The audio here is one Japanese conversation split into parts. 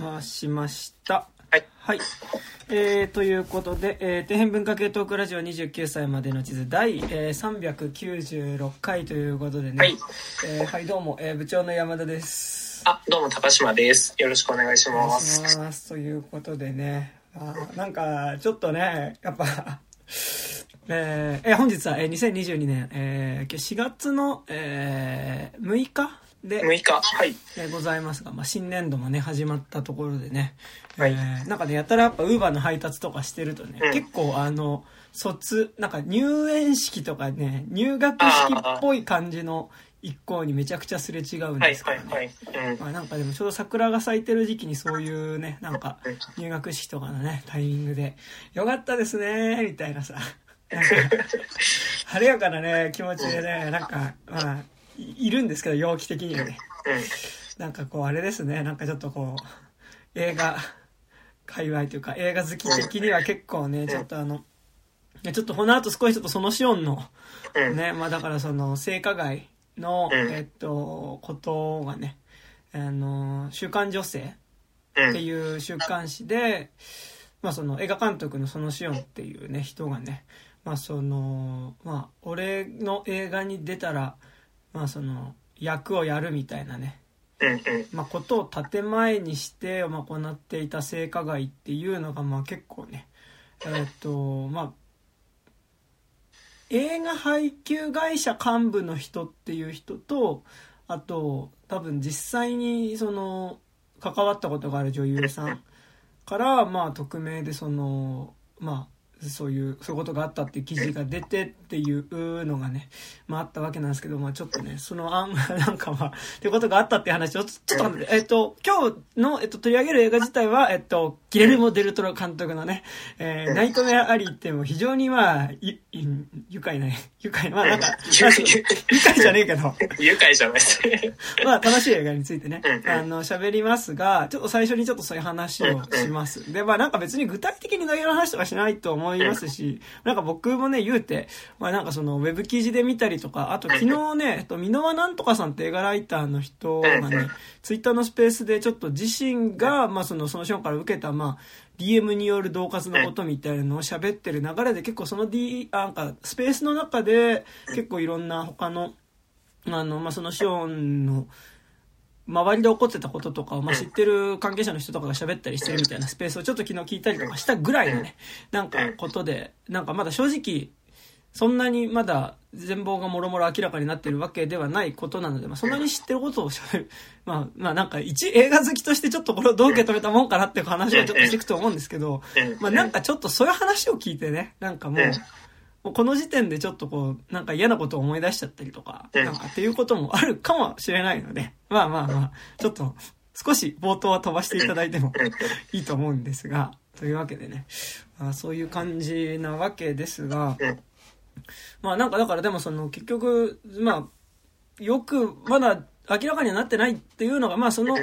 回しました。はい。はい。えー、ということで、えー、底辺文化系トークラジオ29歳までの地図第、えー、396回ということでね。はい。えーはい、どうも、えー部長の山田です。あ、どうも、高島です。よろしくお願いしお願います。します。ということでね。あーなんか、ちょっとね、やっぱ、えーえー本日は、えー2022年、えー4月の、えー6日で、6日。はい。えーございますが、まあ、新年度もね、始まったところでね、はいえーなんかね、やたらやっぱウーバーの配達とかしてるとね、うん結構あの、卒、なんか入園式とかね、入学式っぽい感じの一行にめちゃくちゃすれ違うんはい、ですけどね。はい、はい。うん。まあなんかでもちょうど桜が咲いてる時期にそういうね、なんか入学式とかのね、タイミングで、よかったですねみたいなさ、なんか、晴れやかなね、気持ちでね、なんか、まあ、いいるんですけど、陽気的にはね。なんかこうあれですねなんかちょっとこう映画界隈というか映画好き的には結構ねちょっとあのちょっとこの後少しちょっとそのシオンの。ねまあだからその性加害のうんえっとことがねあの「週刊女性」うん。っていう週刊誌で、まあ、その映画監督のそのシオンっていうね人がね、まあそのまあ、俺の映画に出たら、まあ、その役をやるみたいなね。まあ、ことを建前にして、まあ、行っていた性加害っていうのが、まあ、結構ね、えーっと、まあ、映画配給会社幹部の人っていう人と、あと、多分実際に、その、関わったことがある女優さんから、まあ、匿名で、その、まあ、そういう、そういうことがあったっていう記事が出てっていうのがね、まああったわけなんですけど、まあちょっとね、その案、なんかまあ、っていうことがあったっていう話を、ちょっと待って、えっと、今日の、えっと、取り上げる映画自体は、えっと、ギレルモ・デルトロ監督のね、えーナイトメア・アリーってもう非常にまあ、ゆ、ゆ愉快な、愉快な、まあなんか、ゆ愉快じゃねえけど、愉快じゃないですね。まあ楽しい映画についてねあの、喋りますが、ちょっと最初にちょっとそういう話をします。で、まあなんか別に具体的に内容の話とかしないと思いますし、なんか僕もね、言うて、まあなんかそのウェブ記事で見たりとか、あと昨日ね、えっと、箕輪なんとかさんって映画ライターの人がね、ツイッターのスペースでちょっと自身が、まあその、そのションから受けた、まあ、DM による恫喝のことみたいなのを喋ってる流れで結構その D、あなんかスペースの中で結構いろんな他のあの、まあ、そのシオンの周りで起こってたこととかを、まあ、知ってる関係者の人とかが喋ったりしてるみたいなスペースをちょっと昨日聞いたりとかしたぐらいのね、なんかことで、なんかまだ正直、そんなにまだ全貌がもろもろ明らかになってるわけではないことなので、まあ、そんなに知ってることを喋る。まあ、まあなんか一映画好きとしてちょっとこれをどう受け止めたもんかなっていう話をちょっとしていくと思うんですけど、まあなんかちょっとそういう話を聞いてね、なんかもう、もうこの時点でちょっとこう、なんか嫌なことを思い出しちゃったりとか、うんなんかっていうこともあるかもしれないので、まあまあまあ、ちょっと少し冒頭は飛ばしていただいても いいと思うんですが、というわけでね、あそういう感じなわけですが、うんまあなんかだからでもその結局、まあ、よくまだ明らかにはなってないっていうのが、まあその、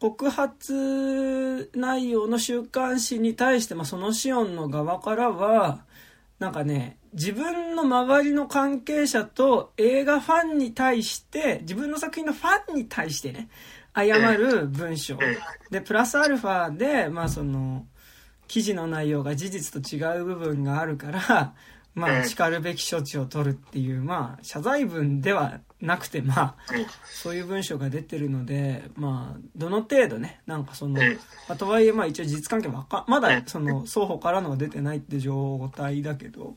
告発内容の週刊誌に対して、まあ、そのシオンの側からは、なんかね、自分の周りの関係者と映画ファンに対して、自分の作品のファンに対してね、謝る文章。で、プラスアルファで、まあその、記事の内容が事実と違う部分があるから、まあ、うん叱るべき処置を取るっていう、まあ、謝罪文ではなくて、まあ、そういう文章が出てるので、まあ、どの程度ね、なんかその、うんまあ、とはいえ、まあ一応事実関係わか、まだうんその、双方からのが出てないって状態だけど、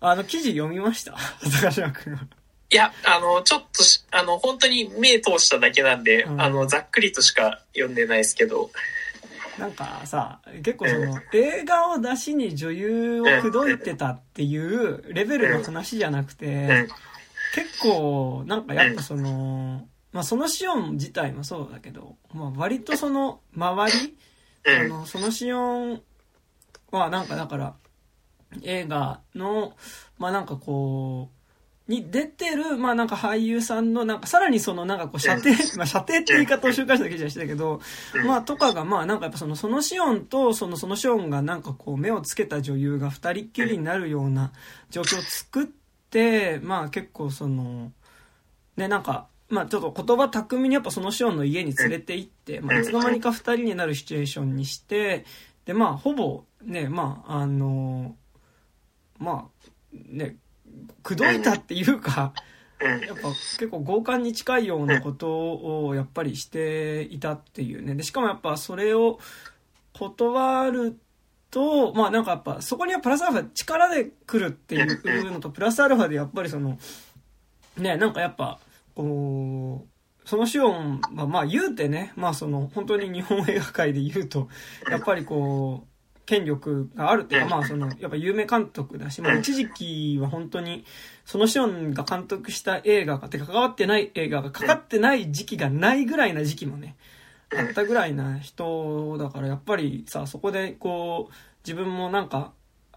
あの、記事読みました？高島君は。いや、あの、ちょっとし、あの、本当に目通しただけなんで、うん。あの、ざっくりとしか読んでないですけど、なんかさ、結構その、映画を出しに女優を口説いてたっていうレベルの話じゃなくて、うん。結構、なんかやっぱその、まあそのシオン自体もそうだけど、まあ割とその、周り、うん。あの、そのシオンはなんかだから、映画の、まあなんかこう、に出てる、まあなんか俳優さんの、なんかさらにそのなんかこう射程、まあ射程って言い方を週刊誌だけじゃしてたけど、まあとかがまあなんかやっぱその、そのシオンとその、そのシオンがなんかこう目をつけた女優が二人っきりになるような状況を作って、まあ結構その、ね、なんか、まあちょっと言葉巧みにやっぱそのシオンの家に連れて行って、まあいつの間にか二人になるシチュエーションにして、でまあほぼね、まああの、まあね、口説いたっていうか、うん。やっぱ結構強姦に近いようなことをやっぱりしていたっていうね。で、しかもやっぱそれを断ると、まあなんかやっぱそこにはプラスアルファ力で来るっていうのと、プラスアルファでやっぱりその、ね、なんかやっぱ、こう、そのシオンはまあ言うてね、まあその本当に日本映画界で言うと、やっぱりこう、権力があるっていうか、まあその、やっぱ有名監督だし、まあ一時期は本当に、そのシオンが監督した映画が、てか関わってない映画がかかってない時期がないぐらいな時期もね、あったぐらいな人だから、やっぱりさ、そこでこう、自分もなんか、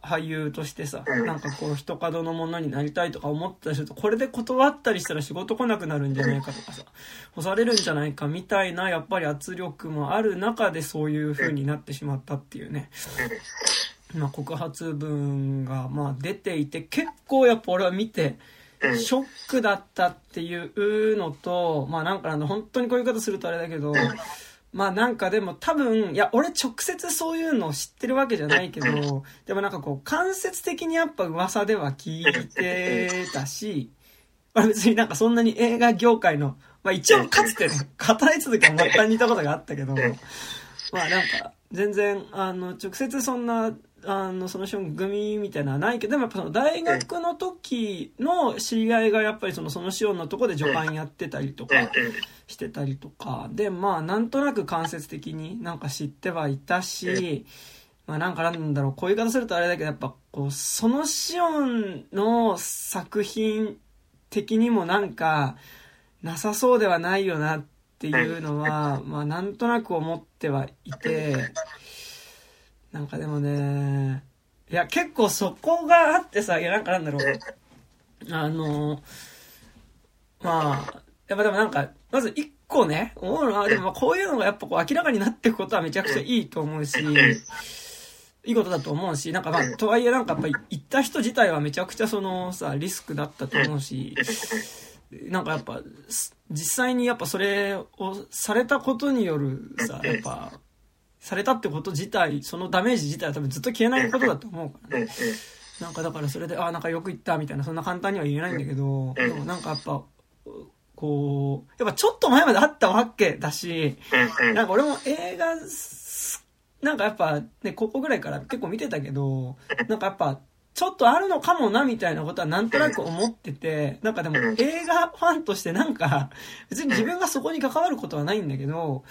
俳優としてさ、なんかこう、人角のものになりたいとか思ったりすると、これで断ったりしたら仕事来なくなるんじゃないかとかさ、干されるんじゃないかみたいな、やっぱり圧力もある中でそういう風になってしまったっていうね。まあ、告発文が、まあ、出ていて、結構やっぱ俺は見て、うん。ショックだったっていうのと、まあなんかあの、本当にこういう言い方するとあれだけど、まあなんかでも多分、いや、俺直接そういうのを知ってるわけじゃないけど、でもなんかこう、間接的にやっぱ噂では聞いてたし、まあ別になんかそんなに映画業界の、まあ一応かつてね、語り続きは末端にいたことがあったけど、まあなんか、全然、あの、直接そんな、あの、そのション組みたいなのはないけど、でもやっぱその大学の時の知り合いがやっぱりその、そのシオンのとこで助監やってたりとかしてたりとか、で、まあなんとなく間接的になんか知ってはいたし、まあなんかなんだろう、こういう言い方するとあれだけど、やっぱこう、そのシオンの作品的にもなんか、なさそうではないよなっていうのは、まあなんとなく思ってはいて、なんかでもね、いや結構そこがあってさ、いやなんかなんだろう、あの、まあ、やっぱでもなんか、まず一個ね、思うのは、でもまこういうのがやっぱこう明らかになっていくことはめちゃくちゃいいと思うし、いいことだと思うし、なんかまあ、とはいえなんかやっぱ行った人自体はめちゃくちゃそのさ、リスクだったと思うし、なんかやっぱ、実際にやっぱそれをされたことによるさ、やっぱ、されたってこと自体、そのダメージ自体は多分ずっと消えないことだと思うからね。なんかだからそれで、あ、なんかよく言ったみたいな、そんな簡単には言えないんだけど、でもなんかやっぱ、こう、やっぱちょっと前まであったわけだし、なんか俺も映画す、なんかやっぱね、高校ぐらいから結構見てたけど、なんかやっぱ、ちょっとあるのかもなみたいなことはなんとなく思ってて、なんかでも映画ファンとしてなんか、別に自分がそこに関わることはないんだけど、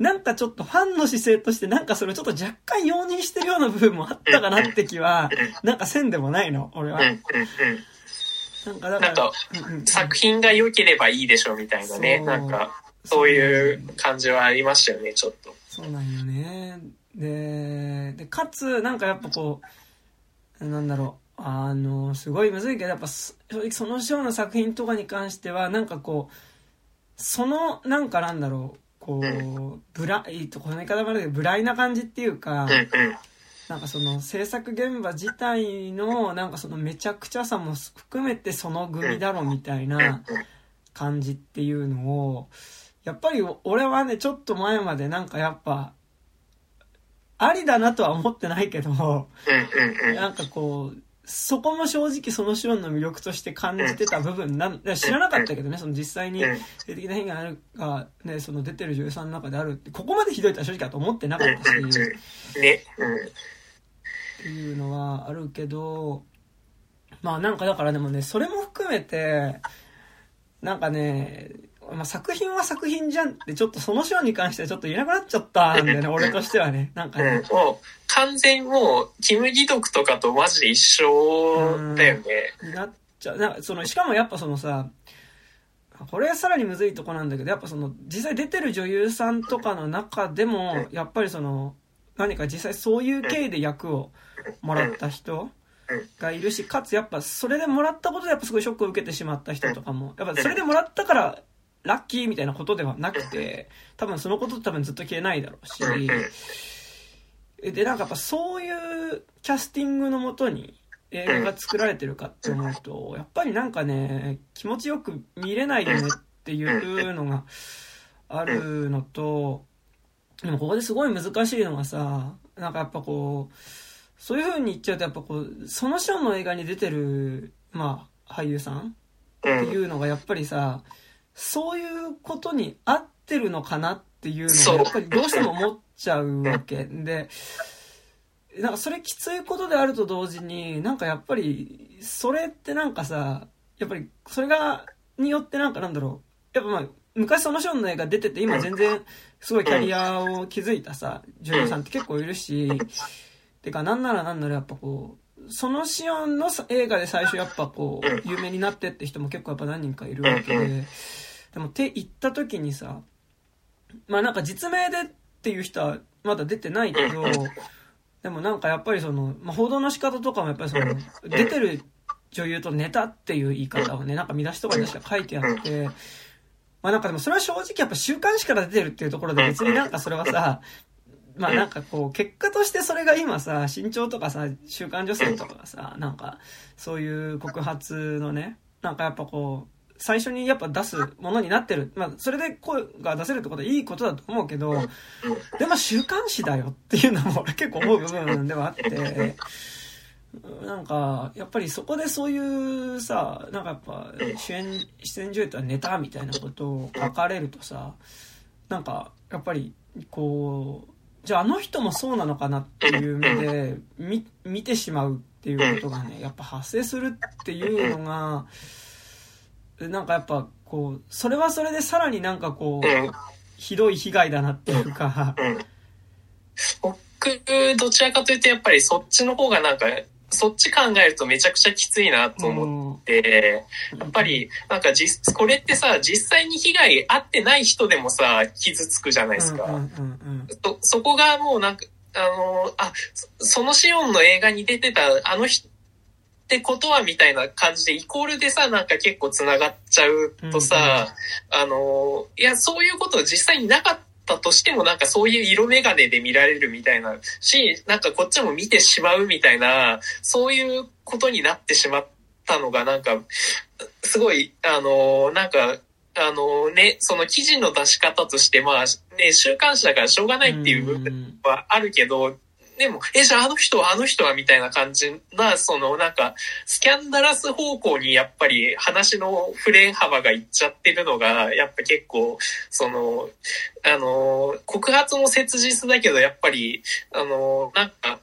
なんかちょっとファンの姿勢としてなんかそれをちょっと若干容認してるような部分もあったかなって気は、なんかせんでもないの、俺は。なんかだか作品が良ければいいでしょみたいなね。なんか、そういう感じはありましたよね、ちょっと。そうなんよね。で、で、かつ、なんかやっぱこう、なんだろう、あの、すごいむずいけど、やっぱす正直その章の作品とかに関しては、なんかこう、その、なんかなんだろう、こう、ブライと、この言い方もあるけど、ブライな感じっていうか。なんかその制作現場自体の、なんかそのめちゃくちゃさも含めてその組だろみたいな感じっていうのを、やっぱり俺はね、ちょっと前までなんかやっぱ、ありだなとは思ってないけど。なんかこう、そこも正直そのシオンの魅力として感じてた部分な知らなかったけどね、その実際に性的な被害があるが、ね、その出てる女優さんの中であるって、ここまでひどいとは正直だと思ってなかったし。ね。うん。っていうのはあるけど、まあなんかだからでもね、それも含めて、なんかね、まあ、作品は作品じゃんってちょっとその章に関してはちょっと言えなくなっちゃったんだよね、俺としてはね。なんかね。うん、もう、完全もう、キム・ギドクとかとマジで一緒だよね。になっちゃう。なんかその、しかもやっぱそのさ、これはさらにむずいとこなんだけど、やっぱその、実際出てる女優さんとかの中でも、やっぱりその、何か実際そういう経緯で役をもらった人がいるし、かつやっぱそれでもらったことでやっぱすごいショックを受けてしまった人とかも、やっぱそれでもらったからラッキーみたいなことではなくて、多分そのこと多分ずっと消えないだろうし、で、なんかやっぱそういうキャスティングのもとに映画が作られてるかって思うと、やっぱりなんかね、気持ちよく見れないよねっっていうのがあるのと、でもここですごい難しいのがさ、なんかやっぱこう、そういう風に言っちゃうとやっぱこう、そのショーの映画に出てる、まあ、俳優さんっていうのがやっぱりさ、そういうことに合ってるのかなっていうのがやっぱりどうしても思っちゃうわけ。で、なんかそれきついことであると同時に、なんかやっぱり、それってなんかさ、やっぱりそれが、によってなんかなんだろう、やっぱまあ、昔そのショーの映画出てて今全然すごいキャリアを築いたさ、女優さんって結構いるし、てかなんならなんならやっぱこう、そのシオンの映画で最初やっぱこう、有名になってって人も結構やっぱ何人かいるわけで、でもって言った時にさ、まあなんか実名でっていう人はまだ出てないけど、でもなんかやっぱりその、まあ、報道の仕方とかもやっぱりその、出てる女優とネタっていう言い方をね、なんか見出しとかに確か書いてあって、まあなんかでもそれは正直やっぱ週刊誌から出てるっていうところで別になんかそれはさ、まあなんかこう、結果としてそれが今さ、身長とかさ、週刊女性とかがさ、なんか、そういう告発のね、なんかやっぱこう、最初にやっぱ出すものになってる。まあ、それで声が出せるってことはいいことだと思うけど、でも週刊誌だよっていうのも俺結構思う部分ではあって、なんか、やっぱりそこでそういうさ、なんかやっぱ主演、出演女優とはネタみたいなことを書かれるとさ、なんか、やっぱり、こう、じゃああの人もそうなのかなっていう目で見見てしまうっていうことがねやっぱ発生するっていうのがなんかやっぱこうそれはそれでさらになんかこうひどい被害だなっていうか。僕どちらかというとやっぱりそっちの方がなんかそっち考えるとめちゃくちゃきついなと思って、やっぱり、なんか実、これってさ、実際に被害あってない人でもさ、傷つくじゃないですか。そ、そこがもうなんか、あの、あ、そのシオンの映画に出てたあの人、ってことはみたいな感じで、イコールでさ、なんか結構繋がっちゃうとさ、あの、いや、そういうこと実際になかったとしてもなんかそういう色眼鏡で見られるみたいなし、なんかこっちも見てしまうみたいな、そういうことになってしまったのがなんか、すごい、あの、なんか、あのね、その記事の出し方として、まあ、ね、週刊誌だからしょうがないっていう部分はあるけど、でも、え、じゃああの人はあの人はみたいな感じな、そのなんか、スキャンダラス方向にやっぱり話の触れ幅がいっちゃってるのが、やっぱ結構、その、あの、告発も切実だけど、やっぱり、あの、なんか、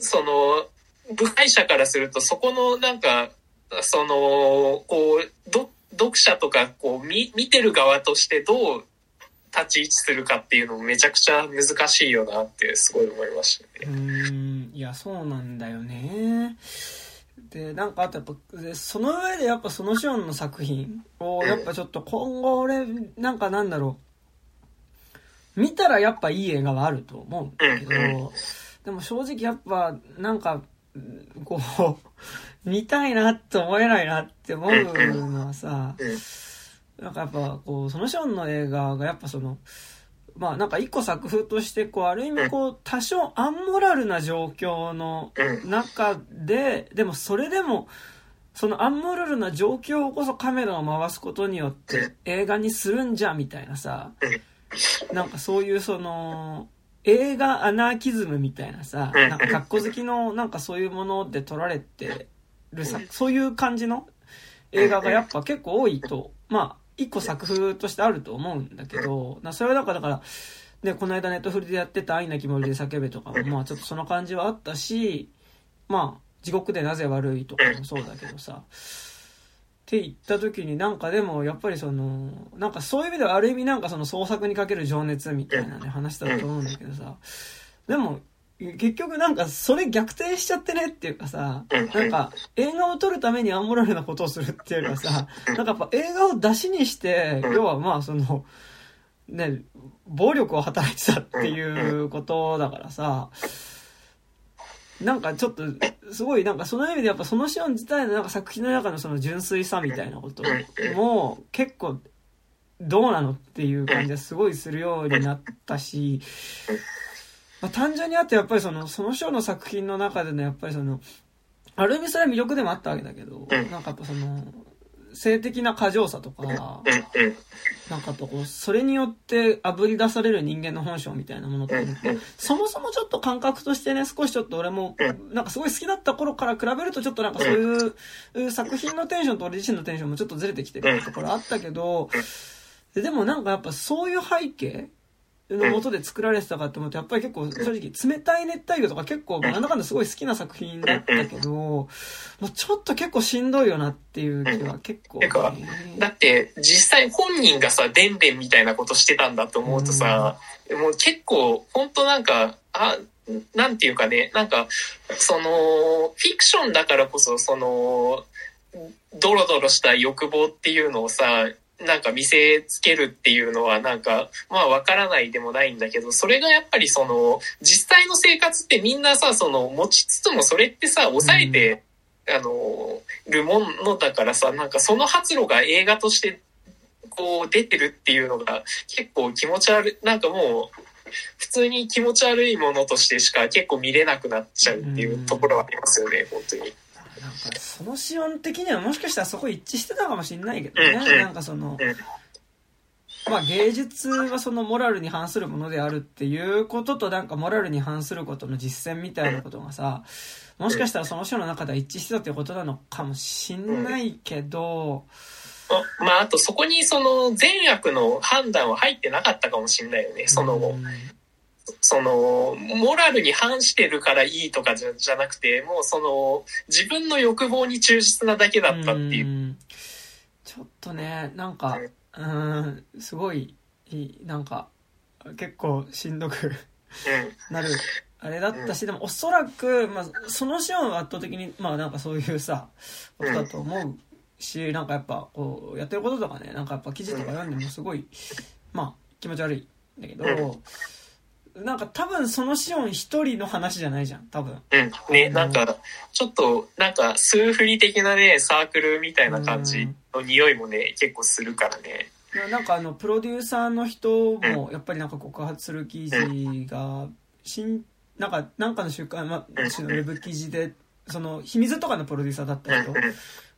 その、部外者からすると、そこのなんか、その、こう、読者とか、こう、見、見てる側としてどう立ち位置するかっていうのもめちゃくちゃ難しいよなってすごい思いましたね。うんいやそうなんだよね。でなんかあとやっぱその上でやっぱそのシオンの作品をやっぱちょっと今後俺なんかなんだろう。見たらやっぱいい映画はあると思うんだけど、でも正直やっぱなんかこう見たいなって思えないなって思うのはさ、なんかやっぱこうそのショーンの映画がやっぱそのまあなんか一個作風としてこうある意味こう多少アンモラルな状況の中ででもそれでもそのアンモラルな状況こそカメラを回すことによって映画にするんじゃみたいなさなんかそういうその映画アナーキズムみたいなさなんか格好好きのなんかそういうもので撮られてるさそういう感じの映画がやっぱ結構多いとまあ一個作風としてあると思うんだけど、なそれはだから、だから、ね、この間ネットフリでやってた愛なき森で叫べとかも、まあちょっとその感じはあったし、まあ、地獄でなぜ悪いとかもそうだけどさ、って言った時になんかでもやっぱりその、なんかそういう意味ではある意味なんかその創作にかける情熱みたいなね話だと思うんだけどさ、でも結局なんかそれ逆転しちゃってねっていうかさ、なんか映画を撮るためにアンモラルなことをするっていうかさ、なんかやっぱ映画を出しにして、要はまあその、ね、暴力を働いてたっていうことだからさ、なんかちょっと、すごいなんかその意味でやっぱそのシオン自体のなんか作品の中のその純粋さみたいなことも結構どうなのっていう感じがすごいするようになったし、まあ、単純にあってやっぱりその、その章の作品の中でのやっぱりその、ある意味それは魅力でもあったわけだけど、なんかやっぱその、性的な過剰さとか。なんかとこう、それによって炙り出される人間の本性みたいなものって、そもそもちょっと感覚としてね、少しちょっと俺も、なんかすごい好きだった頃から比べるとちょっとなんかそういうう作品のテンションと俺自身のテンションもちょっとずれてきてるところあったけど、ででもなんかやっぱそういう背景のもとで作られてたかって思うと、やっぱり結構正直冷たい熱帯魚とか結構なん。だかんだすごい好きな作品だったけど、もうちょっと結構しんどいよなっていう気は結構、だって、実際本人がさ、でんでんみたいなことしてたんだと思うとさ、もう結構、ほんとなんか、あ、なんていうかね、なんか、その、フィクションだからこそ、その、ドロドロした欲望っていうのをさ、なんか見せつけるっていうのはなんか、まあわからないでもないんだけど、それがやっぱりその、実際の生活ってみんなさ、その、持ちつつもそれってさ、抑えて、あの、るものだからさ、なんかその発露が映画として、こう出てるっていうのが結構気持ち悪い、なんかもう、普通に気持ち悪いものとしてしか結構見れなくなっちゃうっていうところはありますよね、本当に。なんかそのシオン的にはもしかしたらそこ一致してたかもしれないけどうんね。うんなんかそのうん、まあ芸術はそのモラルに反するものであるっていうこととなんかモラルに反することの実践みたいなことがさ、もしかしたらその章の中では一致してたっていうことなのかもしんないけど、あまあ、あとそこにその善悪の判断は入ってなかったかもしれないよね。その、うんその、モラルに反してるからいいとかじゃじゃなくて、もうその、自分の欲望に忠実なだけだったっていう。うん。ちょっとねなんかうん。すごいなんか結構しんどくなる。あれだったしでもおそらく、まあ、そのシーンは圧倒的にまあなんかそういうさことだと思うしなんかやっぱこうやってることとかねなんかやっぱ記事とか読んでもすごいまあ気持ち悪いんだけどなんか多分そのシオン一人の話じゃないじゃん多分。うん。ね、なんか、ちょっと、なんか、数振り的なね、サークルみたいな感じの匂いもね、結構するからね。なんかあのプロデューサーの人もやっぱりなんか告発する記事が新なんかなんかの週刊、まあ、ウェブ記事でその秘密とかのプロデューサーだった人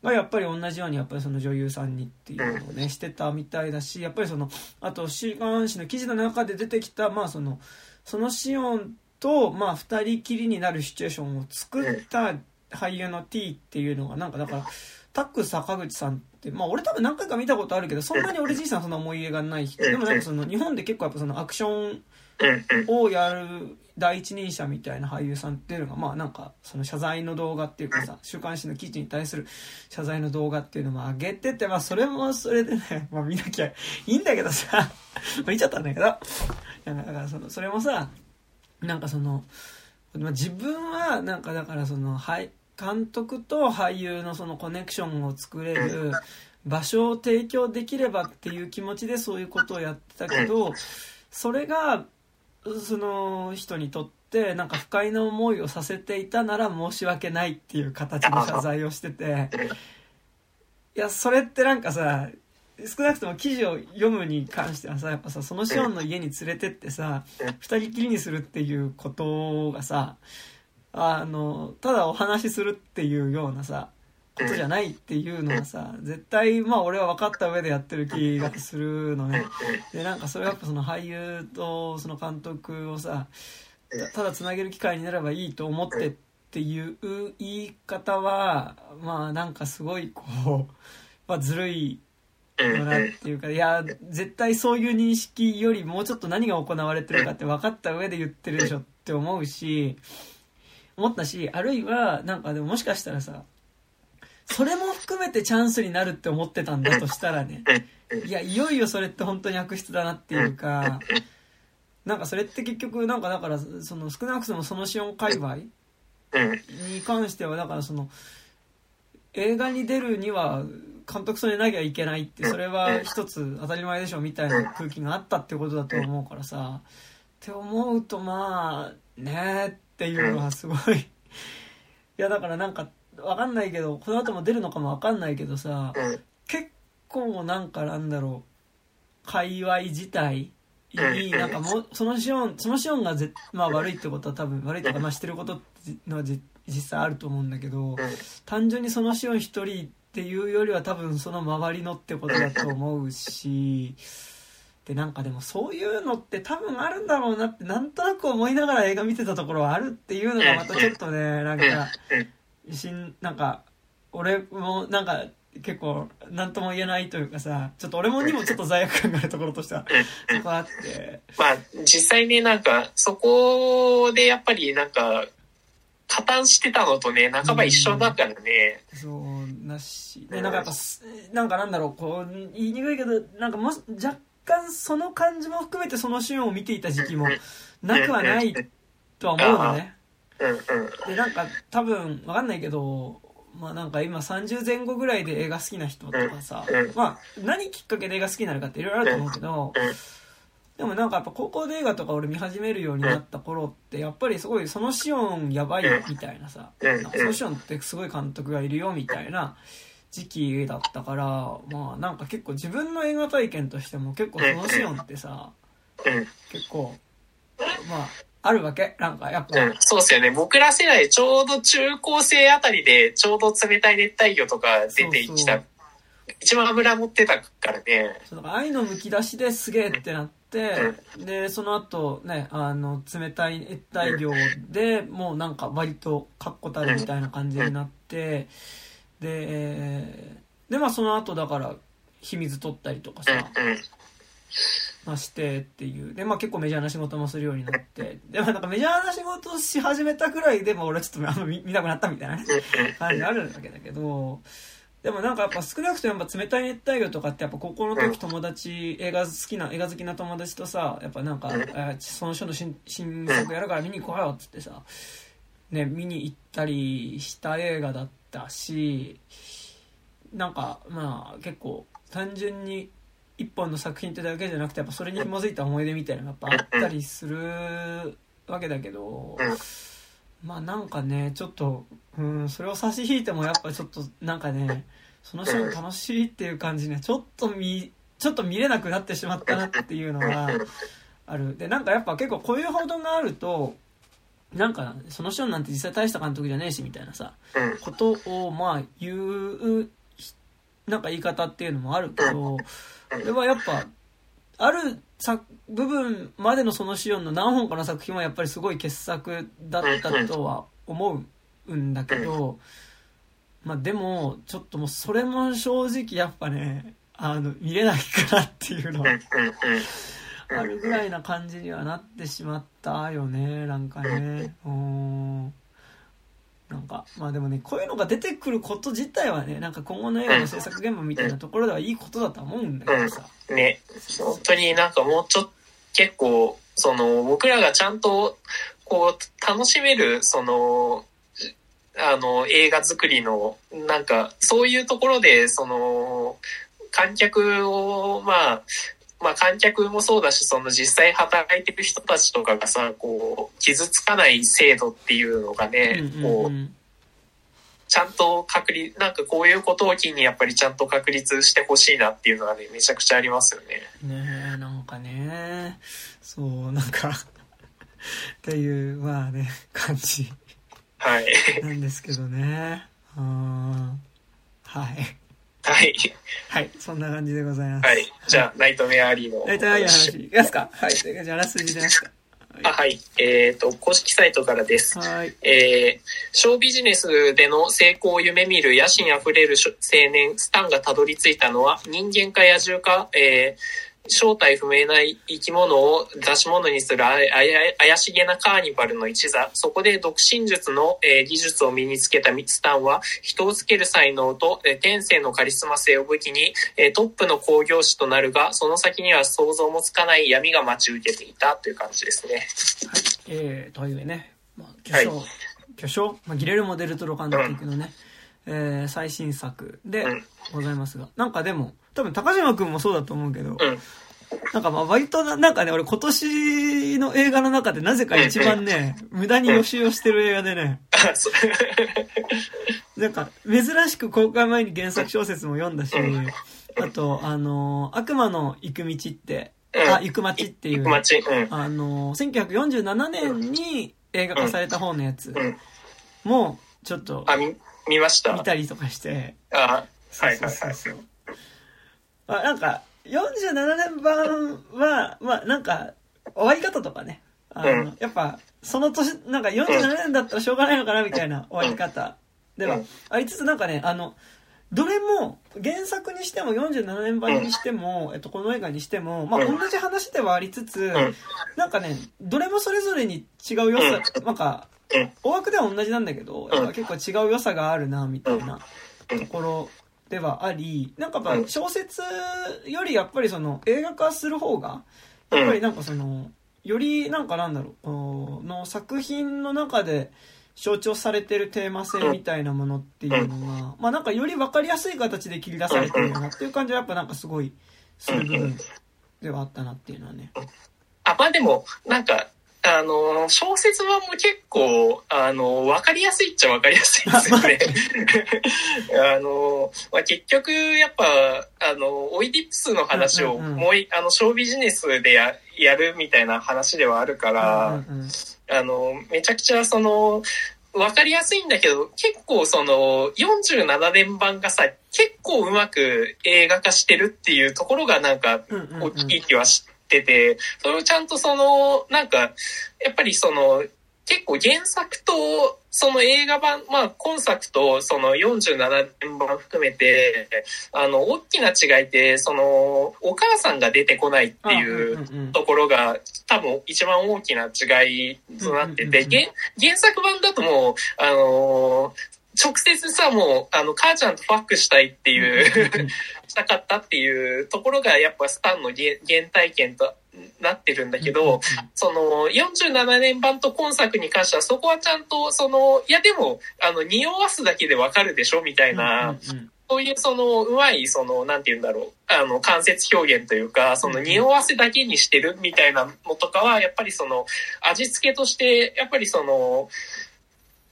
がやっぱり同じようにやっぱりその女優さんにっていうのをねしてたみたいだしやっぱりそのあと週刊誌の記事の中で出てきたまあそのそのシオンとまあ2人きりになるシチュエーションを作った俳優の T っていうのがなんかだからタック坂口さんってまあ俺多分何回か見たことあるけどそんなに俺自身はそんな思い入れがない人。でもなんかその日本で結構やっぱそのアクション。をやる第一人者みたいな俳優さんっていうのがまあなんかその謝罪の動画っていうかさ週刊誌の記事に対する謝罪の動画っていうのも上げててまあそれもそれでね まあ見なきゃいいんだけどさ まあ見ちゃったんだけどだからそのそれもさなんかそのまあ自分はなんかだからそのはい監督と俳優のそのコネクションを作れる場所を提供できればっていう気持ちでそういうことをやってたけどそれがその人にとってなんか不快な思いをさせていたなら申し訳ないっていう形で謝罪をしてて。いやそれってなんかさ少なくとも記事を読むに関してはさやっぱさそのシオンの家に連れてってさ二人きりにするっていうことがさあのただお話しするっていうようなさことじゃないっていうのはさ絶対まあ俺は分かった上でやってる気がするのね。でなんかそれはやっぱその俳優とその監督をさただつなげる機会になればいいと思ってっていう言い方はまあなんかすごいこう、まあ、ずるいよなっていうかいや絶対そういう認識よりもうちょっと何が行われてるかって分かった上で言ってるでしょって思うし思ったしあるいはなんかでももしかしたらさそれも含めてチャンスになるって思ってたんだとしたらね。いやいよいよそれって本当に悪質だなっていうかなんかそれって結局なんかだからその少なくともそのシオン界隈に関してはだからその映画に出るには監督それなきゃいけないってそれは一つ当たり前でしょみたいな空気があったってことだと思うからさ。って思うとまあねっていうのはすごい。いやだからなんかわかんないけどこの後も出るのかもわかんないけどさ結構なんかなんだろう界隈自体いいなんかもうそのシオンそのシオンがぜ、まあ、悪いってことは多分悪いとか、まあ、してることのはじ実際あると思うんだけど単純にそのシオン一人っていうよりは多分その周りのってことだと思うし、で、なんかでもそういうのって多分あるんだろうなってなんとなく思いながら映画見てたところはあるっていうのがまたちょっとね、なんか、しん、なんか、俺もなんか結構何とも言えないというかさ、ちょっと俺もにもちょっと罪悪感があるところとしては、そこあって。まあ実際ね、なんかそこでやっぱりなんか、加担してたのとね、半ば一緒だからね。うん、そうなし。で、なんかやっぱ、なんかなんだろう、こう、言いにくいけど、なんかも若干その感じも含めてそのシーンを見ていた時期もなくはないとは思うのね。で、なんか多分わかんないけど、まあなんか今30前後ぐらいで映画好きな人とかさ、まあ何きっかけで映画好きになるかっていろいろあると思うけど、でもなんかやっぱ高校で映画とか俺見始めるようになった頃ってやっぱりすごいそのシオンやばいみたいなさ、なそのシオンってすごい監督がいるよみたいな時期だったから、まあなんか結構自分の映画体験としても結構そのシオンってさ、結構、まああるわけ？なんかやっぱ、うん。そうっすよね。僕ら世代ちょうど中高生あたりでちょうど冷たい熱帯魚とか出てきた。一番油持ってたからね。そうだ愛のむき出しですげえってなって、うん、で、その後ね、あの、冷たい熱帯魚で、もうなんか割と確固たるみたいな感じになって、で、で、まあその後だから、秘密取ったりとかさ、まあ、してっていう。で、まあ結構メジャーな仕事もするようになって。でもなんかメジャーな仕事し始めたくらいでも俺ちょっとあんま見見なくなったみたいなね、感じあるわけだけど、でもなんかやっぱ少なくともやっぱ冷たい熱帯魚とかってやっぱ高校の時友達、映画好きな、映画好きな友達とさ、やっぱなんか、えその人の新新作やるから見に行こうよっつってさ、ね、見に行ったりした映画だったし、なんかまあ結構単純に一本の作品ってだけじゃなくてやっぱそれに紐づいた思い出みたいなのがやっぱあったりするわけだけどまあなんかねちょっとうんそれを差し引いてもやっぱちょっとなんかねそのシーン楽しいっていう感じねちょっと見ちょっと見れなくなってしまったなっていうのがある。でなんかやっぱ結構こういう報道があるとなんかその人なんて実際大した監督じゃねえしみたいなさことをまあ言うなんか言い方っていうのもあるけどこれはやっぱ、ある作部分までのそのシオンの何本かの作品はやっぱりすごい傑作だったとは思うんだけど、まあでも、ちょっともうそれも正直やっぱね、あの、見れないかなっていうのは、あるぐらいな感じにはなってしまったよね、なんかね。うん。なんか、まあでもね、こういうのが出てくること自体はね、なんか今後の映画の制作現場みたいなところではいいことだと思うんだけどさ。うん、ね、本当になんかもうちょっと、結構、その、僕らがちゃんと、こう、楽しめる、その、あの、映画作りの、なんか、そういうところで、その、観客を、まあ、まあ観客もそうだし、その実際働いてる人たちとかがさ、こう、傷つかない制度っていうのがね、こう、ちゃんと確立、なんかこういうことを機にやっぱりちゃんと確立してほしいなっていうのはね、めちゃくちゃありますよね。ねえ、なんかね、そう、なんか っていう、まあね、感じ。はい。なんですけどね。うん。はい。はい。はい、そんな感じでございます。はい。じゃあ、ナイトメアリーの。ナイトメアリーの話、いきますかはい。じゃあ、あらすじですか。あはい。えっ、ー、と、公式サイトからです。はい。えー、ショービジネスでの成功を夢見る野心あふれる青年、スタンがたどり着いたのは、人間か野獣か、えー、正体不明な生き物を出し物にする怪しげなカーニバルの一座。そこで独身術の、え技術を身につけたミツタンは、人をつける才能と、え天性のカリスマ性を武器に、えトップの工業士となるが、その先には想像もつかない闇が待ち受けていた。という感じですね。はい。えー、というね、まあ、巨匠、はい、巨匠、まあ、ギレルモ・デルトロ監督のね、うん、えー、最新作でございますが、うん、なんかでも、多分高島君もそうだと思うけど、うん、なんかまあ割となんかね、俺今年の映画の中でなぜか一番ね、無駄に予習をしてる映画でね、なんか珍しく公開前に原作小説も読んだし、あと、あの、悪魔の行く道って、あ、行く街っていう、あの、1947年に映画化された方のやつも、ちょっと、あ、見、見ました。見たりとかして、あはいはいはい。まあ、なんか、47年版は、まあ、なんか、終わり方とかね。あの、うん。やっぱ、その年、なんか47年だったらしょうがないのかな、みたいな終わり方。ではうん。ありつつ、なんかね、あの、どれも、原作にしても47年版にしても、えっと、この映画にしても、まあ、うん。同じ話ではありつつん、なんかね、どれもそれぞれに違う良さ、なんか、うん。大枠では同じなんだけど、やっぱ結構違う良さがあるな、みたいなところではあり、なんかやっぱ小説よりやっぱりその映画化する方が、やっぱりなんかその、よりなんかなんだろう、この作品の中で象徴されてるテーマ性みたいなものっていうのが、まあなんかより分かりやすい形で切り出されてるなっていう感じはやっぱなんかすごいする部分ではあったなっていうのはね。あ、まあでも、なんか、あの、小説版も結構、あの、わかりやすいっちゃわかりやすいですよね。あの、まあ、結局、やっぱ、あの、オイディプスの話をうんうんうん。もうい、あの、ショービジネスでややるみたいな話ではあるから、うんうんうん。あの、めちゃくちゃその、わかりやすいんだけど、結構その、47年版がさ、結構うまく映画化してるっていうところがなんか、うんうんうん大きい気はしてて、それをちゃんとその、なんか、やっぱりその、結構原作と、その映画版、まあ今作とその47年版含めて、あの、大きな違いって、その、お母さんが出てこないっていうところが多分一番大きな違いとなってて、原原作版だともう、あのー直接さ、もう、あの、母ちゃんとファックしたいっていう、したかったっていうところがやっぱスタンの原原体験となってるんだけど、その47年版と今作に関してはそこはちゃんとその、いやでも、あの、匂わすだけでわかるでしょみたいな、そういうその、うまい、その、なんて言うんだろう、あの、間接表現というか、その、匂わせだけにしてるみたいなのとかは、やっぱりその、味付けとして、やっぱりその、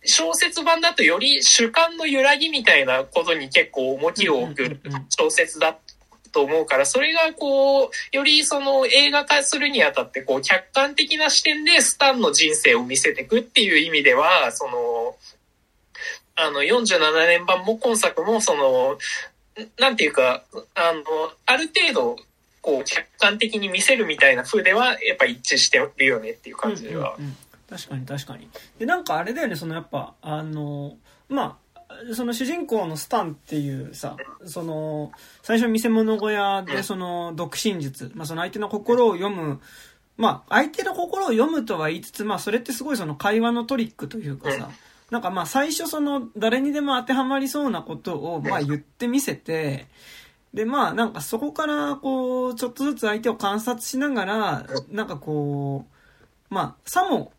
小説版だとより主観の揺らぎみたいなことに結構重きを置く小説だと思うから、それがこう、よりその映画化するにあたって、こう、客観的な視点でスタンの人生を見せていくっていう意味では、その、あの、47年版も今作も、その、なんていうか、あの、ある程度、こう、客観的に見せるみたいな風では、やっぱ一致してるよねっていう感じではうん。うんうん確かに確かに。でなんかあれだよねそのやっぱあのまあその主人公のスタンっていうさその最初見せ物小屋でその読心術、まあ、その相手の心を読む。まあ相手の心を読むとは言いつつまあそれってすごいその会話のトリックというかさ。なんかまあ最初その誰にでも当てはまりそうなことをまあ言ってみせてでまあなんかそこからこうちょっとずつ相手を観察しながらなんかこうまあさも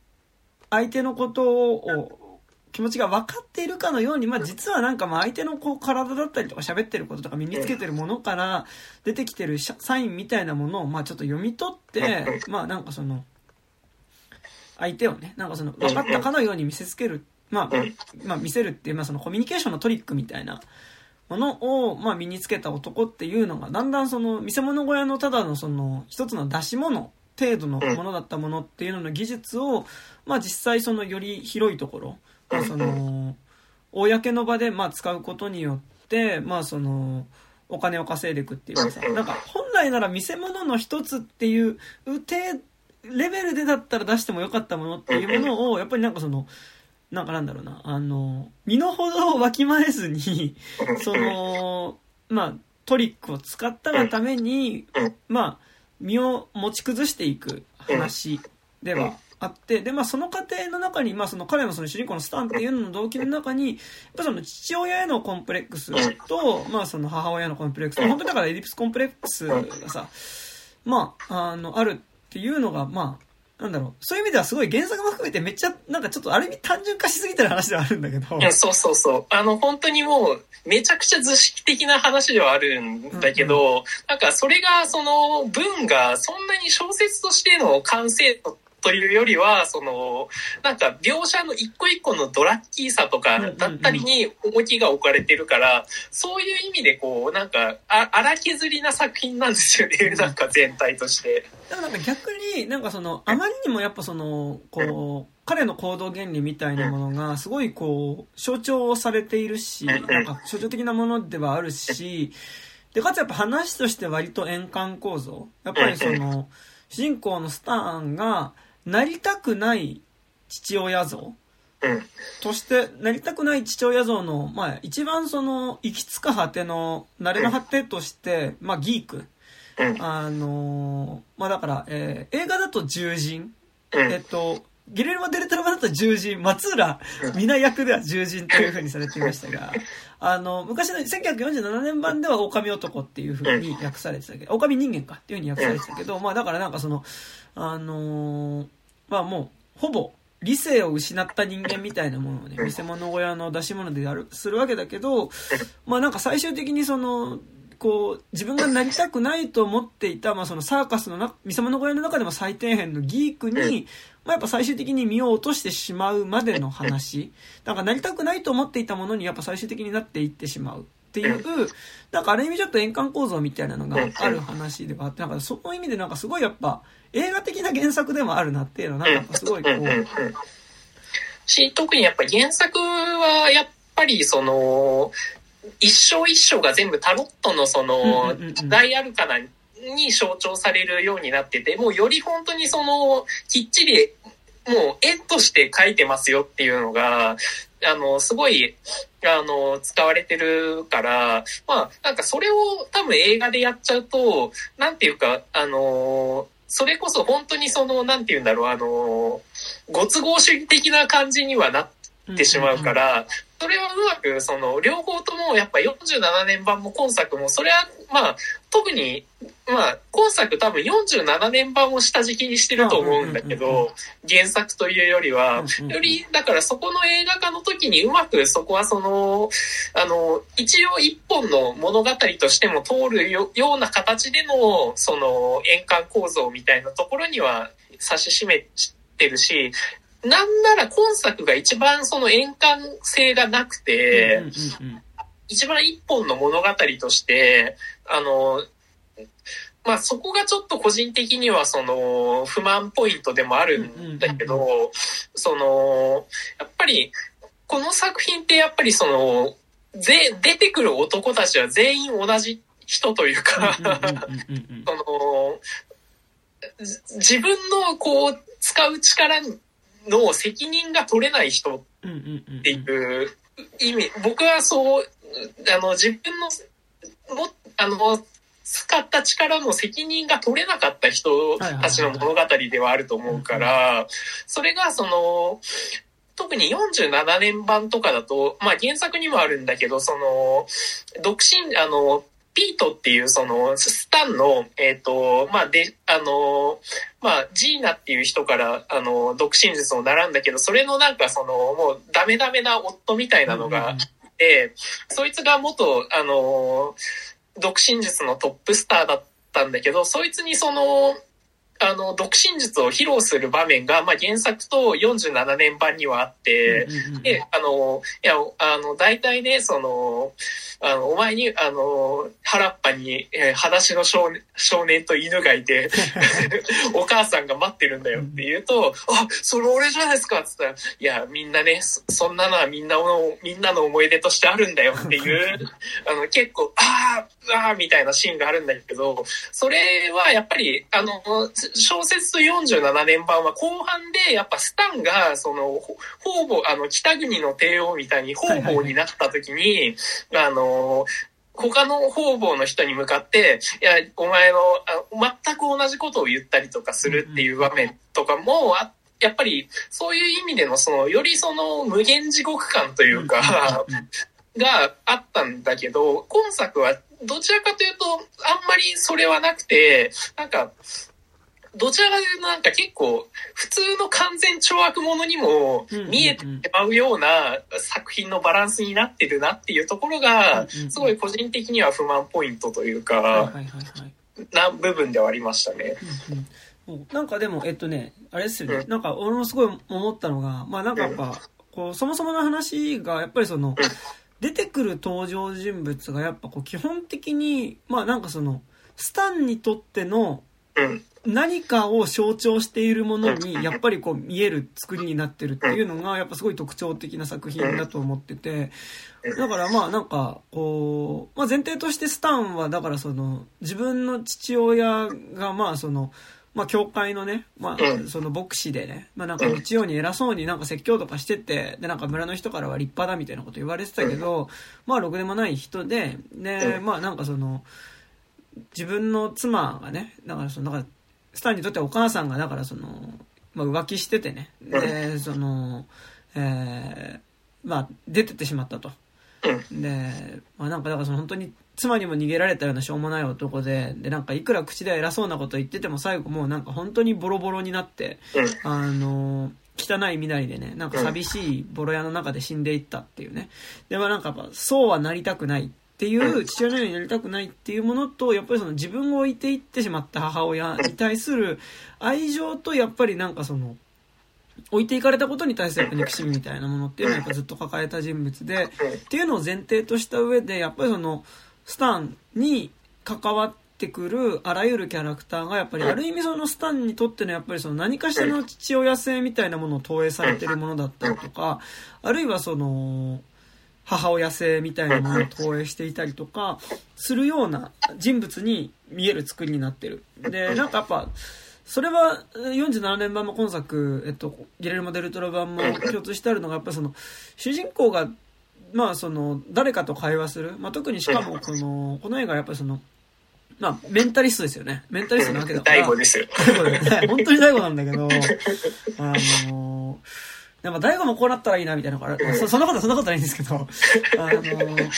相手のことを気持ちが分かっているかのように、まあ、実はなんかまあ相手のこう体だったりとか喋ってることとか身につけてるものから出てきてるサインみたいなものをまあちょっと読み取ってまあなんかその相手をねなんかその分かったかのように見せつける、まあ、まあ見せるっていうまあそのコミュニケーションのトリックみたいなものをまあ身につけた男っていうのがだんだんその見せ物小屋のただのその一つの出し物程度のものだったものっていうのの技術を、まあ、実際そのより広いところ、まあ、その公の場でまあ使うことによって、まあ、そのお金を稼いでいくっていうかさなんか本来なら見せ物の一つっていう程レベルでだったら出してもよかったものっていうものをやっぱりなんかそのなんかなんだろうなあの身の程をわきまえずにそのまあトリックを使ったがためにまあ身を持ち崩していく話ではあってでまあその過程の中にまあその彼のその主人公のスタンっていうのの動機の中にやっぱその父親へのコンプレックスとまあその母親のコンプレックス本当にだからエディプスコンプレックスがさまああのあるっていうのがまあなんだろう。そういう意味ではすごい原作も含めてめっちゃなんかちょっとある意味単純化しすぎてる話ではあるんだけど。うんそうそうそう。あの、本当にもう、めちゃくちゃ図式的な話ではあるんだけど、なんかそれが、その、文がそんなに小説としての完成度というよりは、その、なんか描写の一個一個のドラッキーさとかだったりに重きが置かれてるから、そういう意味でこう、なんか、あ荒削りな作品なんですよね、なんか全体として。でもなんか逆になんかそのあまりにもやっぱそのこう彼の行動原理みたいなものがすごいこう象徴されているしなんか象徴的なものではあるしでかつやっぱ話として割と円環構造。やっぱりその主人公のスターンがなりたくない父親像？うん。としてなりたくない父親像の、まあ、一番その行き着く果ての慣れの果てとして、まあ、ギーク。うん。あのーまあだから、えー映画だと獣人、うん。えっと、ゲレルモ・デルトロ版だと獣人、松浦美奈役では獣人という風にされていましたが、あの、昔の1947年版では狼男っていう風に訳されてたけど、狼人間かっていう風に訳されてたけど、まあだからなんかその、あのーまあもう、ほぼ、理性を失った人間みたいなものをね、見せ物小屋の出し物でやる、するわけだけど、まあなんか最終的にその、こう、自分がなりたくないと思っていた、まあそのサーカスの中、見せ物小屋の中でも最底辺のギークに、まあやっぱ最終的に身を落としてしまうまでの話。なんかなりたくないと思っていたものにやっぱ最終的になっていってしまう。っていう、なんかある意味ちょっと円環構造みたいなのがある話ではあって、なんかその意味でなんかすごいやっぱ映画的な原作でもあるなっていうのはなんかすごいこうんうんうん。う、し、特にやっぱ原作はやっぱりその、一章一章が全部タロットのその大アルカナに象徴されるようになってて、もうより本当にその、きっちり、もう絵として描いてますよっていうのが、あの、すごい、あの、使われてるから、まあ、なんかそれを多分映画でやっちゃうと、なんていうか、あの、それこそ本当にその、なんて言うんだろう、あの、ご都合主義的な感じにはなってしまうか、ら、それはうまく、その、両方ともやっぱ47年版も今作も、それは、まあ、特に、まあ、今作多分47年版を下敷きにしてると思うんだけど、原作というよりは、より、だからそこの映画化の時にうまくそこはその、あの、一応一本の物語としても通るよような形での、その、円環構造みたいなところには指し示てるし、なんなら今作が一番その円環性がなくて、一番一本の物語として、あの、まあ、そこがちょっと個人的にはその不満ポイントでもあるんだけど、その、やっぱり、この作品ってやっぱりその、ぜ、出てくる男たちは全員同じ人というか、その、ず自分のこう、使う力の責任が取れない人っていう意味、僕はそう、あの、自分の、も、あの、使った力の責任が取れなかった人たちの物語ではあると思うから、それがその、特に47年版とかだと、まあ原作にもあるんだけど、その、独身、あの、ピートっていうその、スタンの、えっ、と、まあで、あの、まあ、ジーナっていう人から、あの、独身術を習うんだけど、それのなんかその、もうダメダメな夫みたいなのがいて、そいつが元、あの、独身術のトップスターだったんだけど、そいつにその、あの、独身術を披露する場面が、まあ、原作と47年版にはあって、で、あの、いや、あの、大体ね、その、あの、お前に、あの、原っぱに、えー裸足の少年少年と犬がいて、お母さんが待ってるんだよって言うと、あ、それ俺じゃないですかっつったら、いや、みんなね、そそんなのはみんなの、みんなの思い出としてあるんだよっていう、あの、結構、あー、あーみたいなシーンがあるんだけど、それはやっぱり、あの、小説と47年版は後半で、やっぱスタンが、その、ほ方々、あの、北国の帝王みたいに方々になった時に、あの、他の方々の人に向かって、いや、お前の、あ全く同じことを言ったりとかするっていう場面とかも、あやっぱり、そういう意味での、その、よりその、無限地獄感というか、があったんだけど、今作はどちらかというと、あんまりそれはなくて、なんか、どちらかというとなんか結構、普通の完全懲悪者にも見えてしまうような作品のバランスになってるなっていうところが、すごい個人的には不満ポイントというか、な部分ではありましたね。うんうん。なんかでも、えっとね、あれですよね。なんか俺もすごい思ったのが、まあなんかやっぱ、こう、そもそもの話が、やっぱりその、出てくる登場人物がやっぱこう基本的に、まあなんかその、スタンにとっての何かを象徴しているものにやっぱりこう見える作りになってるっていうのがやっぱすごい特徴的な作品だと思っててだからまあなんかこう、まあ、前提としてスタンはだからその自分の父親がまあそのまあ、教会のね、まあ、その牧師でね、まあ、なんか日曜に偉そうになんか説教とかしてて、で、なんか村の人からは立派だみたいなこと言われてたけど、まあ、ろくでもない人で、で、まあ、なんかその、自分の妻がね、だからその、だからスタンにとってはお母さんが、だからその、まあ、浮気しててね。で、その、えー、まあ、出てってしまったと。で、まあなんかだからその本当に妻にも逃げられたようなしょうもない男で、でなんかいくら口で偉そうなこと言ってても最後もうなんか本当にボロボロになって、あの、汚い身なりでね、なんか寂しいボロ屋の中で死んでいったっていうね。で、もなんかやっぱそうはなりたくないっていう父親のようになりたくないっていうものとやっぱりその自分を置いていってしまった母親に対する愛情とやっぱりなんかその置いていかれたことに対する憎しみみたいなものっていうのはやっぱずっと抱えた人物でっていうのを前提とした上でやっぱりそのスタンに関わってくるあらゆるキャラクターがやっぱりある意味そのスタンにとってのやっぱりその何かしらの父親性みたいなものを投影されてるものだったりとかあるいはその母親性みたいなものを投影していたりとか、するような人物に見える作りになってる。で、なんかやっぱ、それは47年版も今作、えっと、ギレルモ・デルトロ版も共通してあるのが、やっぱその、主人公が、まあその、誰かと会話する。まあ特にしかも、この、この映画やっぱりその、まあ、メンタリストですよね。メンタリストなわけだから。大悟ですよ。大。本当に大悟なんだけど、あのーでも大悟もこうなったらいいなみたいなのがある。そそんなことそんなことないんですけど。あのー、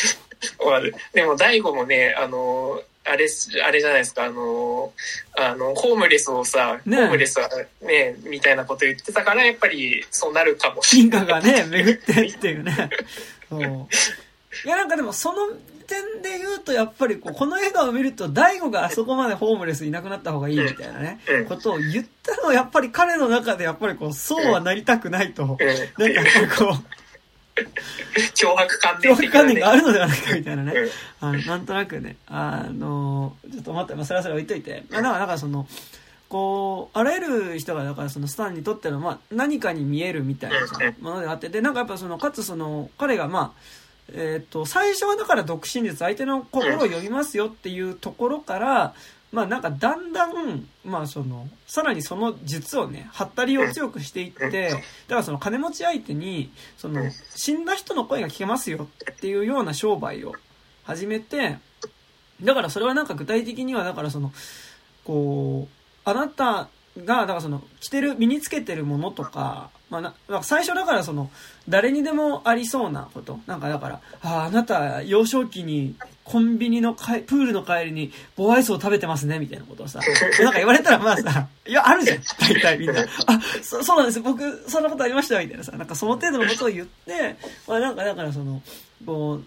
でも大悟もね、あのー、あれ、あれじゃないですか、あのー、あの、ホームレスをさ、ね、ホームレスはね、みたいなこと言ってたから、やっぱりそうなるかもしれない。進化がね、巡ってっていうね。そう。いや、なんかでもその点で言うと、やっぱりこう、この映画を見ると、大悟があそこまでホームレスいなくなった方がいいみたいなね、ことを言ったのは、やっぱり彼の中で、やっぱりこう、そうはなりたくないと、なんかこう、脅迫観念、ね、脅迫観念があるのではないかみたいなね。あの、なんとなくね、あの、ちょっと待って、まあ、それはそれ置いといて。まあ、だから、だからその、こう、あらゆる人が、だからそのスタンにとっての、まあ、何かに見えるみたいなものであって、で、なんかやっぱその、かつその、彼がまあ、えっ、ー、と、最初はだから独身術、相手の心を読みますよっていうところから、まあなんかだんだん、まあその、さらにその術をね、はったりを強くしていって、だからその金持ち相手に、その、死んだ人の声が聞けますよっていうような商売を始めて、だからそれはなんか具体的には、だからその、こう、あなたが、だからその、着てる、身につけてるものとか、まあな、最初だからその、誰にでもありそうなこと。なんかだから、ああ、あなた、幼少期にコンビニのかプールの帰りにボアイスを食べてますね、みたいなことをさ、なんか言われたらまあさ、いや、あるじゃん、大体みんな。あ、そそうなんです僕、そんなことありました、みたいなさ、なんかその程度のことを言って、まあなんかだからその、こ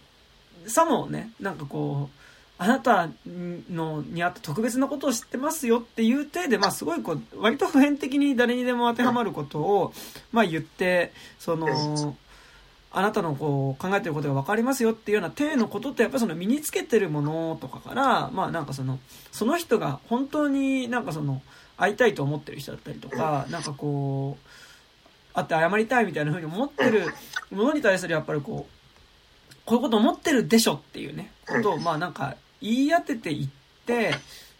う、さもね、なんかこう、あなたのにあった特別なことを知ってますよっていう体で、まあすごいこう、割と普遍的に誰にでも当てはまることを、まあ言って、その、あなたのこう考えてることが分かりますよっていうような体のことってやっぱりその身につけてるものとかからまあなんかそのその人が本当になんかその会いたいと思ってる人だったりとかなんかこう会って謝りたいみたいな風に思ってるものに対するやっぱりこうこういうこと思ってるでしょっていうねことをまあなんか言い当てていって、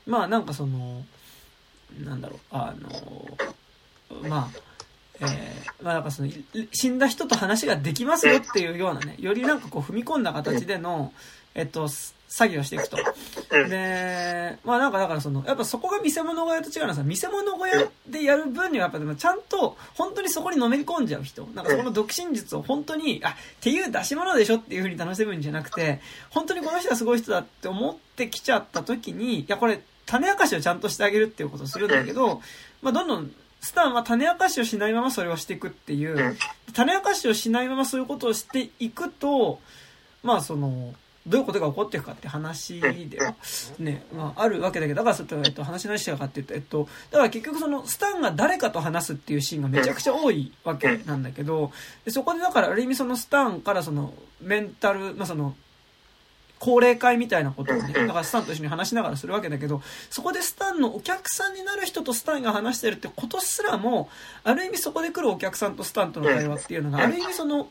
まあなんかその、なんだろう、あの、まあ、えー、まあなんかその、死んだ人と話ができますよっていうようなね、よりなんかこう踏み込んだ形での、えっと、作業していくと。で、まあなんかだからその、やっぱそこが見せ物小屋と違うのはさ、見せ物小屋でやる分にはやっぱでもちゃんと本当にそこにのめり込んじゃう人。なんかそこの独身術を本当に、あ、っていう出し物でしょっていう風に楽しむんじゃなくて、本当にこの人はすごい人だって思ってきちゃった時に、いやこれ種明かしをちゃんとしてあげるっていうことをするんだけど、まあどんどんスタンは種明かしをしないままそれをしていくっていう、種明かしをしないままそういうことをしていくと、まあその、どういうことが起こっていくかって話では、ね、まあ、あるわけだけど、だからちょっと、えっと、話し何したかっていうと、えっと、だから結局その、スタンが誰かと話すっていうシーンがめちゃくちゃ多いわけなんだけど、でそこでだからある意味そのスタンからその、メンタル、まあその、高齢会みたいなことをね、だからスタンと一緒に話しながらするわけだけど、そこでスタンのお客さんになる人とスタンが話してるってことすらも、ある意味そこで来るお客さんとスタンとの会話っていうのが、ある意味その、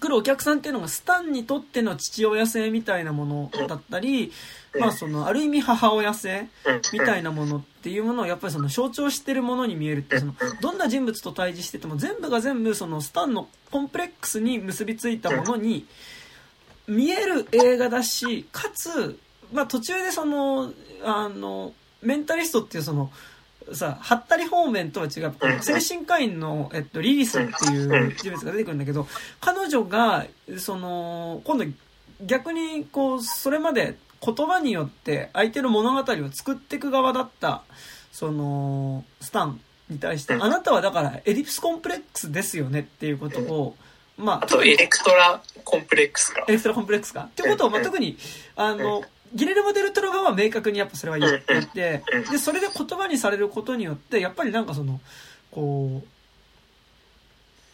来るお客さんっていうのがスタンにとっての父親性みたいなものだったり、まあその、ある意味母親性みたいなものっていうものをやっぱりその象徴してるものに見えるってその、どんな人物と対峙してても全部が全部そのスタンのコンプレックスに結びついたものに見える映画だし、かつ、まあ途中でその、あの、メンタリストっていうその、さ、ハッタリ方面とは違う、精神科医の、えっと、リリスっていう人物が出てくるんだけど、彼女が、その、今度逆に、こう、それまで言葉によって相手の物語を作っていく側だった、その、スタンに対して、あなたはだからエディプスコンプレックスですよねっていうことを、まあ、あとエレクトラコンプレックスか。エレクトラコンプレックスか。ってことを、まあ、特に、あの、ギレルモ・デルトロ側は明確にやっぱそれは言ってて、で、それで言葉にされることによって、やっぱりなんかその、こ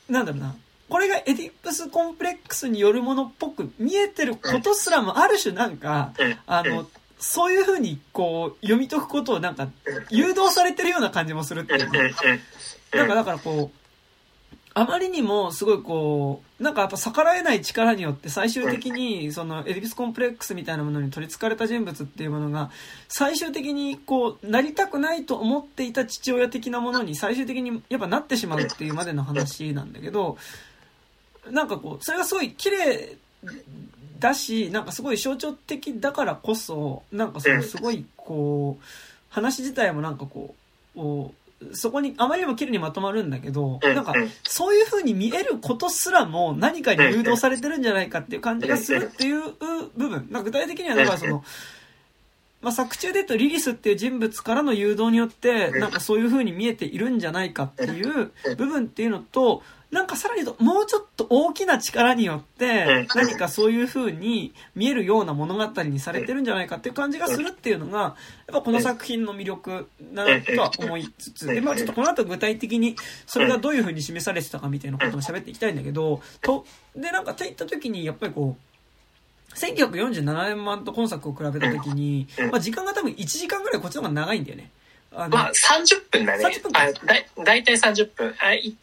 う、なんだろうな、これがエディプスコンプレックスによるものっぽく見えてることすらもある種なんか、あの、そういうふうにこう読み解くことをなんか誘導されてるような感じもするっていうね。なんかだからこう、あまりにもすごいこう、なんかやっぱ逆らえない力によって最終的にそのエディピスコンプレックスみたいなものに取り憑かれた人物っていうものが最終的にこうなりたくないと思っていた父親的なものに最終的にやっぱなってしまうっていうまでの話なんだけど、なんかこう、それがすごい綺麗だし、なんかすごい象徴的だからこそ、なんかそのすごいこう、話自体もなんかこう、そこにあまりにも綺麗にまとまるんだけど、なんか、そういう風に見えることすらも何かに誘導されてるんじゃないかっていう感じがするっていう部分。具体的には、だからその、まあ、作中で言うとリリスっていう人物からの誘導によって、なんかそういう風に見えているんじゃないかっていう部分っていうのと、なんかさらにと、もうちょっと大きな力によって、何かそういう風に見えるような物語にされてるんじゃないかっていう感じがするっていうのが、やっぱこの作品の魅力だとは思いつつ、で、まあちょっとこの後具体的にそれがどういう風に示されてたかみたいなことも喋っていきたいんだけど、と、で、なんかって言った時に、やっぱりこう、1947年版と今作を比べた時に、まあ時間が多分1時間ぐらいこっちの方が長いんだよね。あまあ、30分だね。30分あだだいたい30分。あい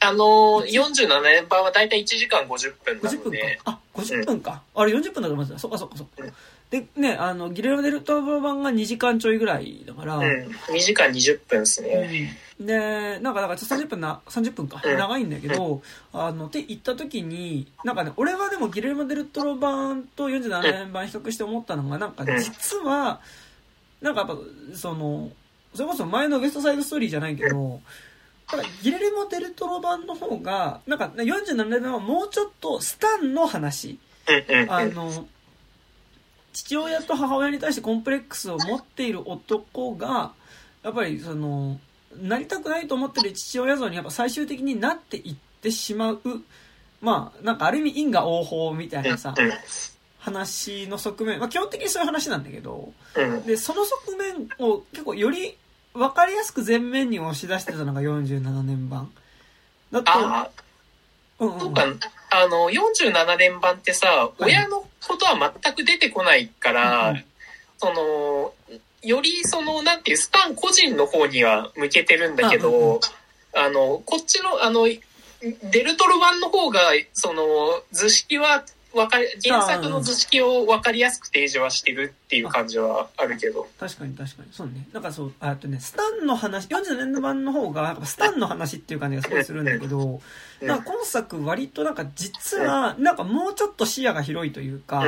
あのー、47年版はだいたい1時間50分なので。50分か。あ、50分か。うん、あれ40分だと思ってた。そっかそっかそっか。で、ね、あの、ギレルデルトー版が2時間ちょいぐらいだから。うん、2時間20分ですね。うん、で、なんか、だから30分な、30分か。長いんだけど、あの、って言った時に、なんかね、俺はでもギレルモデルトロ版と47年版比較して思ったのが、なんか、ね、実は、なんかやっぱ、その、それこそ前のゲストサイドストーリーじゃないけど、ただ、ギレレモ・デルトロ版の方が、なんか、47年はもうちょっとスタンの話。あの、父親と母親に対してコンプレックスを持っている男が、やっぱりその、なりたくないと思ってる父親像にやっぱ最終的になっていってしまう。まあ、なんかある意味因果応報みたいなさ、話の側面、まあ基本的にそういう話なんだけど、で、その側面を結構よりわかりやすく前面に押し出してたのが47年版。だと、うんうん、そうか、あの、47年版ってさ、親のことは全く出てこないから、うんその、よりその、なんていう、スタン個人の方には向けてるんだけど、うんうん、あの、こっちの、あの、デルトロ版の方が、その、図式はわかり、原作の図式を分かりやすく提示はしてるっていう感じはあるけど。確かに確かに。そうね。なんかそう、あとね、スタンの話、47年版の方が、スタンの話っていう感じがすごいするんだけど、なんか今作割となんか実は、なんかもうちょっと視野が広いというか、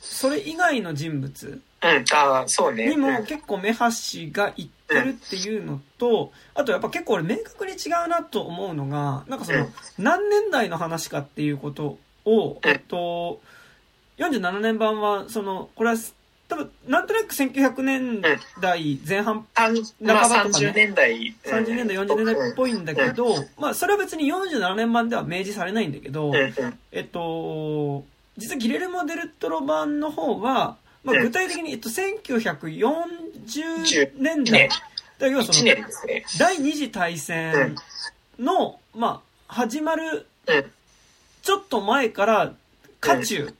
それ以外の人物。うん、あそうね。にも結構目端がいってるっていうのと、あとやっぱ結構俺明確に違うなと思うのが、なんかその、何年代の話かっていうことを、えっと、47年版は、その、これは、多分、なんとなく1900年代前半、半ばとかね。30年代。30年代、40年代っぽいんだけど、まあ、それは別に47年版では明示されないんだけど、えっと、実はギレルモ・デルトロ版の方は、まあ、具体的に、えっと、1940年代、だ要はその、第二次大戦の、まあ、始まる、ちょっと前から、渦中、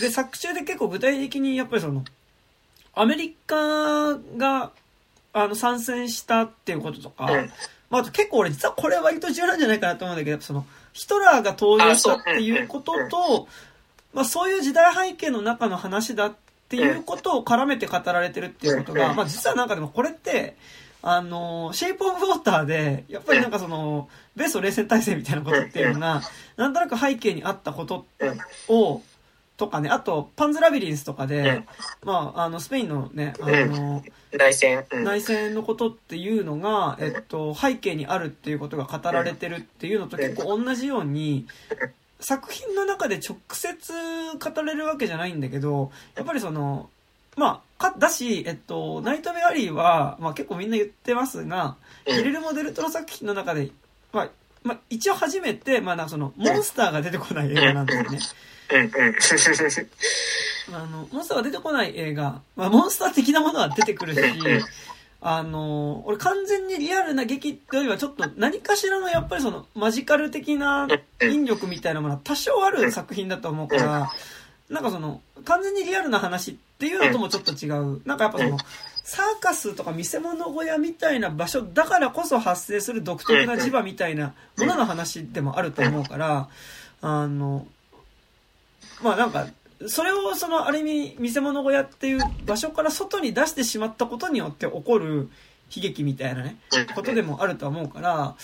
で、作中で結構具体的に、やっぱりその、アメリカが、あの、参戦したっていうこととか、まあ、あと結構俺実はこれは割と重要なんじゃないかなと思うんだけど、その、ヒトラーが登場したっていうことと、まあそういう時代背景の中の話だっていうことを絡めて語られてるっていうことが、まあ実はなんかでもこれって、あの、シェイプオブウォーターで、やっぱりなんかその、ベスト冷戦体制みたいなことっていうのが、なんとなく背景にあったことを、とかね、あと、パンズラビリンスとかで、まあ、あの、スペインのね、あの、内戦、内戦のことっていうのが、えっと、背景にあるっていうことが語られてるっていうのと結構同じように、作品の中で直接語れるわけじゃないんだけど、やっぱりその、まあ、か、だし、えっと、ナイトメアリーは、まあ結構みんな言ってますが、ヒレルモデルトロ作品の中で、まあ、まあ一応初めて、まあなんかその、モンスターが出てこない映画なんですよね。あの、モンスターが出てこない映画、まあモンスター的なものは出てくるし、あの、俺完全にリアルな劇ってよりはちょっと何かしらのやっぱりそのマジカル的な引力みたいなものは多少ある作品だと思うから、なんかその、完全にリアルな話っていうのともちょっと違う。なんかやっぱその、サーカスとか見せ物小屋みたいな場所だからこそ発生する独特な磁場みたいなものの話でもあると思うから、あの、まあなんか、それをそのある意味見せ物小屋っていう場所から外に出してしまったことによって起こる悲劇みたいなね、ことでもあるとは思うから、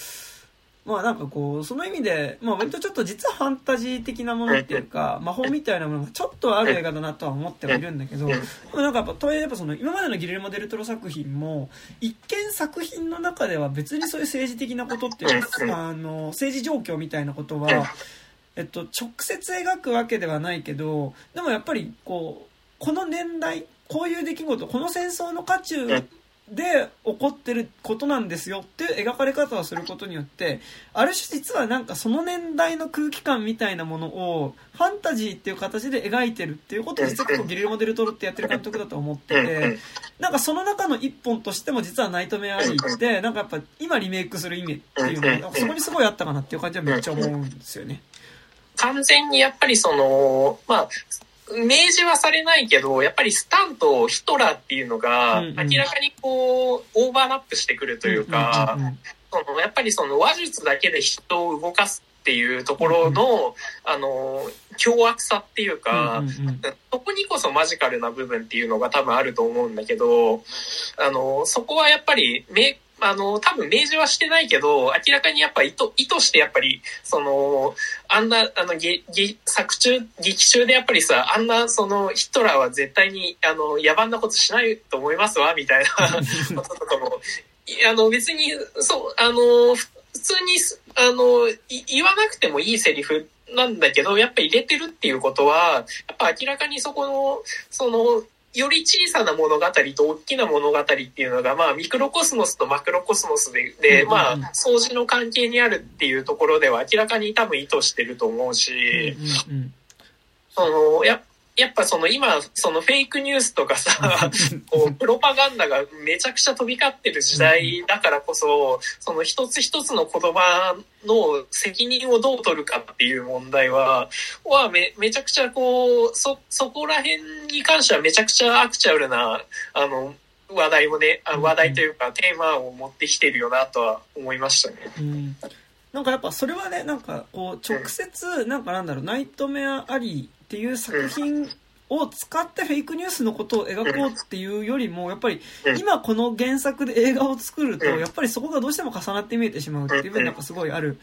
まあなんかこう、その意味で、まあ割とちょっと実はファンタジー的なものっていうか、魔法みたいなものがちょっとある映画だなとは思ってはいるんだけど、なんかやっぱ、とはいえやっぱその今までのギレルモ・デルトロ作品も、一見作品の中では別にそういう政治的なことっていうか、あの、政治状況みたいなことは、え。っと、直接描くわけではないけど、でもやっぱりこう、この年代、こういう出来事、この戦争の渦中で起こってることなんですよっていう描かれ方をすることによって、ある種実はなんかその年代の空気感みたいなものをファンタジーっていう形で描いてるっていうことを実は結構ギリルモ・デルトロってやってる監督だと思ってて、なんかその中の一本としても実はナイトメアリーって、なんかやっぱ今リメイクする意味っていうのが、そこにすごいあったかなっていう感じはめっちゃ思うんですよね。完全にやっぱりその、まあ、明示はされないけど、やっぱりスタンとヒトラーっていうのが、明らかにこう、オーバーラップしてくるというか、そのやっぱりその話術だけで人を動かすっていうところの、あの、凶悪さっていうか、そこにこそマジカルな部分っていうのが多分あると思うんだけど、あの、そこはやっぱり明あの、多分明示はしてないけど、明らかにやっぱ意図、意図してやっぱり、その、あんな、あの、げ、げ、作中、劇中でやっぱりさ、あんな、その、ヒトラーは絶対に、あの、野蛮なことしないと思いますわ、みたいな こととかも、あの、別に、そう、あの、普通に、あの、言わなくてもいいセリフなんだけど、やっぱ入れてるっていうことは、やっぱ明らかにそこの、その、より小さな物語と大きな物語っていうのが、まあ、ミクロコスモスとマクロコスモスで、で、まあ、掃除の関係にあるっていうところでは明らかに多分意図してると思うし、その、ややっぱその今、そのフェイクニュースとかさ、こう、プロパガンダがめちゃくちゃ飛び交ってる時代だからこそ、その一つ一つの言葉の責任をどう取るかっていう問題は、はめ、めちゃくちゃこう、そ、そこら辺に関してはめちゃくちゃアクチャルな、あの、話題もね、あ話題というかテーマを持ってきてるよなとは思いましたね。うんなんかやっぱそれはね、なんかこう直接、なんかなんだろう、ナイトメアアリーっていう作品を使ってフェイクニュースのことを描こうっていうよりも、やっぱり今この原作で映画を作ると、やっぱりそこがどうしても重なって見えてしまうっていう分なん。かすごいある、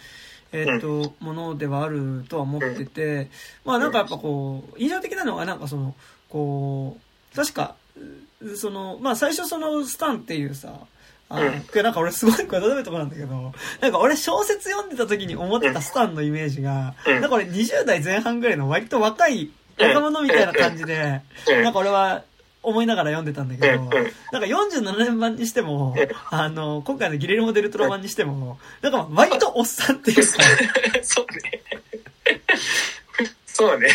えっ、と、ものではあるとは思ってて、まあなんかやっぱこう、印象的なのはなんかその、こう、確か、その、まあ最初そのスタンっていうさ、あうん、なんか俺すごいこれどうでもいいとこなんだけど、なんか俺小説読んでた時に思ってたスタンのイメージが、うん、なんか俺20代前半ぐらいの割と若い若者みたいな感じで、なんか俺は思いながら読んでたんだけど、なんか47年版にしても、あの、今回のギレルモデルトロ版にしても、なんか割とおっさんっていうか、そうね。そうね。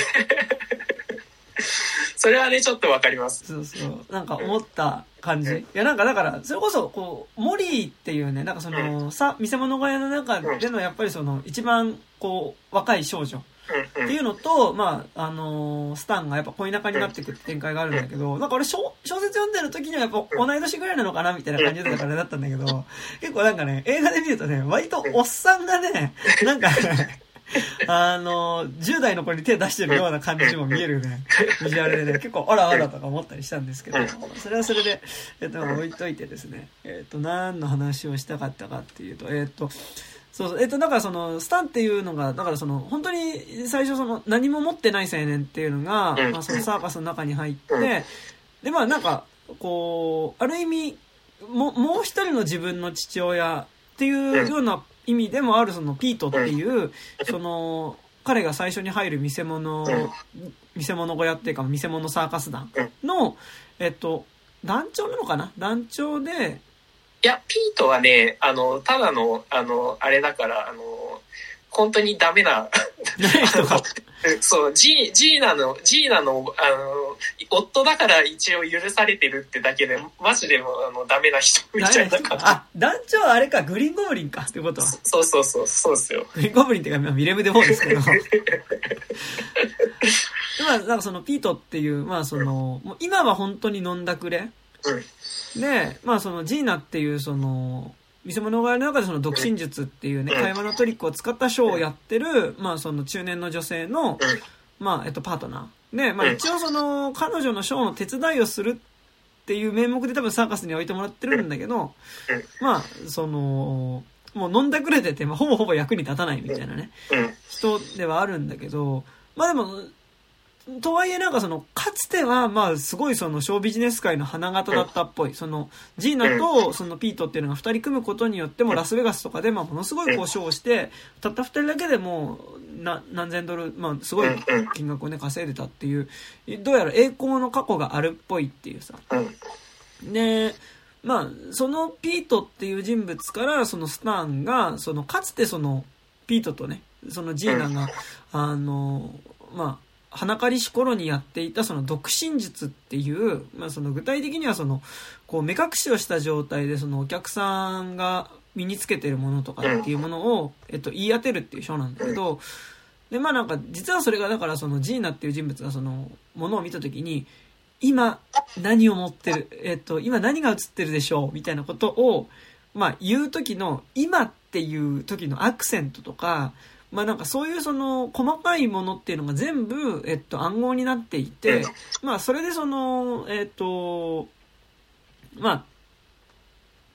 それはね、ちょっとわかります。そうそう。なんか思った感じ。いや、なんかだから、それこそ、こう、モリーっていうね、なんかその、さ、見せ物小屋の中での、やっぱりその、一番、こう、若い少女うんうん。っていうのと、まあ、あのースタンがやっぱ恋仲になっていくって展開があるんだけど、なんか俺小小説読んでる時にはやっぱ同い年ぐらいなのかなみたいな感じだったからだったんだけど、結構なんかね、映画で見るとね、割とおっさんがね、なんかね、あのー、10代の子に手出してるような感じも見えるね、ビジュアルでね、結構あらあらとか思ったりしたんですけど、それはそれで、えっと、置いといてですね、えっと、何の話をしたかったかっていうと、えっと、そうそう。えっと、だからその、スタンっていうのが、だからその、本当に最初その、何も持ってない青年っていうのが、うん。まあそのサーカスの中に入っうん。て、で、まあなんか、こう、ある意味、も、もう一人の自分の父親っていうような意味でもあるその、ピートっていう、その、彼が最初に入る見せ物、見せ物小屋っていうか、見せ物サーカス団の、えっと、団長なのかな？団長で、いや、ピートはね、あの、ただの、あの、あれだから、あの、本当にダメな、そう、ジー、ジーナの、ジーナの、あの、夫だから一応許されてるってだけで、マジでもう、あの、ダメな人みたいな感じ。あ、団長はあれか、グリーンゴブリンか、ってこと？は。そうそうそう、そうですよ。グリーンゴブリンってか、まあミレムデフォーですけど。まあ、なんかそのピートっていう、まあその、もう今は本当に飲んだくれ。で、まあそのジーナっていうその、見せ物小屋の中でその独身術っていうね、うん会話のトリックを使ったショーをやってる、まあその中年の女性の、まあえっとパートナー。で、まあ一応その、彼女のショーの手伝いをするっていう名目で多分サーカスに置いてもらってるんだけど、まあ、その、もう飲んだくれてて、まあほぼほぼ役に立たないみたいなね。うん。人ではあるんだけど、まあでも、とはいえなんかその、かつてはまあすごいそのショービジネス界の花形だったっぽい。その、ジーナとそのピートっていうのが二人組むことによってもラスベガスとかでまあものすごいこうショーをして、たった二人だけでもうな何千ドル、まあすごい金額をね稼いでたっていう、どうやら栄光の過去があるっぽいっていうさ。うん。で、まあ、そのピートっていう人物から、そのスターンが、その、かつてその、ピートとね、そのジーナが、あの、まあ、花狩りし頃にやっていたその独身術っていう、まあその具体的にはその、こう目隠しをした状態でそのお客さんが身につけてるものとかっていうものを、えっと、言い当てるっていうショーなんだけど、で、まあなんか、実はそれがだからそのジーナっていう人物がその、ものを見たときに、今何を持ってる、えっと、今何が映ってるでしょうみたいなことを、まあ言う時の、今っていう時のアクセントとか、まあなんかそういうその細かいものっていうのが全部、えっと、暗号になっていて、まあそれでその、えっと、まあ、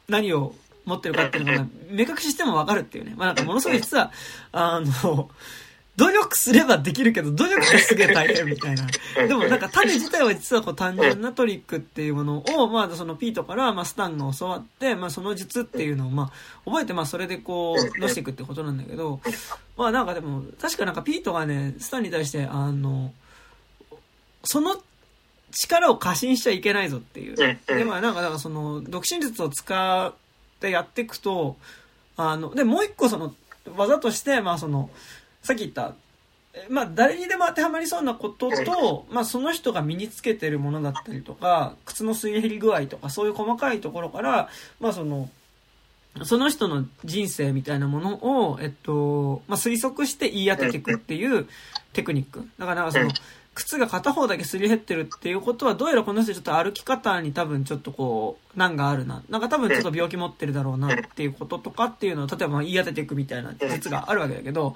何を持ってるかっていうのが目隠ししてもわかるっていうね。まあなんかものすごい実は、あの、努力すればできるけど、努力がすげえ大変みたいな。でもなんか種自体は実はこう単純なトリックっていうものを、まあそのピートからまあスタンが教わって、まあその術っていうのをまあ覚えてまあそれでこう、のしていくってことなんだけど、まあなんかでも、確かなんかピートがね、スタンに対して、あの、その力を過信しちゃいけないぞっていう。で、まあなんか、だからその、独身術を使ってやっていくと、あの、で、もう一個その、技として、まあその、さっき言った、えまあ誰にでも当てはまりそうなことと、まあその人が身につけてるものだったりとか、靴のすり減り具合とか、そういう細かいところから、まあその、その人の人生みたいなものを、えっと、まあ、推測して言い当てていくっていうテクニック。だからなんかその、靴が片方だけすり減ってるっていうことは、どうやらこの人ちょっと歩き方に多分ちょっとこう、難があるな。なんか多分ちょっと病気持ってるだろうなっていうこととかっていうのを、例えばまあ言い当てていくみたいな実があるわけだけど、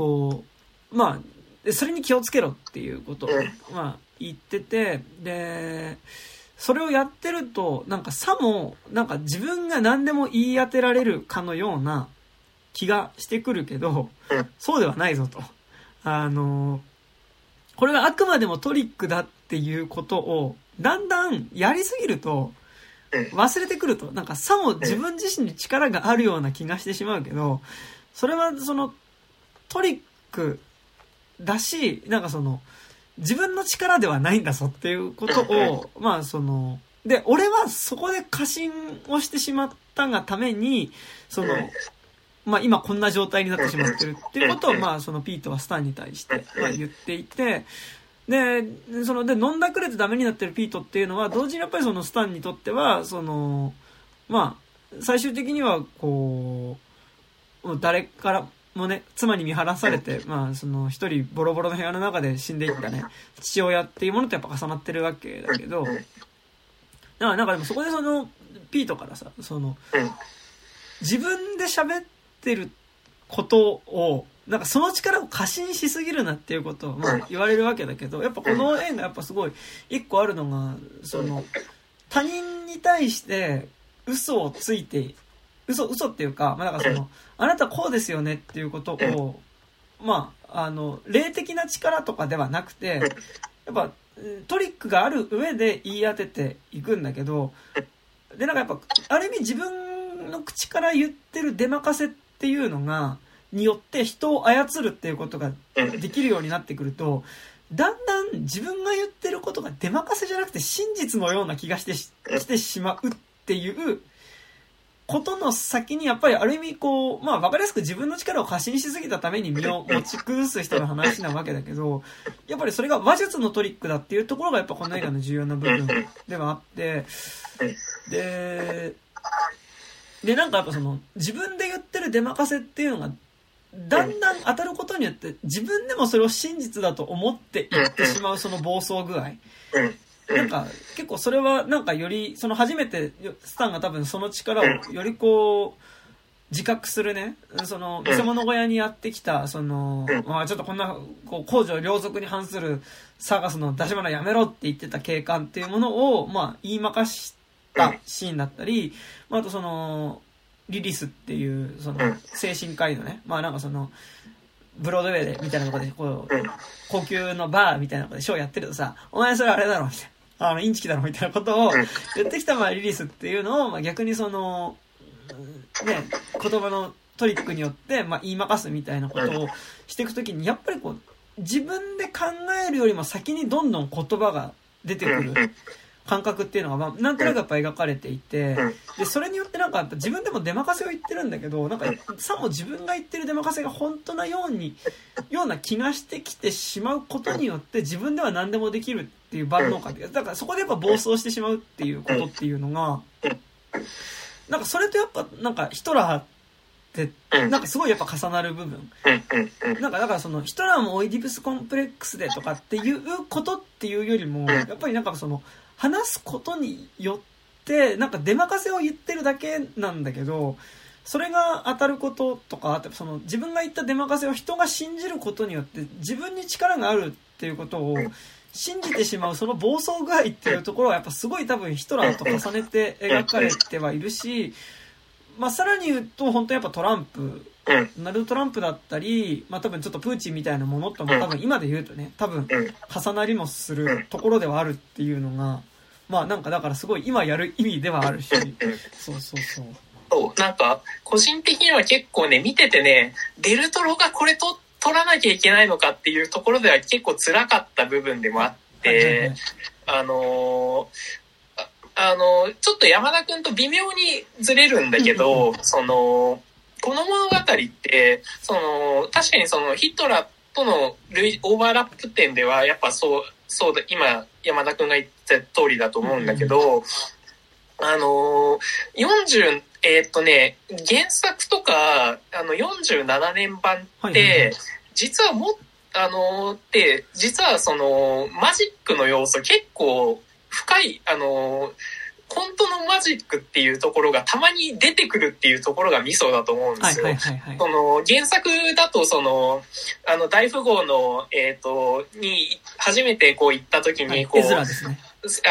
こう、まあ、それに気をつけろっていうことを、まあ言ってて、で、それをやってると、なんかさも、なんか自分が何でも言い当てられるかのような気がしてくるけど、そうではないぞと。あの、これがあくまでもトリックだっていうことを、だんだんやりすぎると、忘れてくると、なんかさも自分自身に力があるような気がしてしまうけど、それはそのトリックだし、なんかその、自分の力ではないんだぞっていうことを、まあその、で、俺はそこで過信をしてしまったがために、その、まあ今こんな状態になってしまってるっていうことを、まあそのピートはスタンに対して、まあ言っていて、で、その、で、飲んだくれてダメになってるピートっていうのは、同時にやっぱりそのスタンにとっては、その、まあ、最終的には、こう、誰からもね、妻に見張らされて、まあ、その、一人ボロボロの部屋の中で死んでいったね、父親っていうものとやっぱ重なってるわけだけど、だから、なんかでもそこでその、ピートからさ、その、自分で喋ってることを、なんかその力を過信しすぎるなっていうことをまあ言われるわけだけど、やっぱこの映画やっぱすごい一個あるのが、その、他人に対して嘘をついて、嘘、嘘っていうか、まあだからその、あなたこうですよねっていうことを、まあ、あの、霊的な力とかではなくて、やっぱトリックがある上で言い当てていくんだけど、で、なんかやっぱ、ある意味自分の口から言ってる出任せっていうのが、によって人を操るっていうことができるようになってくると、だんだん自分が言ってることが出任せじゃなくて真実のような気がしてしてしまうっていうことの先にやっぱりある意味こう、まあ分かりやすく自分の力を過信しすぎたために身を 持ち崩す人の話なわけだけど、やっぱりそれが話術のトリックだっていうところがやっぱこの映画の重要な部分ではあって、で、で、なんかやっぱその自分で言ってる出任せっていうのがだんだん当たることによって自分でもそれを真実だと思っていってしまうその暴走具合。なんか結構それはなんかよりその初めてスタンが多分その力をよりこう自覚するね、その見せ物小屋にやってきたその、まあちょっとこんなこう公序良俗に反するサーカスの出し物やめろって言ってた警官っていうものをまあ言いまかしたシーンだったり、まああとそのリリスっていう、その、精神科医のね、まあなんかその、ブロードウェイで、みたいなとこで、こう、高級のバーみたいなとこでショーやってるとさ、お前それあれだろ、みたいな。あの、インチキだろ、みたいなことを言ってきた、まあ、リリスっていうのを、まあ、逆にその、ね、言葉のトリックによって、まあ、言いまかすみたいなことをしていくときに、やっぱりこう、自分で考えるよりも先にどんどん言葉が出てくる感覚っていうのが、まあ、なんとなくやっぱ描かれていて、で、それによってなんか自分でも出任せを言ってるんだけど、なんか、さも自分が言ってる出任せが本当なように、ような気がしてきてしまうことによって、自分では何でもできるっていう万能感で、だからそこでやっぱ暴走してしまうっていうことっていうのが、なんかそれとやっぱ、なんかヒトラーって、なんかすごいやっぱ重なる部分。なんかだからそのヒトラーもオイディプスコンプレックスでとかっていうことっていうよりも、やっぱりなんかその、話すことによって、なんか出任せを言ってるだけなんだけど、それが当たることとか、その自分が言った出任せを人が信じることによって自分に力があるっていうことを信じてしまうその暴走具合っていうところはやっぱすごい多分ヒトラーと重ねて描かれてはいるし、まあさらに言うと本当やっぱトランプ、ナルド・トランプだったり、まあ多分ちょっとプーチンみたいなものとも多分今で言うとね、多分重なりもするところではあるっていうのが、まあなんかだからすごい今やる意味ではあるし、そうそうそう。そう、なんか、個人的には結構ね、見ててね、デルトロがこれと取らなきゃいけないのかっていうところでは結構辛かった部分でもあって、あのー、あの、ちょっと山田くんと微妙にずれるんだけど、その、この物語って、その、確かにそのヒトラーとのオーバーラップ点では、やっぱそう、そうだ、今、山田くんが言った通りだと思うんだけど、あのー、40、えー、っとね、原作とか、あの、47年版って、実はも、あのー、って、実はその、マジックの要素結構深い、あのー、マジックっていうところがたまに出てくるっていうところがミソだと思うんですよ。その原作だとそのあの大富豪のえっ、ー、とに初めてこう行った時にこう、はい、エズラですね。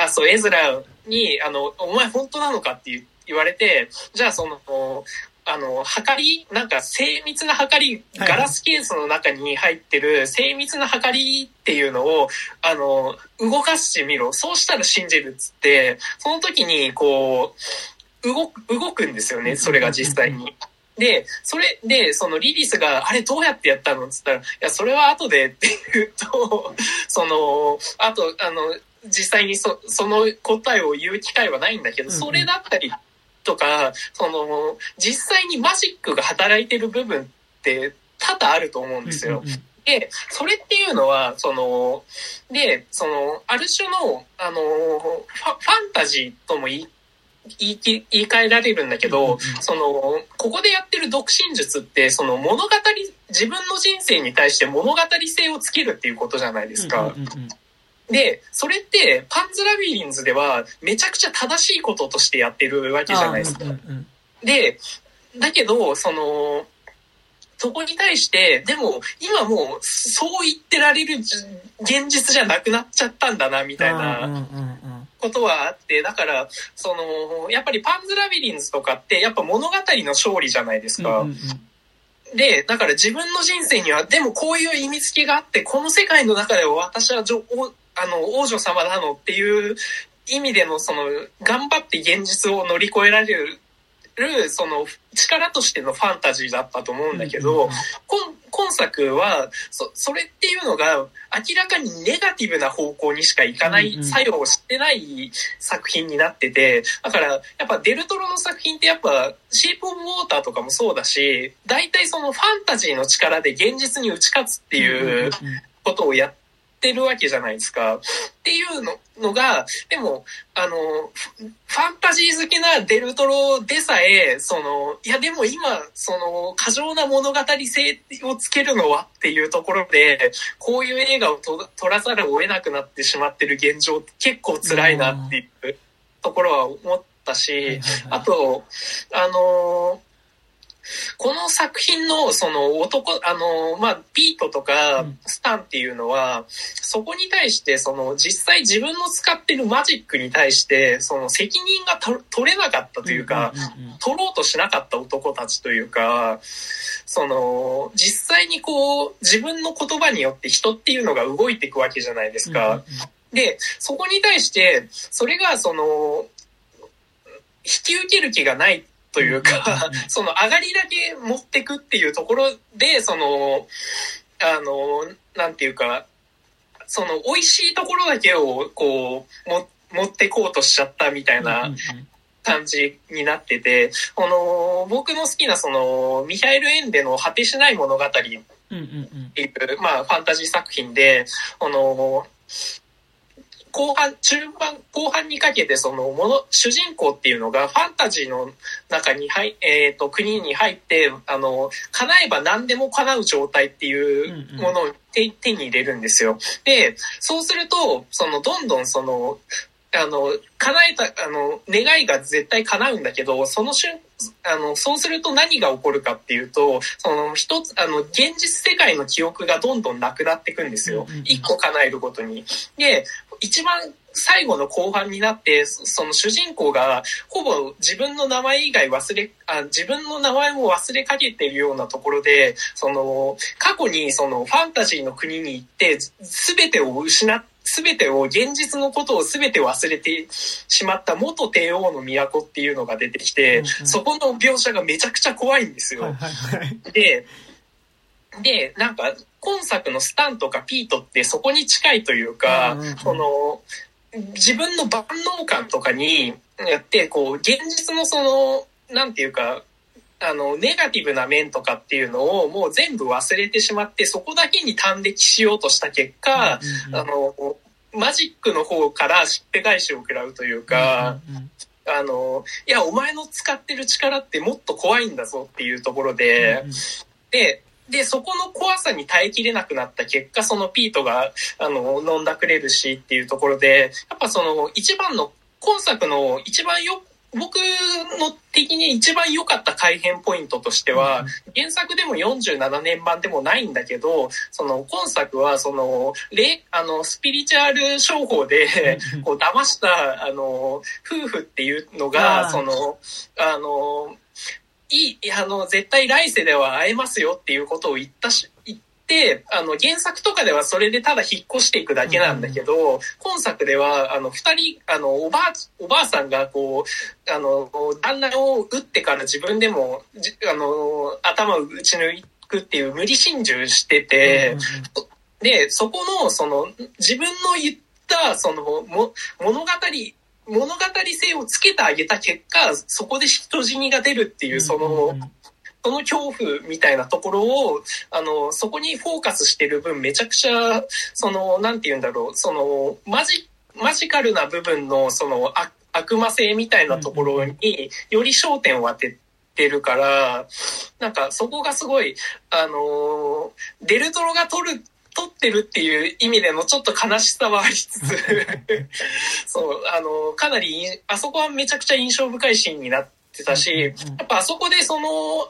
あそうエズラにあのお前本当なのかって言われてじゃあそのあの、はかり、なんか精密なはかり、ガラスケースの中に入ってる精密なはかりっていうのを、あの、動かしてみろ。そうしたら信じるっつって、その時にこう、動く、動くんですよね、それが実際に。で、それで、そのリリスが、あれどうやってやったのっつったら、いや、それは後でって言うと、その、あと、あの、実際にそその答えを言う機会はないんだけど、それだったりとか、その、実際にマジックが働いてる部分って多々あると思うんですよ。で、それっていうのは、その、で、その、ある種の、あの、ファンタジーとも言い言い言い換えられるんだけど、その、ここでやってる独身術って、その物語、自分の人生に対して物語性をつけるっていうことじゃないですか。で、それってパンズラビリンズではめちゃくちゃ正しいこととしてやってるわけじゃないですか。で、だけど、その、そこに対して、でも今もうそう言ってられる現実じゃなくなっちゃったんだな、みたいなことはあって、だから、その、やっぱりパンズラビリンズとかってやっぱ物語の勝利じゃないですか。で、だから自分の人生には、でもこういう意味付けがあって、この世界の中では私はあの、王女様なのっていう意味での、その、頑張って現実を乗り越えられる、その、力としてのファンタジーだったと思うんだけど、今、今作は、そ、それっていうのが、明らかにネガティブな方向にしかいかない作用を知ってない作品になってて、だから、やっぱデルトロの作品ってやっぱ、シェイプオブウォーターとかもそうだし、大体そのファンタジーの力で現実に打ち勝つっていうことをやっってるわけじゃないですか。っていうののが、でも、あの、ファンタジー好きなデルトロでさえ、その、いやでも今、その、過剰な物語性をつけるのはっていうところで、こういう映画を撮らざるを得なくなってしまってる現状結構辛いなっていうところは思ったし、あと、あの、この作品のその男、あの、まあ、ピートとかスタンっていうのは、そこに対してその実際自分の使ってるマジックに対してその責任が取れなかったというか、取ろうとしなかった男たちというか、その、実際にこう自分の言葉によって人っていうのが動いていくわけじゃないですか。で、そこに対して、それがその、引き受ける気がないというか、その上がりだけ持ってくっていうところで、その、あの、なんていうか、その美味しいところだけをこう、も持ってこうとしちゃったみたいな感じになってて、この、僕の好きなその、ミハエル・エンデの果てしない物語っていう、まあ、ファンタジー作品で、この、後半、中盤、後半にかけてそのもの、主人公っていうのがファンタジーの中に入、えっ、ー、と、国に入って、あの、叶えば何でも叶う状態っていうものを手,、手に入れるんですよ。で、そうすると、その、どんどんその、あの、叶えた、あの、願いが絶対叶うんだけど、その瞬、あの、そうすると何が起こるかっていうと、その一つ、あの、現実世界の記憶がどんどんなくなっていくんですよ。一個叶えるごとに。で、一番最後の後半になって、その主人公がほぼ自分の名前以外忘れ、あ自分の名前も忘れかけているようなところで、その過去にそのファンタジーの国に行って全てを失って、全てを、現実のことを全て忘れてしまった元帝王の都っていうのが出てきて、そこの描写がめちゃくちゃ怖いんですよ。で、で、なんか、今作のスタンとかピートってそこに近いというか、その、自分の万能感とかにやって、こう、現実のその、なんていうか、あの、ネガティブな面とかっていうのをもう全部忘れてしまって、そこだけに端的しようとした結果、あの、マジックの方からしっぺ返しを食らうというか、あの、いや、お前の使ってる力ってもっと怖いんだぞっていうところで、で、で、そこの怖さに耐えきれなくなった結果、そのピートが、あの、飲んだくれるしっていうところで、やっぱその、一番の、今作の一番よ、僕の的に一番良かった改変ポイントとしては、原作でも47年版でもないんだけど、その今作はその、れあの、スピリチュアル商法で、こう騙した、あの、夫婦っていうのが、その、あの、いい、あの、絶対来世では会えますよっていうことを言ったし、言って、あの、原作とかではそれでただ引っ越していくだけなんだけど、うん、今作では、あの、二人、あの、おばあ、おばあさんがこう、あの、旦那を撃ってから自分でも、あの、頭を打ち抜くっていう無理心中してて、うん、で、そこの、その、自分の言った、その、も、物語物語性をつけてあげた結果、そこで人死にが出るっていう、その、その恐怖みたいなところを、あの、そこにフォーカスしてる分、めちゃくちゃ、その、なんて言うんだろう、その、マジ、マジカルな部分の、その、悪悪魔性みたいなところに、より焦点を当ててるから、なんかそこがすごい、あの、デルトロが取る、取ってるっていう意味でのちょっと悲しさはありつつ そう、あの、かなり、あそこはめちゃくちゃ印象深いシーンになってたし、やっぱあそこでその、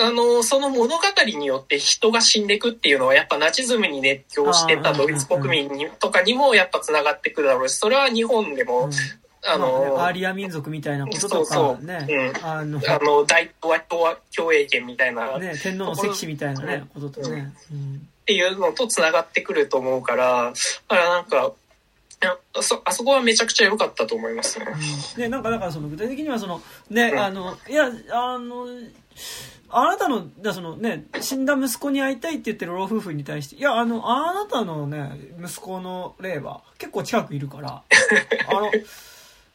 あの、その物語によって人が死んでいくっていうのはやっぱナチズムに熱狂してたドイツ国民にとかにもやっぱ繋がってくるだろうし、それは日本でも、うん、あの、まあ、アーリア民族みたいなこととか、ね、そうそう。うん、あの、あの大東亜共栄圏みたいな。ね、天皇の石碑みたいなね、こととね、うん。っていうのと繋がってくると思うから、だからなんか、あそあそこはめちゃくちゃ良かったと思いますね。うん、ね、なんかだからその具体的にはその、ね、うん、あの、いや、あの、あなたの、だそのね、死んだ息子に会いたいって言ってる老夫婦に対して、いや、あの、あなたのね、息子の霊は結構近くいるから、あの、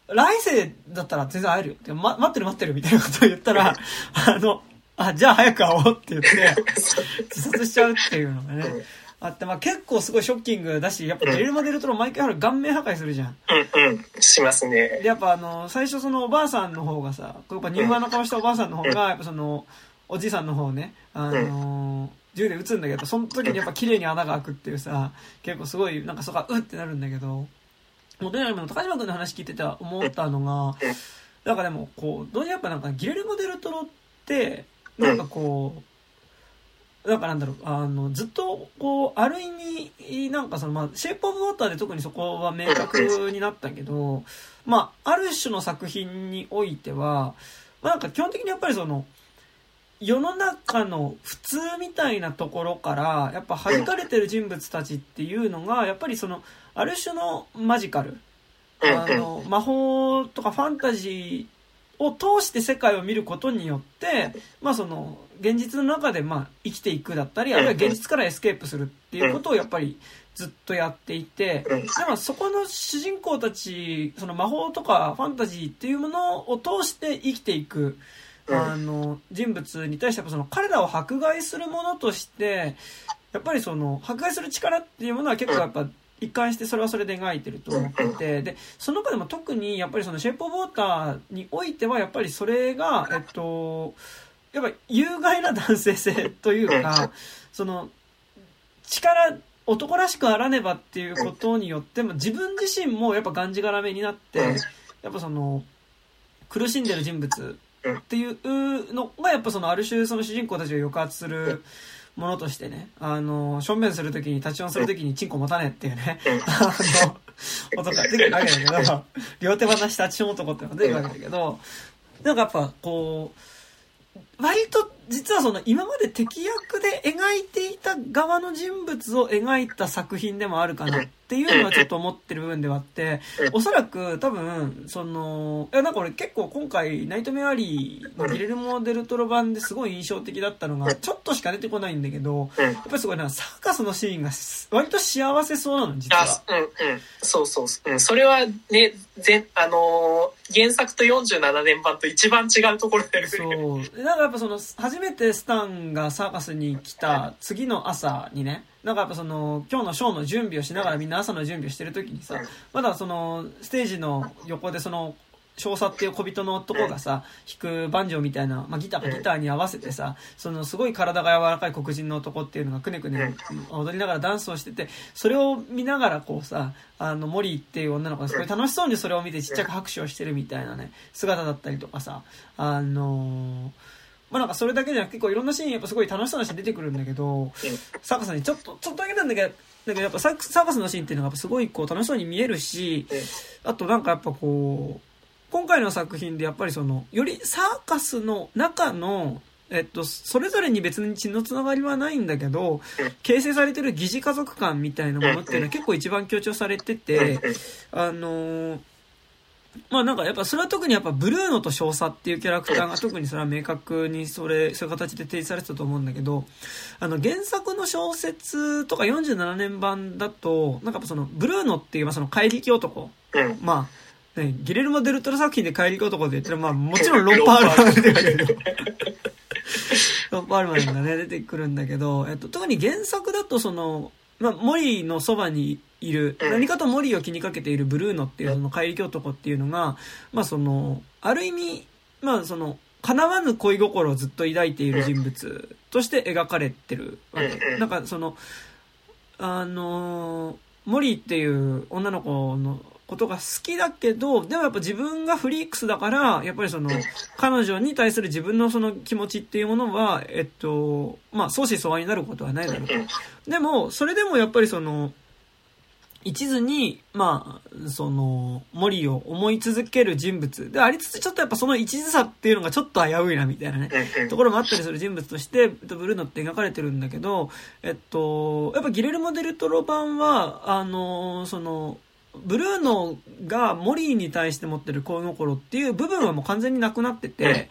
来世だったら全然会えるよ。って、ま、待ってる待ってるみたいなことを言ったら、あの、あ、じゃあ早く会おうって言って、自殺しちゃうっていうのがね、あって、まあ結構すごいショッキングだし、やっぱデルマデルトロ毎回ある顔面破壊するじゃん。うんうん、しますね。で、やっぱあの、最初そのおばあさんの方がさ、やっぱ乳がんの顔したおばあさんの方が、やっぱその、おじいさんの方ね、あのー、銃で撃つんだけど、その時にやっぱ綺麗に穴が開くっていうさ、結構すごい、なんかそこはうってなるんだけど、もうとにかく高島君の話聞いてて思ったのが、なんかでも、こう、どうにやっぱなんかギレルモ・デルトロって、なんかこう、なんかなんだろう、あの、ずっと、こう、ある意味、なんかその、まあ、シェイプオブウォーターで特にそこは明確になったけど、まあ、ある種の作品においては、まあ、なんか基本的にやっぱりその、世の中の普通みたいなところからやっぱ弾かれてる人物たちっていうのがやっぱりそのある種のマジカル。あの魔法とかファンタジーを通して世界を見ることによってまあその現実の中でまあ生きていくだったりあるいは現実からエスケープするっていうことをやっぱりずっとやっていてでもそこの主人公たちその魔法とかファンタジーっていうものを通して生きていく。あの、人物に対してその彼らを迫害するものとして、やっぱりその、迫害する力っていうものは結構やっぱ、一貫してそれはそれで描いてると思ってて、で、その中でも特にやっぱりそのシェイプオブウォーターにおいてはやっぱりそれが、えっと、やっぱ有害な男性性というか、その、力、男らしくあらねばっていうことによっても自分自身もやっぱがんじがらめになって、やっぱその、苦しんでる人物っていうのがやっぱそのある種その主人公たちを抑圧するものとしてね、あの、正面するときに、立ち音するときにチンコ持たねえっていうね、あの、男が出てくるわけだけど、両手放し立ち音男っていうのが出てくるわけだけど、なんかやっぱこう、割と実はその今まで敵役で描いていた側の人物を描いた作品でもあるかなっていうのはちょっと思ってる部分ではあって、おそらく多分、その、いやなんか俺結構今回、ナイトメアリーのギレルモ・デルトロ版ですごい印象的だったのが、ちょっとしか出てこないんだけど、やっぱりすごいな、サーカスのシーンが割と幸せそうなの、実は。うんうん。そうそう。うん。それはね、ぜあのー、原作と47年版と一番違うところで。そう。なんかやっぱその、初めてスタンがサーカスに来た次の朝にね、なんかやっぱその、今日のショーの準備をしながらみんな朝の準備をしてる時にさ、まだその、ステージの横でその、少佐っていう小人の男がさ、弾くバンジョーみたいな、まあ、ギターかギターに合わせてさ、そのすごい体が柔らかい黒人の男っていうのがくねくね踊りながらダンスをしてて、それを見ながらこうさ、あの、モリーっていう女の子がすごい。楽しそうにそれを見てちっちゃく拍手をしてるみたいなね、姿だったりとかさ、あのーまあなんかそれだけじゃなく結構いろんなシーンやっぱすごい楽しそうなシーン出てくるんだけど、サーカスにちょっと、ちょっとだけなんだけど、だけどやっぱサーカスのシーンっていうのがすごいこう楽しそうに見えるし、あとなんかやっぱこう、今回の作品でやっぱりその、よりサーカスの中の、えっと、それぞれに別に血のつながりはないんだけど、形成されてる疑似家族感みたいなものっていうのは結構一番強調されてて、あのーまあなんかやっぱそれは特にやっぱブルーノと少佐っていうキャラクターが特にそれは明確にそれ、そういう形で提示されてたと思うんだけど、あの原作の小説とか47年版だと、なんかそのブルーノっていうまあその怪力男、まね、ギレルモ・デルトロ作品で帰り男で言ったら、まあ もちろんロンパールマンが出てくるけど。ロンパールマンがね、出てくるんだけど、えっと、特に原作だとその、まあ、モリーのそばにいる、何かとモリーを気にかけているブルーノっていうその怪力男っていうのが、まあその、ある意味、まあその、叶わぬ恋心をずっと抱いている人物として描かれてるわけ。なんかその、あの、モリーっていう女の子のことが好きだけど、でもやっぱ自分がフリークスだから、やっぱりその、彼女に対する自分のその気持ちっていうものは、えっと、まあ、相思相愛になることはないだろうと。でも、それでもやっぱりその、一途に、まあ、その、森を思い続ける人物。でありつつ、ちょっとやっぱその一途さっていうのがちょっと危ういなみたいなね、ところもあったりする人物として、ブルーノって描かれてるんだけど、えっと、やっぱギレルモ・デルトロ版は、あの、その、ブルーノがモリーに対して持ってる恋心っていう部分はもう完全になくなってて、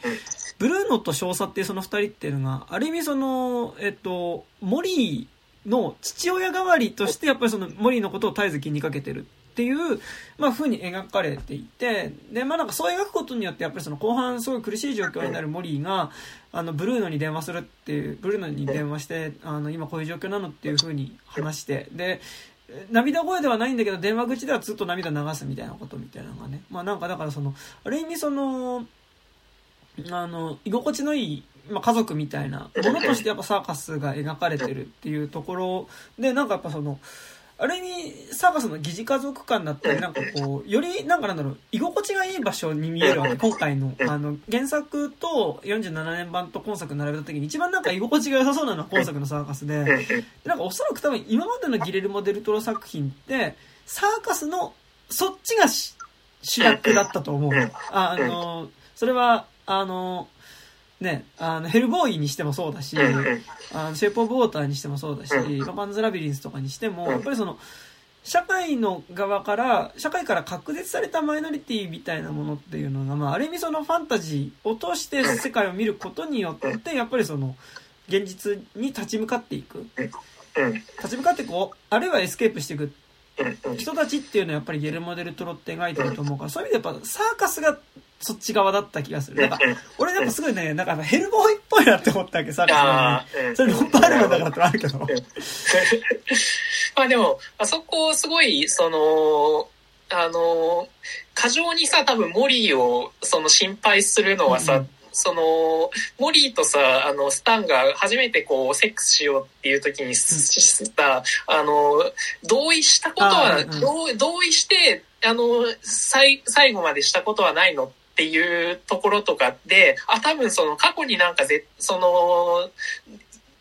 ブルーノと少佐っていうその二人っていうのが、ある意味その、えっと、モリーの父親代わりとしてやっぱりそのモリーのことを絶えず気にかけてるっていう、まあ、風に描かれていて、で、まあなんかそう描くことによってやっぱりその後半すごい苦しい状況になるモリーが、あの、ブルーノに電話するっていう、ブルーノに電話して、あの、今こういう状況なのっていう風に話して、で、涙声ではないんだけど、電話口ではずっと涙流すみたいなことみたいなのがね。まあなんかだからその、ある意味その、あの、居心地のいい、まあ、家族みたいな ものとしてやっぱサーカスが描かれてるっていうところで、なんかやっぱその、ある意味、サーカスの疑似家族感だったり、なんかこう、より、なんかなんだろう、居心地がいい場所に見えるわけ。今回の、あの、原作と47年版と今作並べた時に一番なんか居心地が良さそうなのは今作のサーカスで、なんかおそらく多分今までのギレルモ・デルトロ作品って、サーカスの、そっちが主役だったと思う。あの、それは、あの、ね、あの、ヘルボーイにしてもそうだし、あの、シェイプオブウォーターにしてもそうだし、パンズラビリンスとかにしても、やっぱりその、社会の側から、社会から隔絶されたマイノリティみたいなものっていうのが、まあ、ある意味そのファンタジーを通して世界を見ることによって、やっぱりその、現実に立ち向かっていく。立ち向かってこう、あるいはエスケープしていく。人たちっていうのはやっぱりギレルモデルトロって描いてると思うから、そういう意味でやっぱサーカスがそっち側だった気がする。なんか、俺やっぱすごいね、なんかヘルボーイっぽいなって思ったわけ、サーカス、ね。それロンパールマンだからってあるけど。まあでも、あそこすごい、その、あの、過剰にさ、多分モリーをその心配するのはさ、うんその、モリーとさ、あの、スタンが初めてこう、セックスしようっていう時にさ、あの、同意したことは、うん、同意して、あの、最、最後までしたことはないのってていうところとかで、あ、多分その過去になんかぜ、その、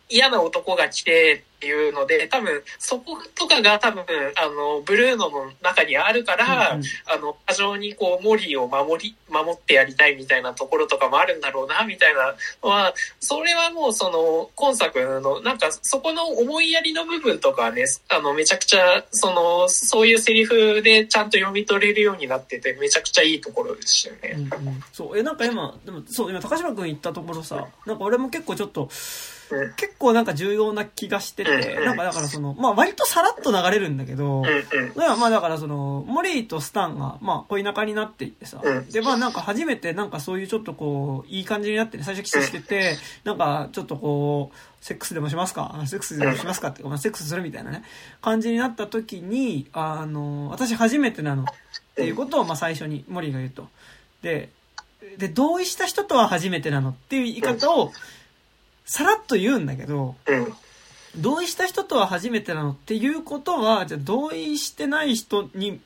嫌な男が来てっていうので、多分そことかが多分、あの、ブルーノの中にあるから、うんうん、あの、過剰にこう、モリーを守り、守ってやりたいみたいなところとかもあるんだろうな、みたいなのは、それはもうその、今作の、なんかそこの思いやりの部分とかね、あの、めちゃくちゃ、その、そういうセリフでちゃんと読み取れるようになってて、めちゃくちゃいいところでしたよね。うんうん、そう、え、なんか今、でも、そう、今高島君言ったところさ、なんか俺も結構ちょっと、結構なんか重要な気がしてて、なんかだからその、まあ割とさらっと流れるんだけど、まあだからその、モリーとスタンが、まあ恋仲になっていってさ、でまあなんか初めてなんかそういうちょっとこう、いい感じになってね、最初キスしてて、なんかちょっとこう、セックスでもしますか？セックスでもしますかって、まあ、セックスするみたいなね、感じになった時に、あの、私初めてなの。っていうことを、まあ最初にモリーが言うと。で、で、同意した人とは初めてなのっていう言い方を、さらっと言うんだけど、同意した人とは初めてなのっていうことは、じゃあ同意してない人に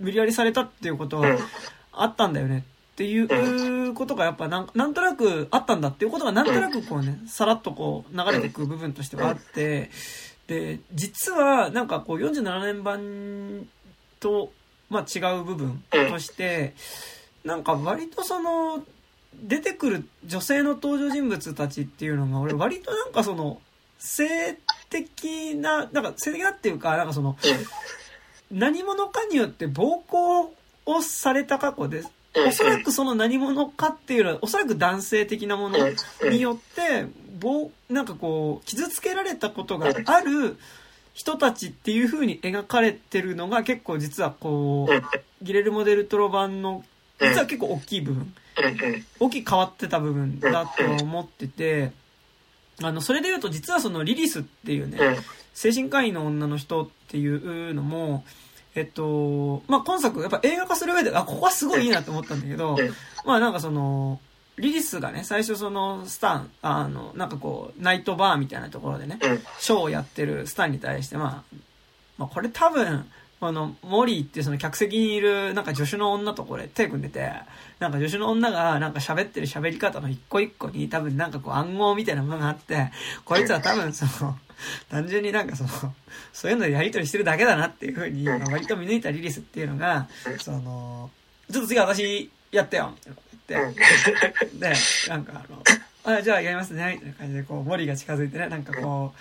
無理やりされたっていうことはあったんだよねっていうことがやっぱなんなんとなくあったんだっていうことがなんとなくこうね、さらっとこう流れていく部分としてはあって、で、実はなんかこう47年版と、まあ違う部分として、なんか割とその、出てくる女性の登場人物たちっていうのが、俺割となんかその、性的な、なんか性的なっていうか、なんかその、何者かによって暴行をされた過去です。おそらくその何者かっていうのは、おそらく男性的なものによって、暴、なんかこう、傷つけられたことがある人たちっていう風に描かれてるのが結構実はこう、ギレルモ・デルトロ版の、実は結構大きい部分、大きく変わってた部分だと思ってて、あの、それで言うと実はそのリリスっていうね、精神科医の女の人っていうのも、えっと、まあ、今作、やっぱ映画化する上で、あ、ここはすごいいいなと思ったんだけど、まあなんかその、リリスがね、最初その、スタン、あの、なんかこう、ナイトバーみたいなところでね、ショーをやってるスタンに対して、まあ、まあこれ多分、あの、モリーってその客席にいる、なんか助手の女とこれ手組んでて、なんか助手の女がなんか喋ってる喋り方の一個一個に多分なんかこう暗号みたいなものがあって、こいつは多分その、単純になんかその、そういうのでやりとりしてるだけだなっていうふうに、割と見抜いたリリスっていうのが、その、ちょっと次私やってよ、みたいなこと言って、で、なんかあの、あ、じゃあやりますね、みたいな感じでこう、モリーが近づいてね、なんかこう、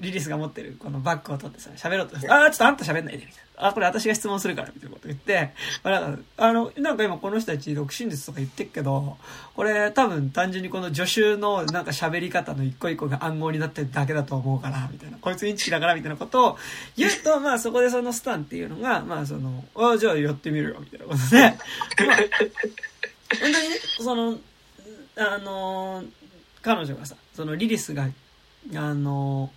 リリスが持ってるこのバッグを取ってさ、喋ろうとああ、ちょっとあんた喋んないで、みたいな。あ、これ私が質問するから、みたいなこと言って、まあ、の、なんか今この人たち独身術とか言ってっけど、これ多分単純にこの助手のなんか喋り方の一個一個が暗号になってるだけだと思うから、みたいな。こいつインチキだから、みたいなことを言うと、まあそこでそのスタンっていうのが、まあその、あじゃあやってみるよ、みたいなことで、まあ、本当にね、その、あの、彼女がさ、そのリリスが、あの、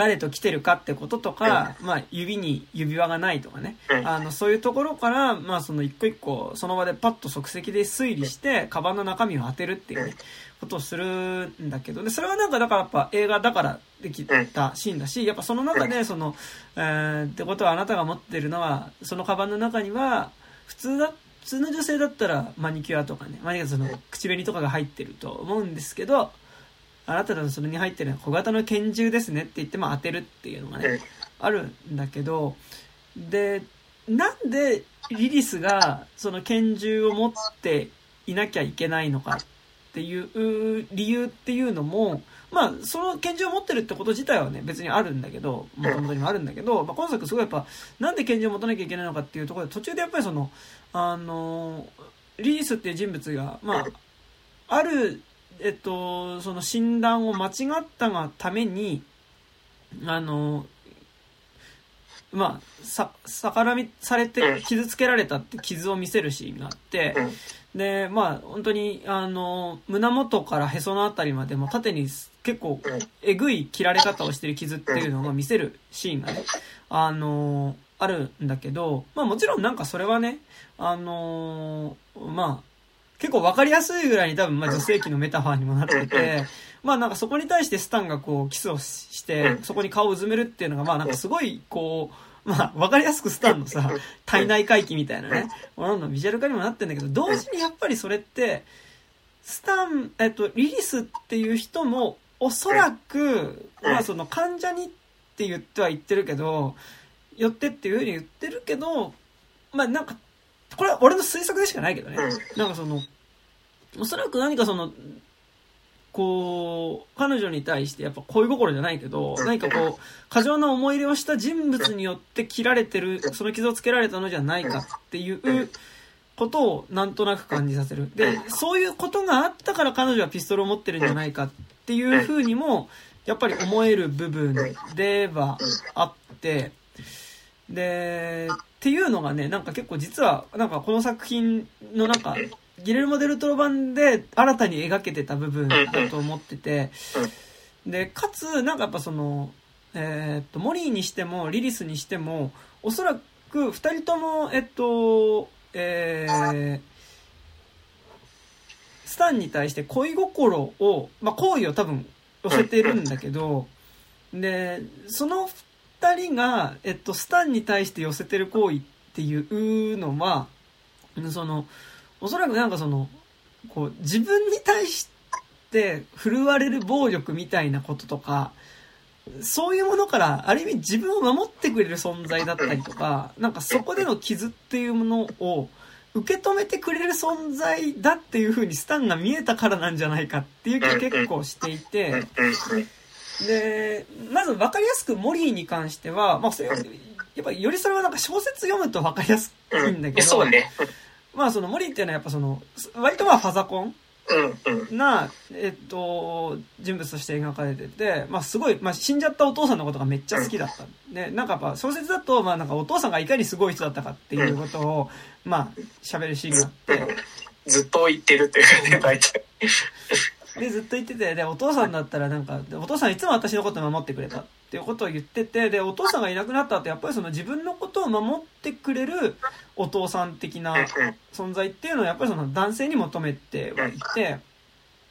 誰と来てるかってこととか、まあ、指に指輪がないとかね、あの、そういうところから、まあ、その一個一個、その場でパッと即席で推理して、カバンの中身を当てるっていうね、ことをするんだけど、で、それはなんか、だからやっぱ映画だからできたシーンだし、やっぱその中で、その、えー、ってことはあなたが持ってるのは、そのカバンの中には、普通だ、普通の女性だったらマニキュアとかね、マニキュアその口紅とかが入ってると思うんですけど、あなたのそれに入ってる小型の拳銃ですねって言っても当てるっていうのがね、あるんだけど、で、なんでリリスがその拳銃を持っていなきゃいけないのかっていう理由っていうのも、まあ、その拳銃を持ってるってこと自体はね、別にあるんだけど、もともとにもあるんだけど、まあ、今作すごいやっぱ、なんで拳銃を持たなきゃいけないのかっていうところで、途中でやっぱりその、あの、リリスっていう人物が、まあ、あるえっと、その診断を間違ったがために、あの、まあ、さ、逆らみされて傷つけられたって傷を見せるシーンがあって、で、まあ、本当に、あの、胸元からへそのあたりまでも縦に結構、えぐい切られ方をしてる傷っていうのを見せるシーンがね、あの、あるんだけど、まあもちろんなんかそれはね、あの、まあ、結構わかりやすいぐらいに多分、まあ女性器のメタファーにもなってて、まあなんかそこに対してスタンがこうキスをして、そこに顔をうずめるっていうのが、まあなんかすごいこう、まあわかりやすくスタンのさ、体内回帰みたいなね、もののビジュアル化にもなってんだけど、同時にやっぱりそれって、スタン、えっと、リリスっていう人も、おそらく、まあその患者にって言っては言ってるけど、よってっていうふうに言ってるけど、まあなんかこれは俺の推測でしかないけどね。なんかその、おそらく何かその、こう、彼女に対してやっぱ恋心じゃないけど、何かこう、過剰な思い入れをした人物によって切られてる、その傷をつけられたのじゃないかっていうことをなんとなく感じさせる。で、そういうことがあったから彼女はピストルを持ってるんじゃないかっていうふうにも、やっぱり思える部分ではあって、で、っていうのがね、なんか結構実は、なんかこの作品のなんか、ギレルモ・デルトロ版で新たに描けてた部分だと思ってて、で、かつ、なんかやっぱその、えー、っと、モリーにしても、リリスにしても、おそらく二人とも、えっと、えー、スタンに対して恋心を、まあ、好意を多分寄せてるんだけど、で、その二人が、えっと、スタンに対して寄せてる行為っていうのは、その、おそらくなんかその、こう、自分に対して振るわれる暴力みたいなこととか、そういうものから、ある意味自分を守ってくれる存在だったりとか、なんかそこでの傷っていうものを受け止めてくれる存在だっていう風にスタンが見えたからなんじゃないかっていう気が結構していて、で、まず分かりやすくモリーに関しては、まあそれ、やっぱよりそれはなんか小説読むと分かりやすいんだけど、そうね。まあそのモリーっていうのはやっぱその、割とまあファザコンな、えっと、人物として描かれてて、まあすごい、まあ死んじゃったお父さんのことがめっちゃ好きだった。で、なんかやっぱ小説だと、まあなんかお父さんがいかにすごい人だったかっていうことを、まあ喋るシーンがあって。ずっと言ってるっていうね、大体。で、ずっと言ってて、で、お父さんだったらなんか、お父さんいつも私のこと守ってくれたっていうことを言ってて、で、お父さんがいなくなった後、やっぱりその自分のことを守ってくれるお父さん的な存在っていうのをやっぱりその男性に求めてはいて、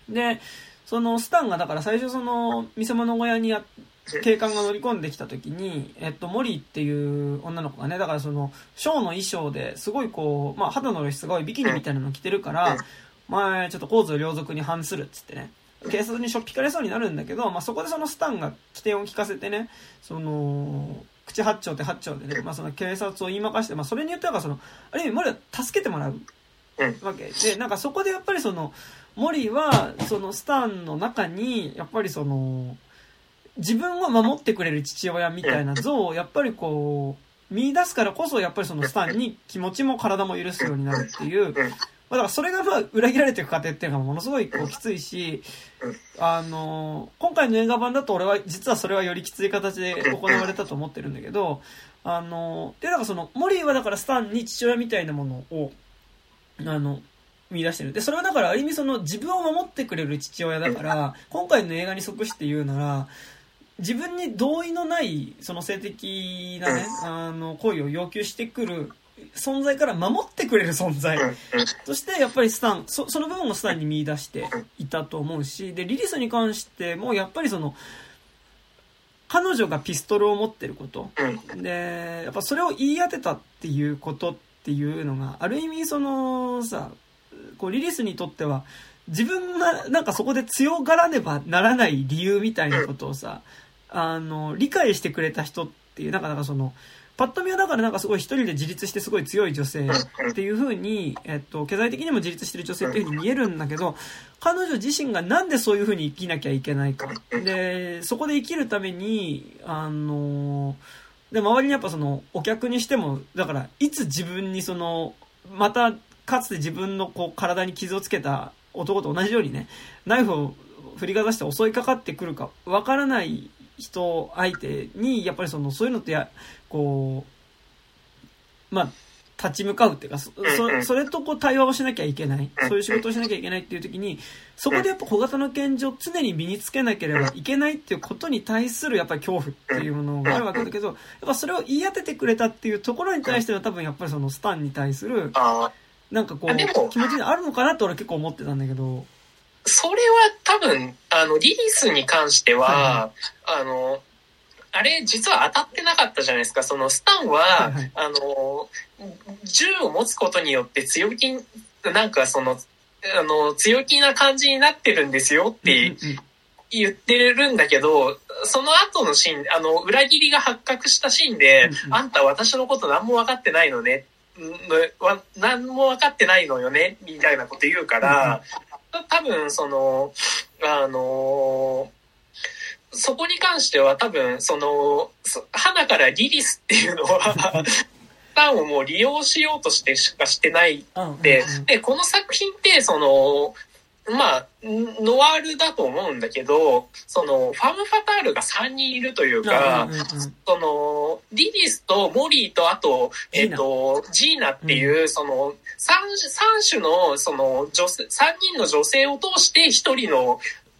で、そのスタンがだから最初その見せ物小屋にや警官が乗り込んできた時に、えっと、モリーっていう女の子がね、だからその、ショーの衣装ですごいこう、まあ肌の露出が多いビキニみたいなの着てるから、前ちょっと構図両族に反するっつってね、警察にしょっぴかれそうになるんだけど、まあそこでそのスタンが起点を聞かせてね、その、口八丁って八丁でね、まあその警察を言いまかして、まあそれによってはその、ある意味モリは助けてもらうわけ。で、なんかそこでやっぱりその、モリは、そのスタンの中に、やっぱりその、自分を守ってくれる父親みたいな像をやっぱりこう、見出すからこそやっぱりそのスタンに気持ちも体も許すようになるっていう、まあ、だからそれがまあ裏切られていく過程っていうのがものすごいこうきついし、あの、今回の映画版だと俺は実はそれはよりきつい形で行われたと思ってるんだけど、あの、で、なんかその、モリーはだからスタンに父親みたいなものを、あの、見出してる。で、それはだからある意味その自分を守ってくれる父親だから、今回の映画に即して言うなら、自分に同意のない、その性的なね、あの、行為を要求してくる存在から守ってくれる存在。として、やっぱりスタン、そその部分をスタンに見出していたと思うし、で、リリスに関しても、やっぱりその、彼女がピストルを持ってること。で、やっぱそれを言い当てたっていうことっていうのが、ある意味その、さ、こう、リリスにとっては、自分がなんかそこで強がらねばならない理由みたいなことをさ、あの、理解してくれた人っていう、なんかなんかその、パッと見はだからなんかすごい一人で自立してすごい強い女性っていう風に、えっと、経済的にも自立してる女性っていう風に見えるんだけど、彼女自身がなんでそういう風に生きなきゃいけないか。で、そこで生きるために、あの、で、周りにやっぱその、お客にしても、だから、いつ自分にその、また、かつて自分のこう、体に傷をつけた男と同じようにね、ナイフを振りかざして襲いかかってくるか、わからない人相手に、やっぱりその、そういうのってや、こう、まあ、立ち向かうっていうか、そ、それとこう対話をしなきゃいけない。そういう仕事をしなきゃいけないっていう時に、そこでやっぱ小型の拳銃を常に身につけなければいけないっていうことに対するやっぱり恐怖っていうものがあるわけだけど、やっぱそれを言い当ててくれたっていうところに対しては多分やっぱりそのスタンに対する、なんかこう、気持ちにあるのかなって俺結構思ってたんだけど。それは多分、あの、リリスに関しては、はい、あの、あれ、実は当たってなかったじゃないですか。その、スタンは、はいはい、あの、銃を持つことによって強気、なんかその、あの、強気な感じになってるんですよって言ってるんだけど、その後のシーン、あの、裏切りが発覚したシーンで、あんた私のこと何も分かってないのね、何も分かってないのよね、みたいなこと言うから、多分、その、あのそこに関しては多分、その、花からリリスっていうのは ターンをもう利用しようとしてしかしてないで、で、この作品って、その、まあ、ノワールだと思うんだけど、その、ファム・ファタールが3人いるというか、その、リリスとモリーと、あと、えっ、ー、と、ジーナっていう、その、3, 3種の、その、女性、3人の女性を通して1人の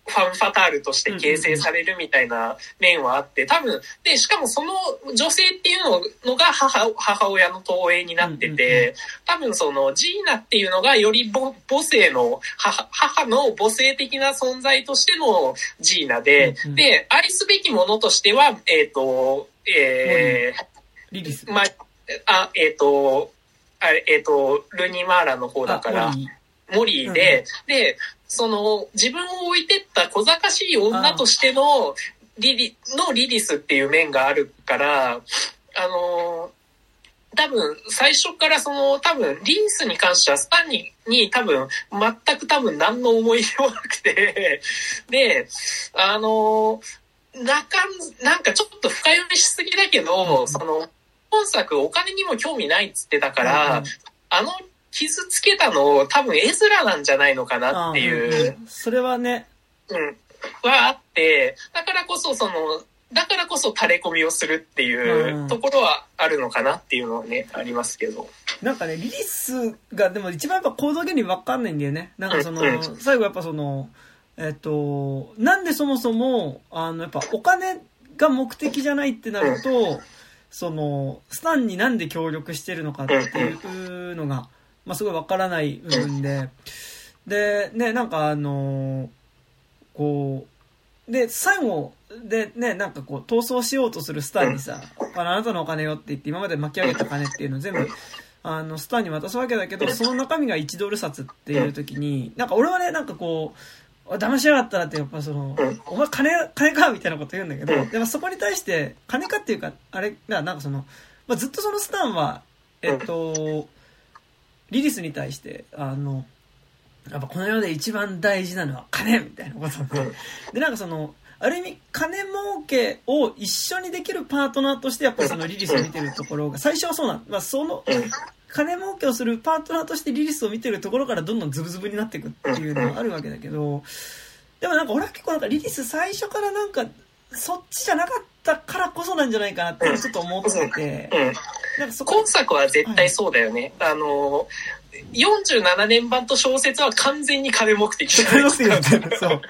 ファンファタールとして形成されるみたいな面はあって、多分、で、しかもその女性っていうのが母、母親の投影になってて、多分そのジーナっていうのがより母母性の母、母の母性的な存在としてのジーナで、で、愛すべきものとしては、えっ、ー、と、えー、リリス。まあ、えっ、ー、と、あれ、えっ、ー、と、ルニマーラの方だから、モリーで、うん、で、その、自分を置いてった小賢しい女としてのリリ、のリリスっていう面があるから、あの、多分、最初からその、多分、リンスに関してはスタンに、に多分、全く多分何の思い出もなくて、で、あの、なかん、なんかちょっと深読みしすぎだけど、その、本作お金にも興味ないっつってたから、あの傷つけたの多分絵面なんじゃないのかなっていう。うんうん、それはね。うん。はあって、だからこそその、だからこそ垂れ込みをするっていうところはあるのかなっていうのはね、ありますけど。なんかね、リリスがでも一番やっぱ行動原理わかんないんだよね。なんかその、最後やっぱその、えっと、なんでそもそも、あの、やっぱお金が目的じゃないってなると、その、スタンになんで協力してるのかっていうのが、まあ、すごいわからない部分で、で、ね、なんかあの、こう、で、最後、でね、なんかこう、逃走しようとするスターにさ、あなたのお金よって言って、今まで巻き上げた金っていうのを全部、あの、スターに渡すわけだけど、その中身が1ドル札っていう時に、なんか俺はね、なんかこう、騙しやがったらってやっぱその、お前金、金かみたいなこと言うんだけど、でもそこに対して、金かっていうか、あれ、なんかその、まあ、ずっとそのスタンは、えっと、リリスに対して、あの、やっぱこの世で一番大事なのは金みたいなことで、で、なんかその、ある意味、金儲けを一緒にできるパートナーとして、やっぱりそのリリスを見てるところが、最初はそうなん、まあ、その、金儲けをするパートナーとしてリリスを見てるところからどんどんズブズブになっていくっていうのはあるわけだけど、でもなんか俺は結構なんかリリス最初からなんか、そっちじゃなかったからこそなんじゃないかなってちょっと思ってて、今作は絶対そうだよね。はい、あの、47年版と小説は完全に金目的。金目的だったそう。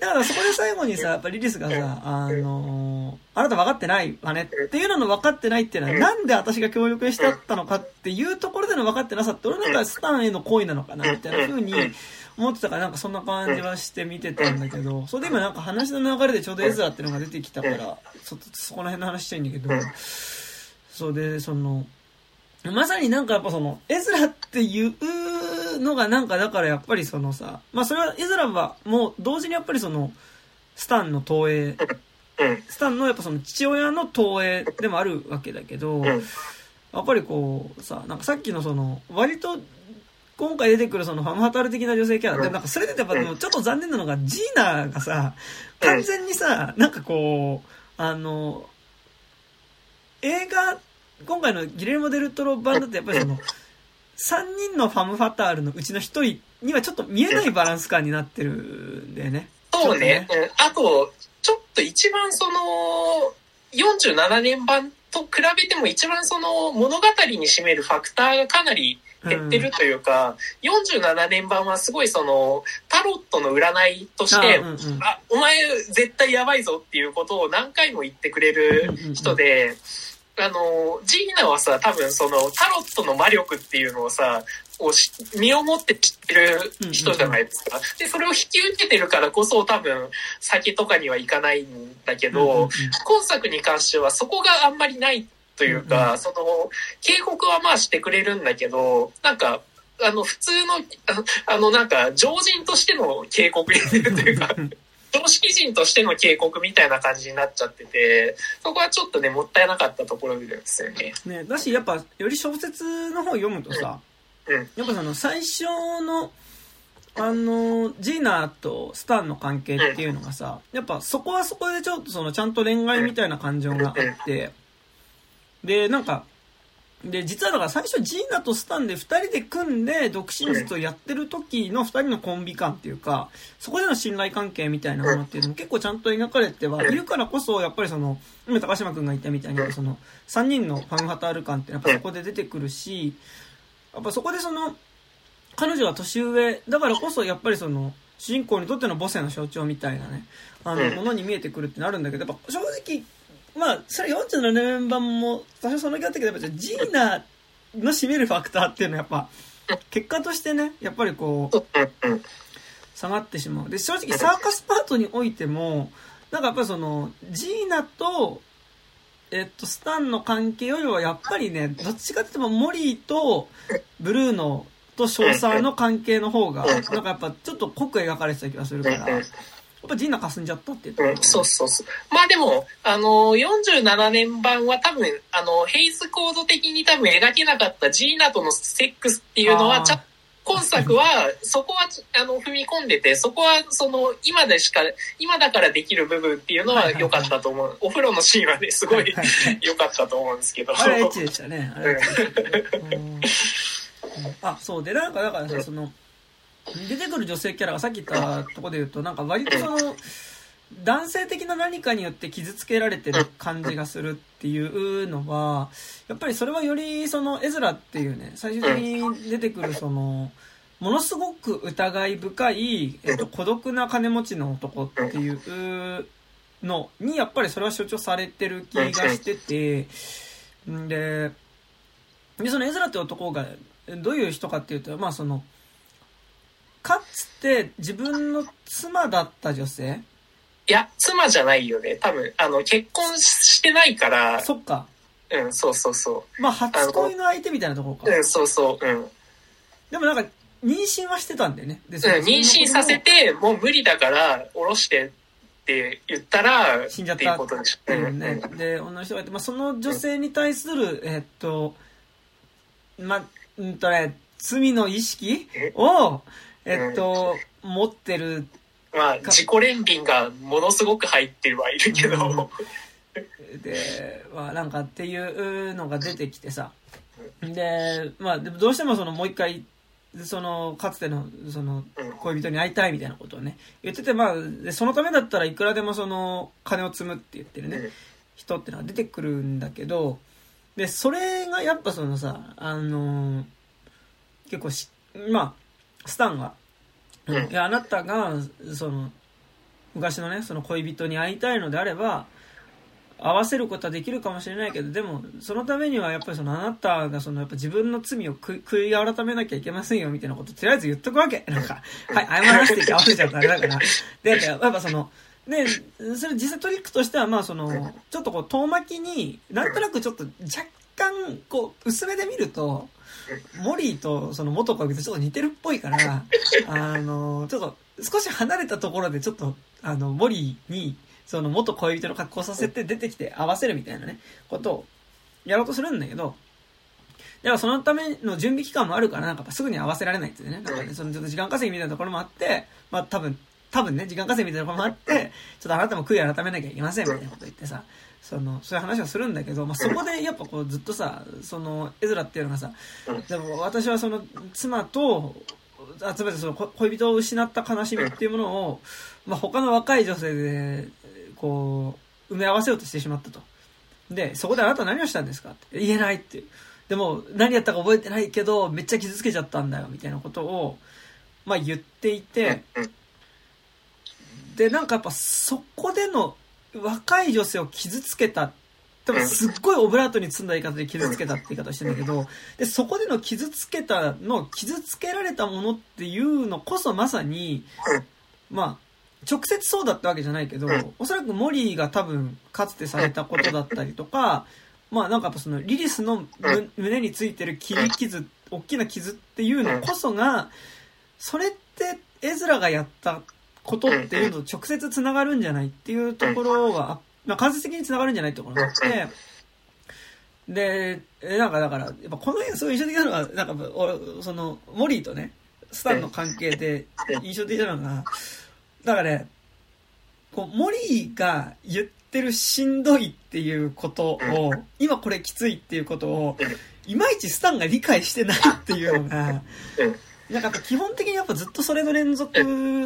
だからそこで最後にさ、やっぱリリスがさ、あのあなた分かってないわねっていうのの分かってないっていうのは、なんで私が協力しちゃったのかっていうところでの分かってなさって、俺なんかスタンへの行為なのかなみたいな風に思ってたから、なんかそんな感じはして見てたんだけど、それで今なんか話の流れでちょうどエズラっていうのが出てきたから、そ、そこら辺の話したいんだけど、そうで、その、まさになんかやっぱその、エズラっていうのがなんかだからやっぱりそのさ、まあそれはエズラはもう同時にやっぱりその、スタンの投影、スタンのやっぱその父親の投影でもあるわけだけど、やっぱりこうさ、なんかさっきのその、割と今回出てくるそのファムハタル的な女性キャラで、なんかそれでやっぱちょっと残念なのが、ジーナがさ、完全にさ、なんかこう、あの、映画今回のギレルモ・デルトロ版だとやっぱりその、3人のファム・ファタールのうちの1人にはちょっと見えないバランス感になってるんだよね。そうね。ねあと、ちょっと一番その、47年版と比べても一番その物語に占めるファクターがかなり減ってるというか、うん、47年版はすごいその、タロットの占いとして、あうんうん、あ、お前絶対やばいぞっていうことを何回も言ってくれる人で、あの、ジーナはさ、多分そのタロットの魔力っていうのをさ、を身をもって知ってる人じゃないですか。で、それを引き受けてるからこそ多分酒とかにはいかないんだけど、今作に関してはそこがあんまりないというか、その、警告はまあしてくれるんだけど、なんか、あの、普通の、あの、なんか、常人としての警告にというか、常識人としての警告みたいな感じになっちゃってて、そこはちょっとね、もったいなかったところですよね。ね、だし、やっぱ、より小説の方読むとさ、うん、やっぱその、最初の、あの、ジーナとスタンの関係っていうのがさ、やっぱそこはそこでちょっとその、ちゃんと恋愛みたいな感情があって、で、なんか、で、実はだから最初ジーナとスタンで2人で組んで独身術をやってる時の2人のコンビ感っていうか、そこでの信頼関係みたいなものっていうのも結構ちゃんと描かれてはいるからこそ、やっぱりその、今高島くんが言ったみたいに、その、3人のファンハタール感ってやっぱそこで出てくるし、やっぱそこでその、彼女は年上だからこそやっぱりその、主人公にとっての母性の象徴みたいなね、あの、ものに見えてくるってなるんだけど、やっぱ正直、まあ、それ47年版も多少その気あったけど、やっぱジーナの占めるファクターっていうのはやっぱ、結果としてね、やっぱりこう、下がってしまう。で、正直サーカスパートにおいても、なんかやっぱりその、ジーナと、えっと、スタンの関係よりはやっぱりね、どっちかって言ってもモリーとブルーノとショーサーの関係の方が、なんかやっぱちょっと濃く描かれてた気がするから、っぱジンナ霞んじゃったって言って、うん、そうそうそう。まあでも、あの、47年版は多分、あの、ヘイズコード的に多分描けなかったジーナとのセックスっていうのは、ちゃ今作は、そこは、あの、踏み込んでて、そこは、その、今でしか、今だからできる部分っていうのは良かったと思う。お風呂のシーンはね、すごい良かったと思うんですけど。あれエッチでしたね。あ、そう。で、なんか、だからさ、その、出てくる女性キャラがさっき言ったとこで言うと、なんか割とその、男性的な何かによって傷つけられてる感じがするっていうのは、やっぱりそれはよりそのエズラっていうね、最終的に出てくるその、ものすごく疑い深い、えっと、孤独な金持ちの男っていうのに、やっぱりそれは象徴されてる気がしてて、んで、で、そのエズラって男が、どういう人かっていうと、まあその、かつて自分の妻だった女性？いや、妻じゃないよね。多分、あの、結婚してないから、そっか。うん、そうそうそまあ初恋の相手みたいなところう。か。うん、そうそう、うん。うん、でもなんか、妊娠はしてたんだよね。で、妊娠させて、もう無理だから、下ろしてって言ったら、死んじゃったっていうことでしょ。うね。で、女の人がいて、まあ、その女性に対する、えっと、まあ、うんとね、罪の意識を、えっと、持ってる、まあ、自己憐憫がものすごく入ってはいるけど、で、まあ、なんかっていうのが出てきてさ。で、まあ、でもどうしてもそのもう一回、その、かつての、その、恋人に会いたいみたいなことをね、言ってて、まあ、でそのためだったらいくらでもその、金を積むって言ってるね、人ってのが出てくるんだけど、で、それがやっぱそのさ、あの結構し、まあ、スタンが、うんいや、あなたが、その、昔のね、その恋人に会いたいのであれば、合わせることはできるかもしれないけど、でも、そのためにはやっぱりそのあなたがそのやっぱ自分の罪を悔悔い改めなきゃいけませんよみたいなこととりあえず言っとくわけ。なんか、はい、謝らせてって合わせちゃうとあれだから。で、やっぱその、で、それ実際トリックとしては、まあその、ちょっとこう遠巻きに、なんとなくちょっと若干、こう、薄めで見ると、モリーとその元恋人ちょっと似てるっぽいから、あの、ちょっと少し離れたところでちょっと、あの、モリーに、その元恋人の格好させて出てきて合わせるみたいなね、ことをやろうとするんだけど、だからそのための準備期間もあるから、なんかすぐに合わせられないっていうね。なんかね、そのちょっと時間稼ぎみたいなところもあって、まあ多分、多分ね、時間稼ぎみたいなところもあって、ちょっとあなたも悔い改めなきゃいけませんみたいなこと言ってさ、その、そういう話をするんだけど、まあそこでやっぱこうずっとさ、その、エズラっていうのがさ、でも私はその妻と、あつまりそのこ恋人を失った悲しみっていうものを、まあ他の若い女性で、こう、埋め合わせようとしてしまったと。で、そこであなたは何をしたんですか？って言えないっていう。でも、何やったか覚えてないけど、めっちゃ傷つけちゃったんだよ、みたいなことを、まあ言っていて、で、なんかやっぱそこでの若い女性を傷つけた、多分すっごいオブラートに積んだ言い方で傷つけたって言い方をしてるんだけど、で、そこでの傷つけたの、傷つけられたものっていうのこそまさに、まあ、直接そうだったわけじゃないけど、おそらくモリーが多分かつてされたことだったりとか、まあなんかやっぱそのリリスのむ胸についてる切り傷、大きな傷っていうのこそが、それってエズラがやったことっていうのと直接繋がるんじゃないっていうところは、まあ間接的に繋がるんじゃないってところがあって、で、えなんかだから、やっぱこの辺すごい印象的なのが、なんかおその、モリーとね、スタンの関係で印象的なのが、だからね、こう、モリーが言ってるしんどいっていうことを、今これきついっていうことを、いまいちスタンが理解してないっていうのが、なんか基本的にやっぱずっとそれの連続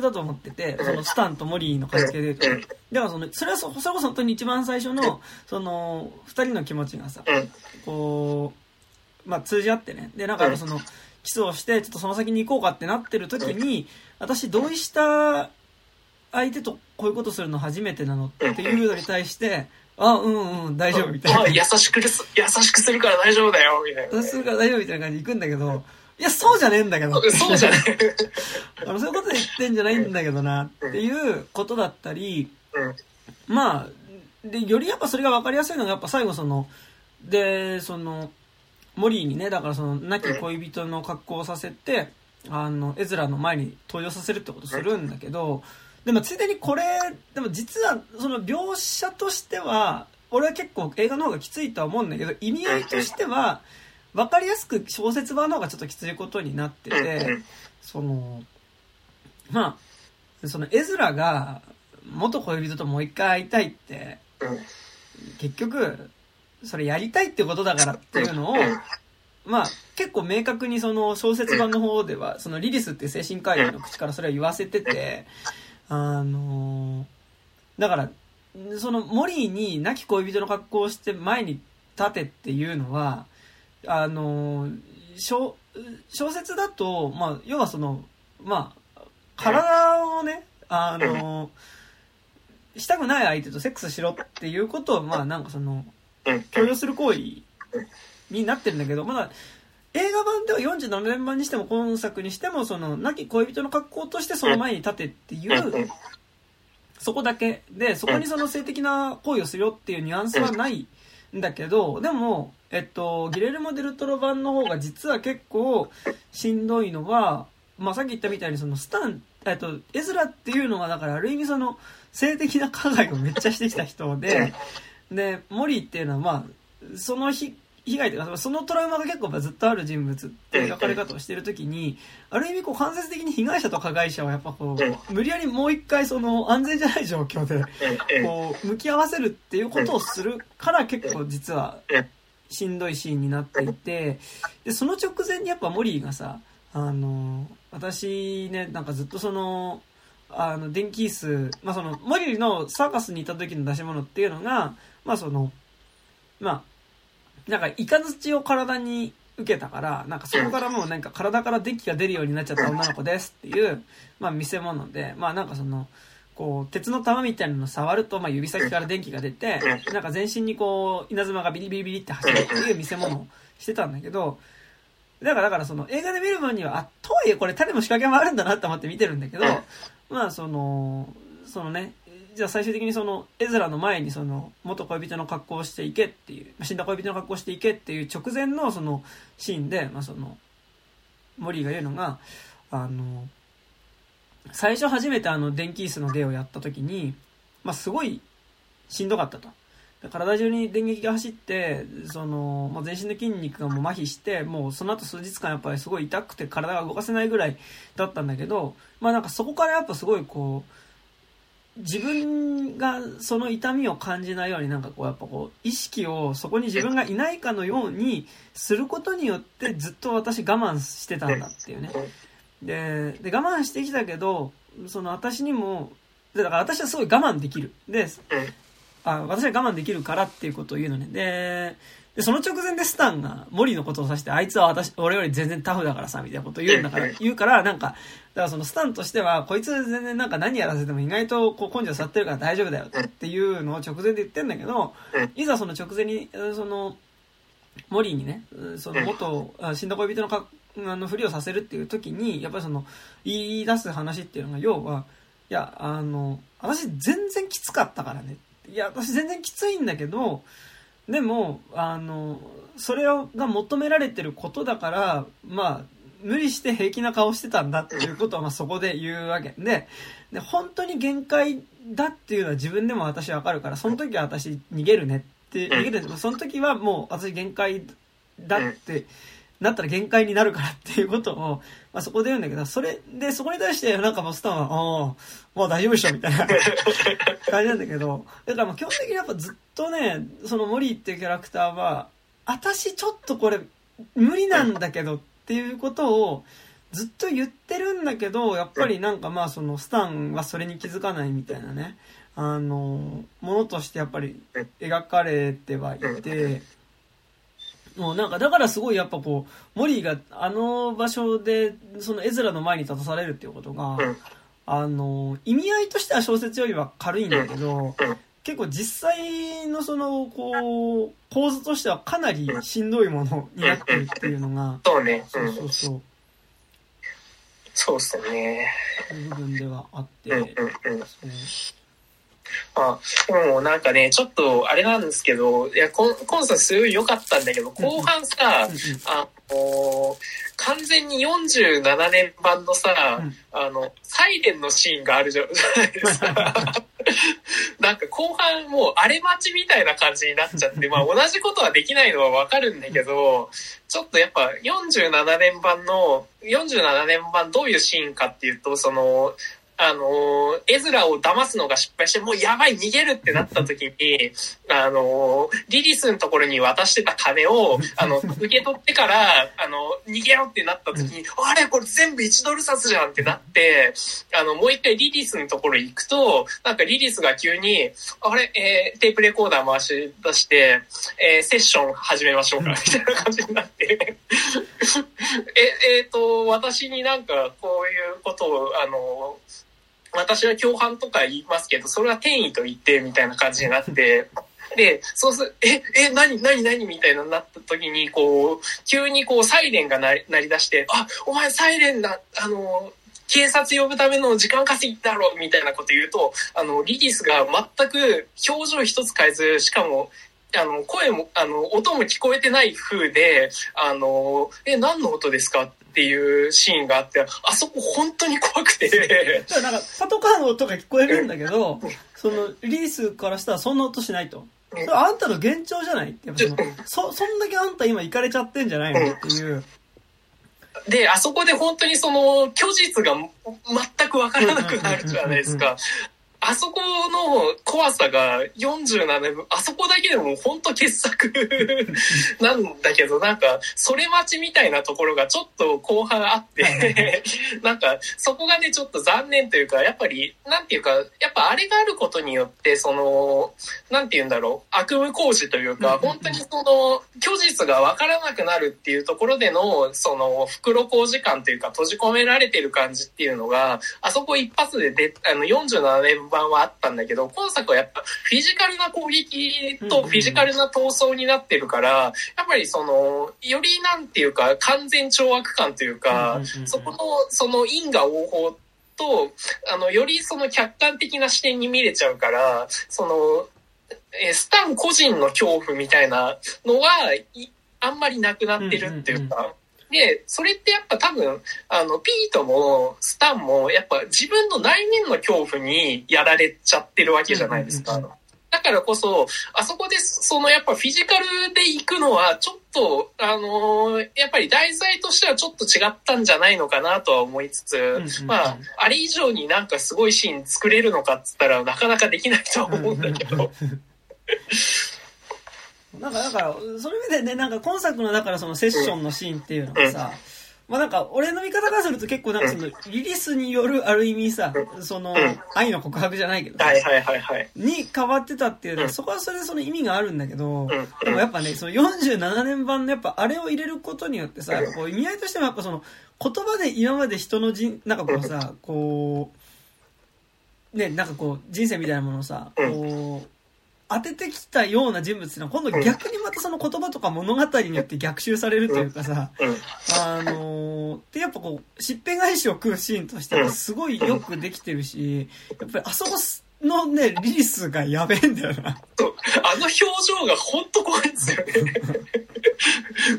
だと思ってて、そのスタンとモリーの関係で言うと。だからその、それはそ、それこそ本当に一番最初の、その、二人の気持ちがさ、こう、まあ通じ合ってね。で、なんかその、キスをして、ちょっとその先に行こうかってなってる時に、私同意した相手とこういうことするの初めてなのっていうのに対して、あ、うんうん、大丈夫みたいな。あ優しくす、優しくするから大丈夫だよ、みたいな。そうするから大丈夫みたいな感じで行くんだけど、いや、そうじゃねえんだけど。そうじゃない。あの、そういうことで言ってんじゃないんだけどな、っていうことだったり、うん。まあ、で、よりやっぱそれが分かりやすいのが、やっぱ最後その、で、その、モリーにね、だからその、亡き恋人の格好をさせて、あの、エズラの前に登場させるってことするんだけど、でもついでにこれ、でも実は、その描写としては、俺は結構映画の方がきついとは思うんだけど、意味合いとしては、分かりやすく小説版の方がちょっときついことになってて、その、まあ、そのエズラが元恋人ともう一回会いたいって、結局、それやりたいってことだからっていうのを、まあ、結構明確にその小説版の方では、そのリリスっていう精神科医の口からそれは言わせてて、あのだから、そのモリーに亡き恋人の格好をして前に立てっていうのは、あの小、小説だと、まあ、要はその、まあ、体をね、あのしたくない相手とセックスしろっていうことを、まあ、なんかその、強要する行為になってるんだけど、まだ、映画版では47年版にしても今作にしてもその亡き恋人の格好としてその前に立てっていうそこだけ。でそこにその性的な行為をするよっていうニュアンスはないんだけどでもえっとギレルモ・デルトロ版の方が実は結構しんどいのはまあさっき言ったみたいにそのスタンえっとエズラっていうのはだからある意味その性的な加害をめっちゃしてきた人で でモリーっていうのはまあその日被害というか、そのトラウマが結構ずっとある人物って描かれ方をしてるときに、ある意味こう間接的に被害者と加害者はやっぱこう、無理やりもう一回その安全じゃない状況で、こう、向き合わせるっていうことをするから結構実はしんどいシーンになっていて、で、その直前にやっぱモリーがさ、あの、私ね、なんかずっとその、あの、電気椅子、まあその、モリーのサーカスにいた時の出し物っていうのが、まあその、まあ、なんか、イカズチを体に受けたから、なんかそこからもうなんか体から電気が出るようになっちゃった女の子ですっていう、まあ見せ物で、まあなんかその、こう、鉄の玉みたいなのを触ると、まあ指先から電気が出て、なんか全身にこう、稲妻がビリビリビリって走るっていう見せ物をしてたんだけど、だから、だからその映画で見る分には、あ、とはいえこれ種も仕掛けもあるんだなって思って見てるんだけど、まあその、そのね、じゃあ最終的にその、エズラの前にその、元恋人の格好をしていけっていう、死んだ恋人の格好をしていけっていう直前のそのシーンで、まあその、モリーが言うのが、あの、最初初めてあの電気椅子の芸をやった時に、まあすごいしんどかったと。体中に電撃が走って、その、もう全身の筋肉がもう麻痺して、もうその後数日間やっぱりすごい痛くて体が動かせないぐらいだったんだけど、まあなんかそこからやっぱすごいこう、自分がその痛みを感じないようになんかこうやっぱこう意識をそこに自分がいないかのようにすることによってずっと私我慢してたんだっていうね。で、で我慢してきたけど、その私にも、だから私はすごい我慢できる。で、あ私は我慢できるからっていうことを言うのね。で、で、その直前でスタンが森のことを指して、あいつは私、俺より全然タフだからさ、みたいなことを言うんだから、言うから、なんか、だからそのスタンとしては、こいつ全然なんか何やらせても意外とこう根性座ってるから大丈夫だよっていうのを直前で言ってんだけど、いざその直前に、その、モリーにね、その元、死んだ恋人のかあのふりをさせるっていう時に、やっぱりその、言い出す話っていうのが、要は、いや、あの、私全然きつかったからね。いや、私全然きついんだけど、でも、あの、それが求められてることだから、まあ、無理して平気な顔してたんだっていうことは、まあそこで言うわけ。で、で、本当に限界だっていうのは自分でも私わかるから、その時は私逃げるねって、逃げるその時はもう私限界だってなったら限界になるからっていうことを、まあそこで言うんだけど、それで、そこに対してなんかもうスタンは、ああ、まあ大丈夫でしょみたいな 感じなんだけど、だからまあ基本的にやっぱずっとね、そのモリーっていうキャラクターは、私ちょっとこれ無理なんだけどっていうことをずっと言ってるんだけど、やっぱりなんかまあそのスタンはそれに気づかないみたいなね、あの、ものとしてやっぱり描かれてはいて、もうなんか、だからすごいやっぱこう、モリーがあの場所で、そのエズラの前に立たされるっていうことが、あの、意味合いとしては小説よりは軽いんだけど、結構実際のその、こう、構図としてはかなりしんどいものになってるっていうのが、そうね。そうそうそう。そうっすね。部分ではあって、そうあ、でもなんかね、ちょっとあれなんですけど、いや、コンコンサートすごい良かったんだけど、後半さ、あの、完全に47年版のさ、あの、サイレンのシーンがあるじゃないですか。なんか後半もう荒れ待ちみたいな感じになっちゃって、まあ同じことはできないのはわかるんだけど、ちょっとやっぱ47年版の、47年版どういうシーンかっていうと、その、あの、エズラを騙すのが失敗して、もうやばい、逃げるってなった時に、あの、リリスのところに渡してた金を、あの、受け取ってから、あの、逃げろってなった時に、あれ、これ全部1ドル札じゃんってなって、あの、もう一回リリスのところ行くと、なんかリリスが急に、あれ、えー、テープレコーダー回し出して、えー、セッション始めましょうか、みたいな感じになって。え、えっ、ー、と、私になんかこういうことを、あの、私は共犯とか言いますけど、それは転移と言って、みたいな感じになって、で、そうする、え、え、何、何、何みたいななった時に、こう、急にこう、サイレンが鳴り鳴り出して、あ、お前サイレンだ、あの、警察呼ぶための時間稼ぎだろみたいなこと言うと、あの、リリスが全く表情一つ変えず、しかも、あの、声も、あの、音も聞こえてない風で、あの、え、何の音ですか？っていうシーンがあって、あそこ本当に怖くて。なんか、パトカーの音が聞こえるんだけど、その、リースからしたらそんな音しないと。それあんたの幻聴じゃない？やっぱその、そ、そんだけあんた今行かれちゃってんじゃないのっていう。で、あそこで本当にその、虚実が全くわからなくなるじゃないですか。あそこの怖さが47年、あそこだけでも本当傑作 なんだけど、なんか、それ待ちみたいなところがちょっと後半あってなんか、そこがね、ちょっと残念というか、やっぱり、なんていうか、やっぱあれがあることによって、その、なんて言うんだろう、悪夢工事というか、本当にその、虚実がわからなくなるっていうところでの、その、袋工事感というか、閉じ込められてる感じっていうのが、あそこ一発でで、あの、47年版はあったんだけど、今作はやっぱフィジカルな攻撃とフィジカルな闘争になってるから、やっぱりその、よりなんていうか、完全懲悪感というか、そこの、その因果応報と、あの、よりその客観的な視点に見れちゃうから、その、えスタン個人の恐怖みたいなのは、あんまりなくなってるっていうか、で、それってやっぱ多分、あの、ピートもスタンも、やっぱ自分の内面の恐怖にやられちゃってるわけじゃないですか。だからこそ、あそこで、そのやっぱフィジカルで行くのは、ちょっと、あのー、やっぱり題材としてはちょっと違ったんじゃないのかなとは思いつつ、まあ、あれ以上になんかすごいシーン作れるのかっつったらなかなかできないとは思うんだけど。なんか、だから、それ意味でね、なんか今作のだからそのセッションのシーンっていうのがさ、まあなんか、俺の見方からすると結構なんかその、リリスによるある意味さ、その、愛の告白じゃないけど、はいはいはいはい。に変わってたっていうのは、そこはそれでその意味があるんだけど、でもやっぱね、その47年版のやっぱあれを入れることによってさ、こう意味合いとしてもやっぱその、言葉で今まで人の人、なんかこうさ、こう、ね、なんかこう、人生みたいなものをさ、こう、当ててきたような人物っていうのは今度逆にまたその言葉とか物語によって逆襲されるというかさ、あのー、でやっぱこう、しっぺ返しを食うシーンとしてはすごいよくできてるし、やっぱりあそこのね、リリスがやべえんだよな。あの表情がほんと怖いんですよね。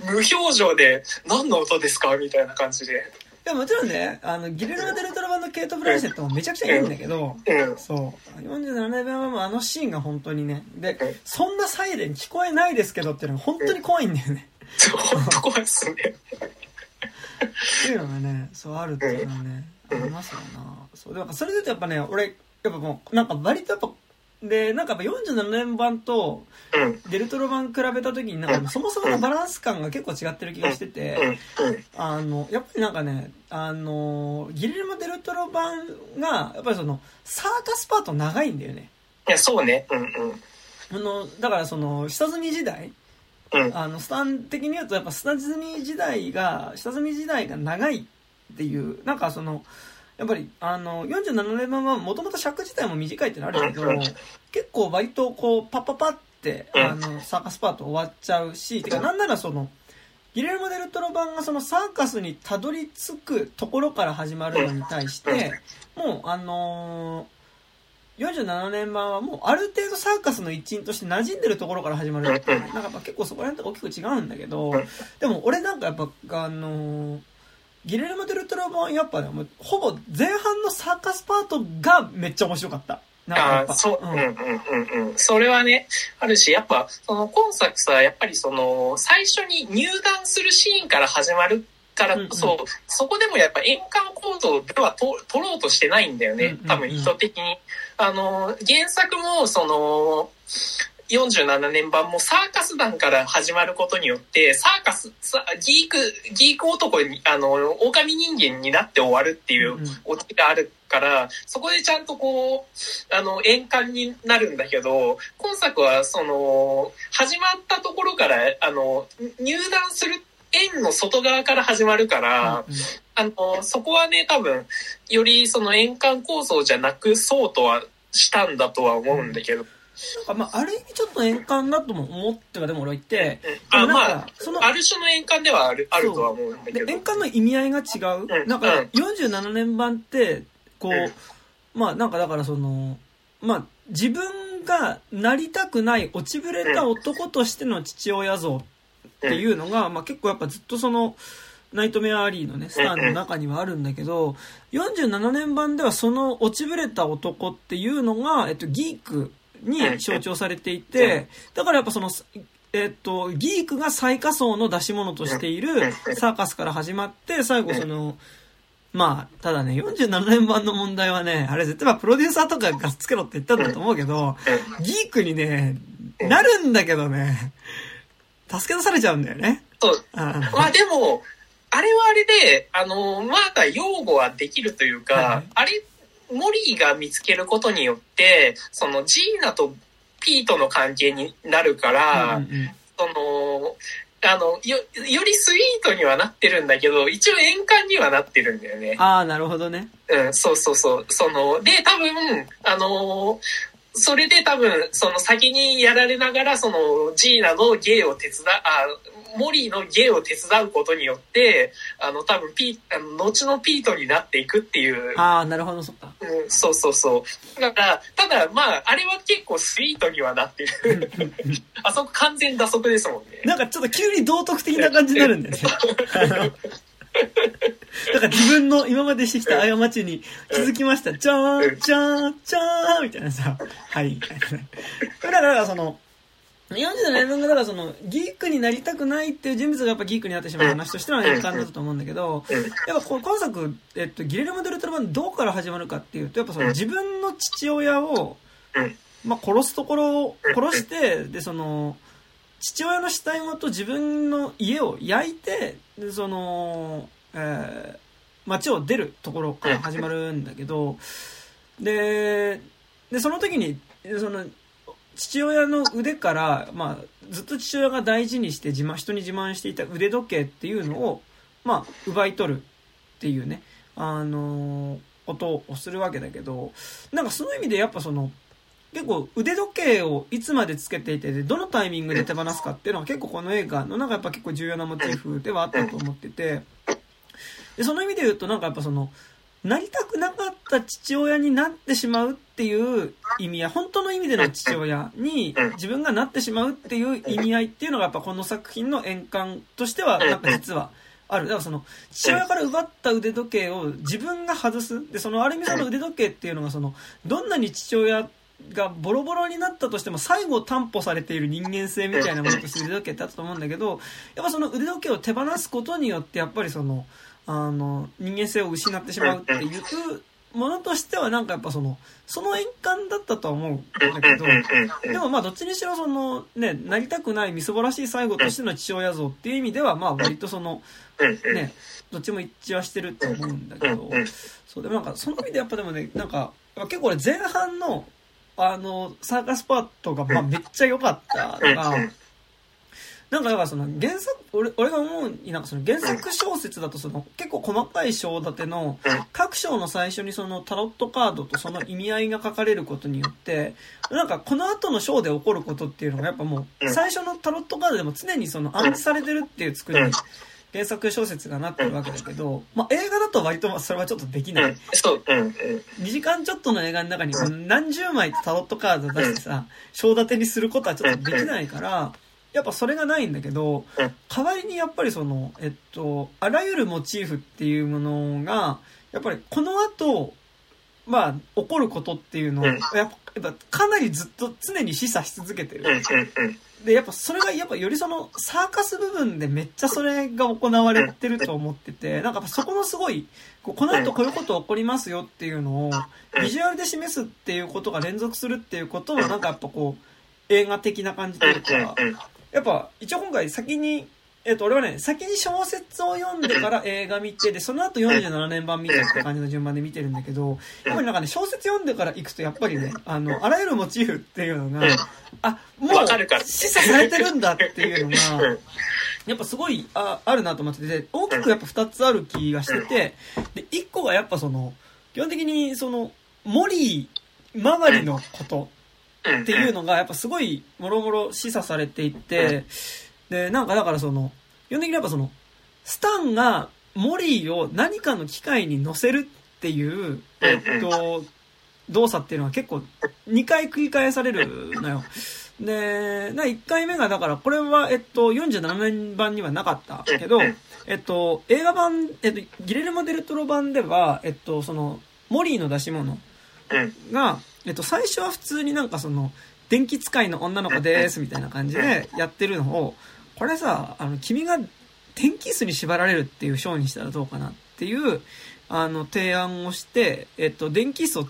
無表情で、何の音ですか？みたいな感じで。いや、もちろんね、あの、ギレルマ・デルトロ版のケイト・ブランシェットもめちゃくちゃいいんだけど、そう。47年版はあのシーンが本当にね、で、そんなサイレン聞こえないですけどっていうのが本当に怖いんだよね。本当怖いっすね。っていうのがね、そうあるっていうのはね、ありますよな。そう、だからそれでやっぱね、俺、やっぱもう、なんか割とやっぱで、なんかやっぱ47年版とデルトロ版比べた時になんかそもそものバランス感が結構違ってる気がしてて、あの、やっぱりなんかね、あの、ギリルモ・デルトロ版が、やっぱりその、サーカスパート長いんだよね。いや、そうね。うんうん。あの、だからその、下積み時代、あの、スタン的に言うとやっぱ下積み時代が、下積み時代が長いっていう、なんかその、やっぱり、あの、47年版はもともと尺自体も短いってのあるけど、結構割とこう、パッパパって、あの、サーカスパート終わっちゃうし、てか、なんならその、ギレルモ・デルトロ版がそのサーカスにたどり着くところから始まるのに対して、もう、あのー、47年版はもうある程度サーカスの一員として馴染んでるところから始まるってなんかやっぱ結構そこら辺って大きく違うんだけど、でも俺なんかやっぱ、あのーギレルモ・デルトロ版やっぱね、もうほぼ前半のサーカスパートがめっちゃ面白かった。ああ、そう、うん、うんうんうんそれはね、あるし、やっぱ、その今作さ、やっぱりその、最初に入団するシーンから始まるからこそ、うんそこでもやっぱ円環構造ではと取ろうとしてないんだよねうんうんう。ん多分意図的に。あの、原作も、その、47年版もサーカス団から始まることによって、サーカス、さギーク、ギーク男に、あの、狼人間になって終わるっていうオチがあるから、そこでちゃんとこう、あの、円環になるんだけど、今作はその、始まったところから、あの、入団する円の外側から始まるから、うんうんあの、そこはね、多分、よりその円環構造じゃなくそうとはしたんだとは思うんだけど。なんかまあ、ある意味ちょっと円環だとも思ってはでも俺言って、あ、まかそのあ、ある種の円環ではある、あるとは思うんだけど。で円環の意味合いが違う、うんなんかうん47年版ってこう、うん。まあなんかだからそのまあ自分がなりたくない落ちぶれた男としての父親像っていうのが、まあ、結構やっぱずっとそのナイトメアリーのねスターの中にはあるんだけど47年版ではその落ちぶれた男っていうのが、えっと、ギークに象徴されていてだからやっぱそのえっと、ギークが最下層の出し物としているサーカスから始まって、最後その、まあ、ただね、47年版の問題はね、あれ絶対プロデューサーとかがつけろって言ったんだと思うけど、ギークにね、なるんだけどね、助け出されちゃうんだよね。そう。あまあでも、あれはあれで、あの、まだ擁護はできるというか、はい。あれ、モリーが見つけることによって、そのジーナとピートの関係になるから、うんうんその、あの、よ、よりスイートにはなってるんだけど、一応円環にはなってるんだよね。ああ、なるほどね。うん、そうそうそう。その、で、多分、あのそれで多分、その先にやられながら、その、ジーナのゲイを手伝う、あ、モリーのゲイを手伝うことによって、あの、多分、ピー、あの、後のピートになっていくっていう、ああ、なるほど、そっか。うん、そうそうそう。だから、ただ、まあ、あれは結構スイートにはなってる。あそこ完全打足ですもんね。なんかちょっと急に道徳的な感じになるんだよね。あ のなんか自分の今までしてきた過ちに気づきました。じゃーん、じゃーん、じゃーんみたいなさ。はい、みたいなね。だから、その、47年分が、だからその、ギークになりたくないっていう人物がやっぱギークになってしまう話としては円環だったと思うんだけど、うん。やっぱこの今作、えっと、ギレルモ・デルトラ版どこから始まるかっていうと、やっぱその自分の父親を、うん。まあ、殺すところを殺して、で、その、父親の死体ごと自分の家を焼いて、でその、えー街を出るところから始まるんだけど、で、で、その時に、その、父親の腕から、まあ、ずっと父親が大事にして自慢、人に自慢していた腕時計っていうのを、まあ、奪い取るっていうね、あのことをするわけだけど、なんかその意味でやっぱその、結構腕時計をいつまでつけていてどのタイミングで手放すかっていうのは結構この映画のなんかやっぱ結構重要なモチーフではあったと思っててでその意味で言うとなんかやっぱそのなりたくなかった父親になってしまうっていう意味や本当の意味での父親に自分がなってしまうっていう意味合いっていうのがやっぱこの作品の円環としてはなんか実はある。だからその、父親から奪った腕時計を自分が外す。で、そのアルミさんの腕時計っていうのがその、どんなに父親がボロボロになったとしても最後担保されている人間性みたいなものとして腕時計ってあったと思うんだけど、やっぱその腕時計を手放すことによってやっぱりその、あの、人間性を失ってしまうっていうものとしてはなんかやっぱその、その円環だったとは思うんだけど、でもまあどっちにしろそのね、なりたくないみすぼらしい最後としての父親像っていう意味ではまあ割とその、ね、どっちも一致はしてると思うんだけど、そうでもなんかその意味でやっぱでもね、なんか結構俺前半のあの、サーカスパートがまあめっちゃ良かったのが、なんかだからその原作、俺俺が思うになんかその原作小説だとその結構細かい章立ての各章の最初にそのタロットカードとその意味合いが書かれることによって、なんかこの後の章で起こることっていうのがやっぱもう最初のタロットカードでも常にその暗示されてるっていう作りに原作小説がなってるわけだけど、まあ映画だと割とそれはちょっとできない。そう、うん、うん。2時間ちょっとの映画の中に何十枚タロットカード出してさ、章立てにすることはちょっとできないから、やっぱそれがないんだけど、代わりにやっぱりその、えっと、あらゆるモチーフっていうものが、やっぱりこの後、まあ、起こることっていうのを、やっぱ、かなりずっと常に示唆し続けてる。で、やっぱそれが、やっぱよりその、サーカス部分でめっちゃそれが行われてると思ってて、なんかそこのすごい、この後こういうこと起こりますよっていうのを、ビジュアルで示すっていうことが連続するっていうことを、なんかやっぱこう、映画的な感じというか、やっぱ一応今回先にえっと、俺はね、先に小説を読んでから 映画見て、で、その後47年版見たって感じの順番で見てるんだけど、やっぱりなんかね、小説読んでから行くと、やっぱりね、あの、あらゆるモチーフっていうのが、あ、もう、示唆されてるんだっていうのが、やっぱすごい、あ、あるなと思ってて、大きくやっぱ2つある気がしてて、で、1個がやっぱその、基本的にその、森周りのことっていうのが、やっぱすごい、もろもろ示唆されていて、で、なんかだからその、基本的にやっぱその、スタンがモリーを何かの機械に乗せるっていう、えっと、動作っていうのは結構2回繰り返されるのよ。で、1回目がだからこれはえっと47年版にはなかったけど、えっと映画版、えっとギレルモ・デルトロ版では、えっとそのモリーの出し物が、えっと最初は普通になんかその電気使いの女の子ですみたいな感じでやってるのを、これさ、あの、君が天気椅子に縛られるっていうショーにしたらどうかなっていう、あの、提案をして、えっと、電気椅子を、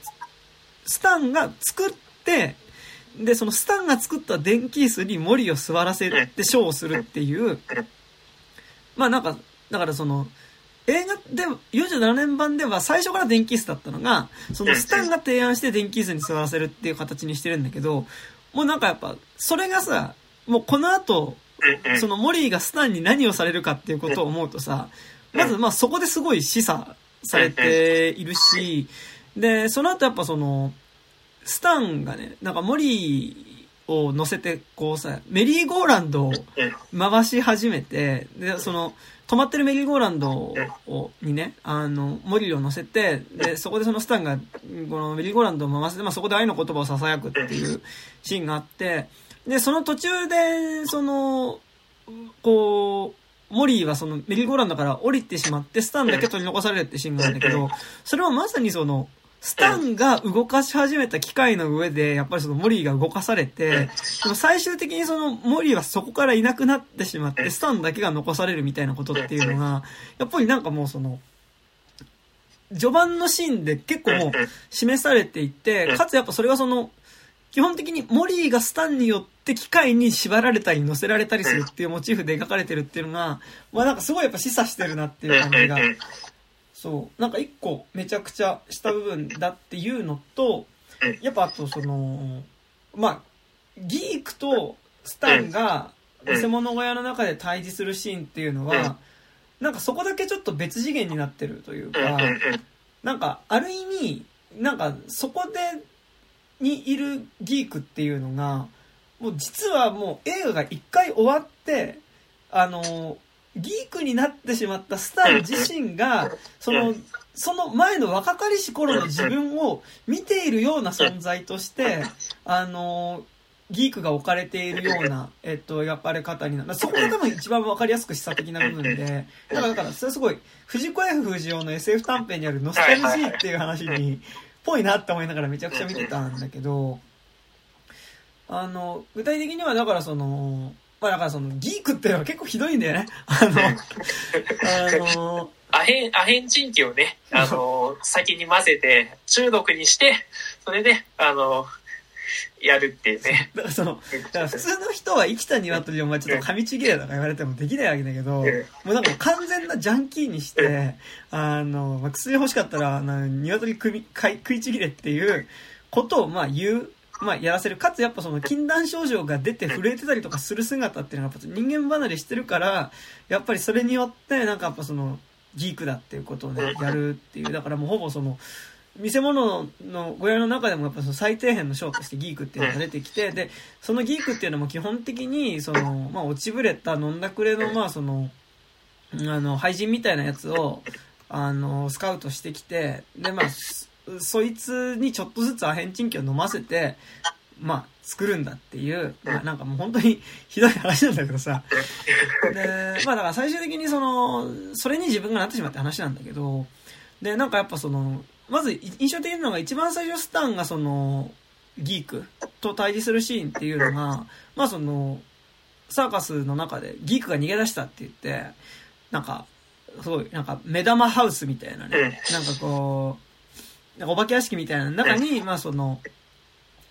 スタンが作って、で、そのスタンが作った電気椅子に森を座らせてショーをするっていう、まあなんか、だからその、映画で、47年版では最初から電気椅子だったのが、そのスタンが提案して電気椅子に座らせるっていう形にしてるんだけど、もうなんかやっぱ、それがさ、もうこの後、そのモリーがスタンに何をされるかっていうことを思うとさ、まずまあそこですごい示唆されているし、で、その後やっぱその、スタンがね、なんかモリーを乗せて、こうさ、メリーゴーランドを回し始めて、で、その、止まってるメリーゴーランドを、にね、あの、モリーを乗せて、で、そこでそのスタンが、このメリーゴーランドを回せて、まあそこで愛の言葉を囁くっていうシーンがあって、で、その途中で、その、こう、モリーはそのメリーゴーランドから降りてしまって、スタンだけ取り残されるってシーンがあるんだけど、それはまさにその、スタンが動かし始めた機械の上で、やっぱりそのモリーが動かされて、でも最終的にそのモリーはそこからいなくなってしまって、スタンだけが残されるみたいなことっていうのが、やっぱりなんかもうその、序盤のシーンで結構もう示されていて、かつやっぱそれがその、基本的にモリーがスタンによって機械に縛られたり乗せられたりするっていうモチーフで描かれてるっていうのが、まあなんかすごいやっぱ示唆してるなっていう感じが、そう、なんか一個めちゃくちゃした部分だっていうのと、やっぱあとその、まあ、ギークとスタンが偽物小屋の中で対峙するシーンっていうのは、なんかそこだけちょっと別次元になってるというか、なんかある意味、なんかそこでにいるギークっていうのが、もう実はもう映画が一回終わって、あの、ギークになってしまったスター自身が、その、その前の若かりし頃の自分を見ているような存在として、あの、ギークが置かれているような、えっと、描かれ方になる。そこが多分一番わかりやすく示唆的な部分で、だから、だから、それすごい、藤子 F 不二雄の SF 短編にあるノスタルジーっていう話に、ぽいなって思いながらめちゃくちゃ見てたんだけど、あの、具体的にはだからその、まあだからその、ギークっていうのは結構ひどいんだよね。あの、あの、アヘン、アヘンチンキをね、あの、先に混ぜて、中毒にして、それで、あの、やるっていうね。だからその、だから普通の人は生きた鶏をお前ちょっと噛みちぎれとか言われてもできないわけだけど、もうなんか完全なジャンキーにして、あの、まあ、薬欲しかったら、あの、鶏食い、食いちぎれっていうことをまあ言う、まあ、やらせる。かつ、やっぱその、禁断症状が出て震えてたりとかする姿っていうのが、人間離れしてるから、やっぱりそれによって、なんかやっぱその、ギークだっていうことをね、やるっていう。だからもうほぼその、見せ物の小屋の中でもやっぱその最底辺の章としてギークっていうのが出てきて、で、そのギークっていうのも基本的に、その、まあ、落ちぶれた飲んだくれの、まあ、その、あの、廃人みたいなやつを、あの、スカウトしてきて、で、まあ、そいつにちょっとずつアヘンチンキを飲ませて、まあ、作るんだっていう、まあなんかもう本当にひどい話なんだけどさ。で、まあだから最終的にその、それに自分がなってしまった話なんだけど、で、なんかやっぱその、まず印象的なのが一番最初スタンがその、ギークと対峙するシーンっていうのが、まあその、サーカスの中でギークが逃げ出したって言って、なんか、すごい、なんか目玉ハウスみたいなね、なんかこう、なんかお化け屋敷みたいな中に、まあその、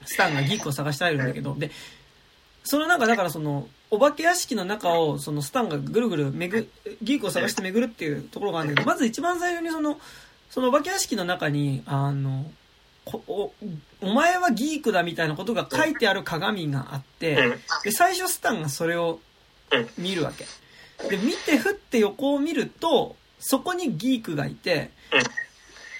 スタンがギークを探して入るんだけど、で、その中、だからその、お化け屋敷の中を、そのスタンがぐるぐる巡、ギークを探して巡るっていうところがあるんだけど、まず一番最初にその、そのお化け屋敷の中に、あの、おお前はギークだみたいなことが書いてある鏡があって、で、最初スタンがそれを見るわけ。で、見てふって横を見ると、そこにギークがいて、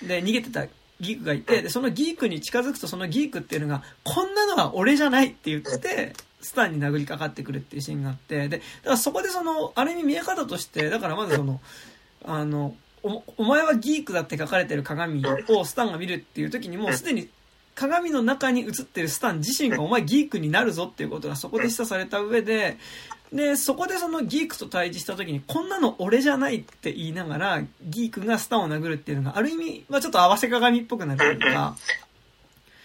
で、逃げてたギークがいて、で、そのギークに近づくとそのギークっていうのが、こんなのは俺じゃないって言って、スタンに殴りかかってくるっていうシーンがあって、で、だからそこでその、ある意味見え方として、だからまずその、あの、お、お前はギークだって書かれてる鏡をスタンが見るっていう時にもうすでに鏡の中に映ってるスタン自身がお前ギークになるぞっていうことがそこで示唆された上で、で、そこでそのギークと対峙した時に、こんなの俺じゃないって言いながら、ギークがスタンを殴るっていうのが、ある意味、まあちょっと合わせ鏡っぽくなるというか。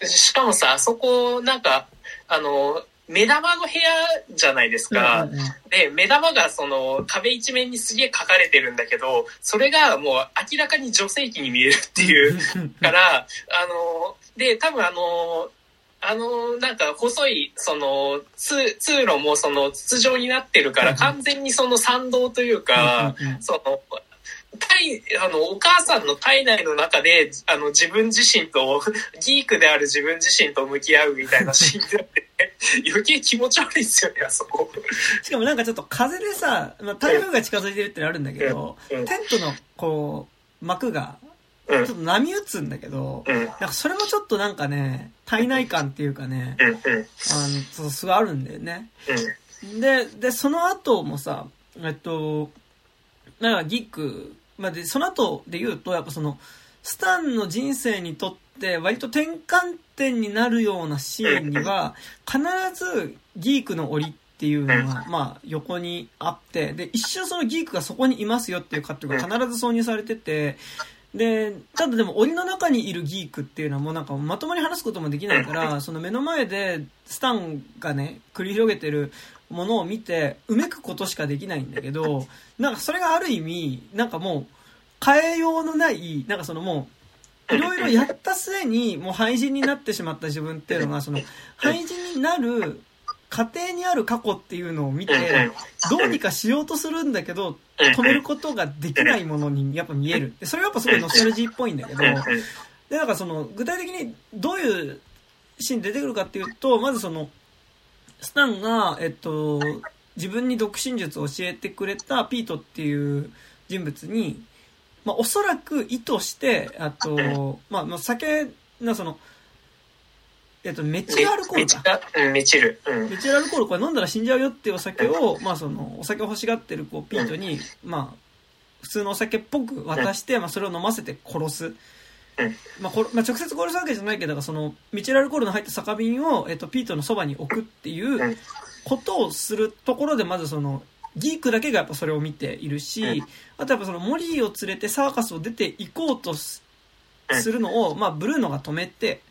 しかもさ、あそこ、なんか、あの、目玉の部屋じゃないですか。うんうんうん、で、目玉がその壁一面にすげえ書かれてるんだけど、それがもう明らかに女性器に見えるっていう から、あの、で、多分あの、あの、なんか細い、その、通、通路もその筒状になってるから、完全にその参道というか、その、体、あの、お母さんの体内の中で、あの、自分自身と、ギークである自分自身と向き合うみたいなシーンで、余計気持ち悪いですよね、あそこ。しかもなんかちょっと風でさ、まあ、台風が近づいてるってのあるんだけど、テントの、こう、幕が、ちょっと波打つんだけど、なんかそれもちょっとなんかね、体内感っていうかね、あの、すごいあるんだよね。で、で、その後もさ、えっと、なんかギック、まあ、で、その後で言うと、やっぱその、スタンの人生にとって割と転換点になるようなシーンには、必ずギークの檻っていうのが、まあ、横にあって、で、一瞬そのギークがそこにいますよっていうカットが必ず挿入されてて、で、ただでも檻の中にいるギークっていうのはもうなんかまともに話すこともできないから、その目の前でスタンがね、繰り広げてるものを見て、うめくことしかできないんだけど、なんかそれがある意味、なんかもう、変えようのない、なんかそのもう、いろいろやった末に、もう廃人になってしまった自分っていうのが、その、廃人になる家庭にある過去っていうのを見て、どうにかしようとするんだけど、止めることができないものにやっぱ見える。でそれがやっぱすごいノスタルジーっぽいんだけど、で、なんかその、具体的にどういうシーン出てくるかっていうと、まずその、スタンが、えっと、自分に独身術を教えてくれたピートっていう人物に、まあ、おそらく意図して、あと、まあ、酒、な、その、えっと、メチルアルコールか。メチル。メチルアルコール、これ飲んだら死んじゃうよっていうお酒を、まあ、その、お酒を欲しがってる、こう、ピートに、まあ、普通のお酒っぽく渡して、まあ、それを飲ませて殺す。まあ、こまあ、直接殺すわけじゃないけど、その、ミチルアルコールの入った酒瓶を、えっと、ピートのそばに置くっていうことをするところで、まずその、ギークだけがやっぱそれを見ているし、あとやっぱそのモリーを連れてサーカスを出て行こうとするのを、まあ、ブルーノが止めて、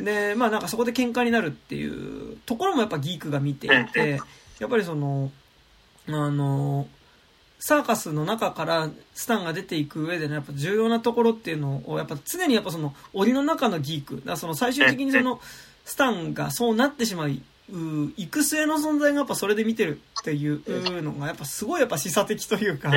で、まあなんかそこで喧嘩になるっていうところもやっぱギークが見ていて、やっぱりその、あの、サーカスの中からスタンが出ていく上でのやっぱ重要なところっていうのを、やっぱ常にやっぱその檻の中のギーク、だその最終的にそのスタンがそうなってしまい、う育成の存在がやっぱそれで見てるっていうのがやっぱすごいやっぱ示唆的というか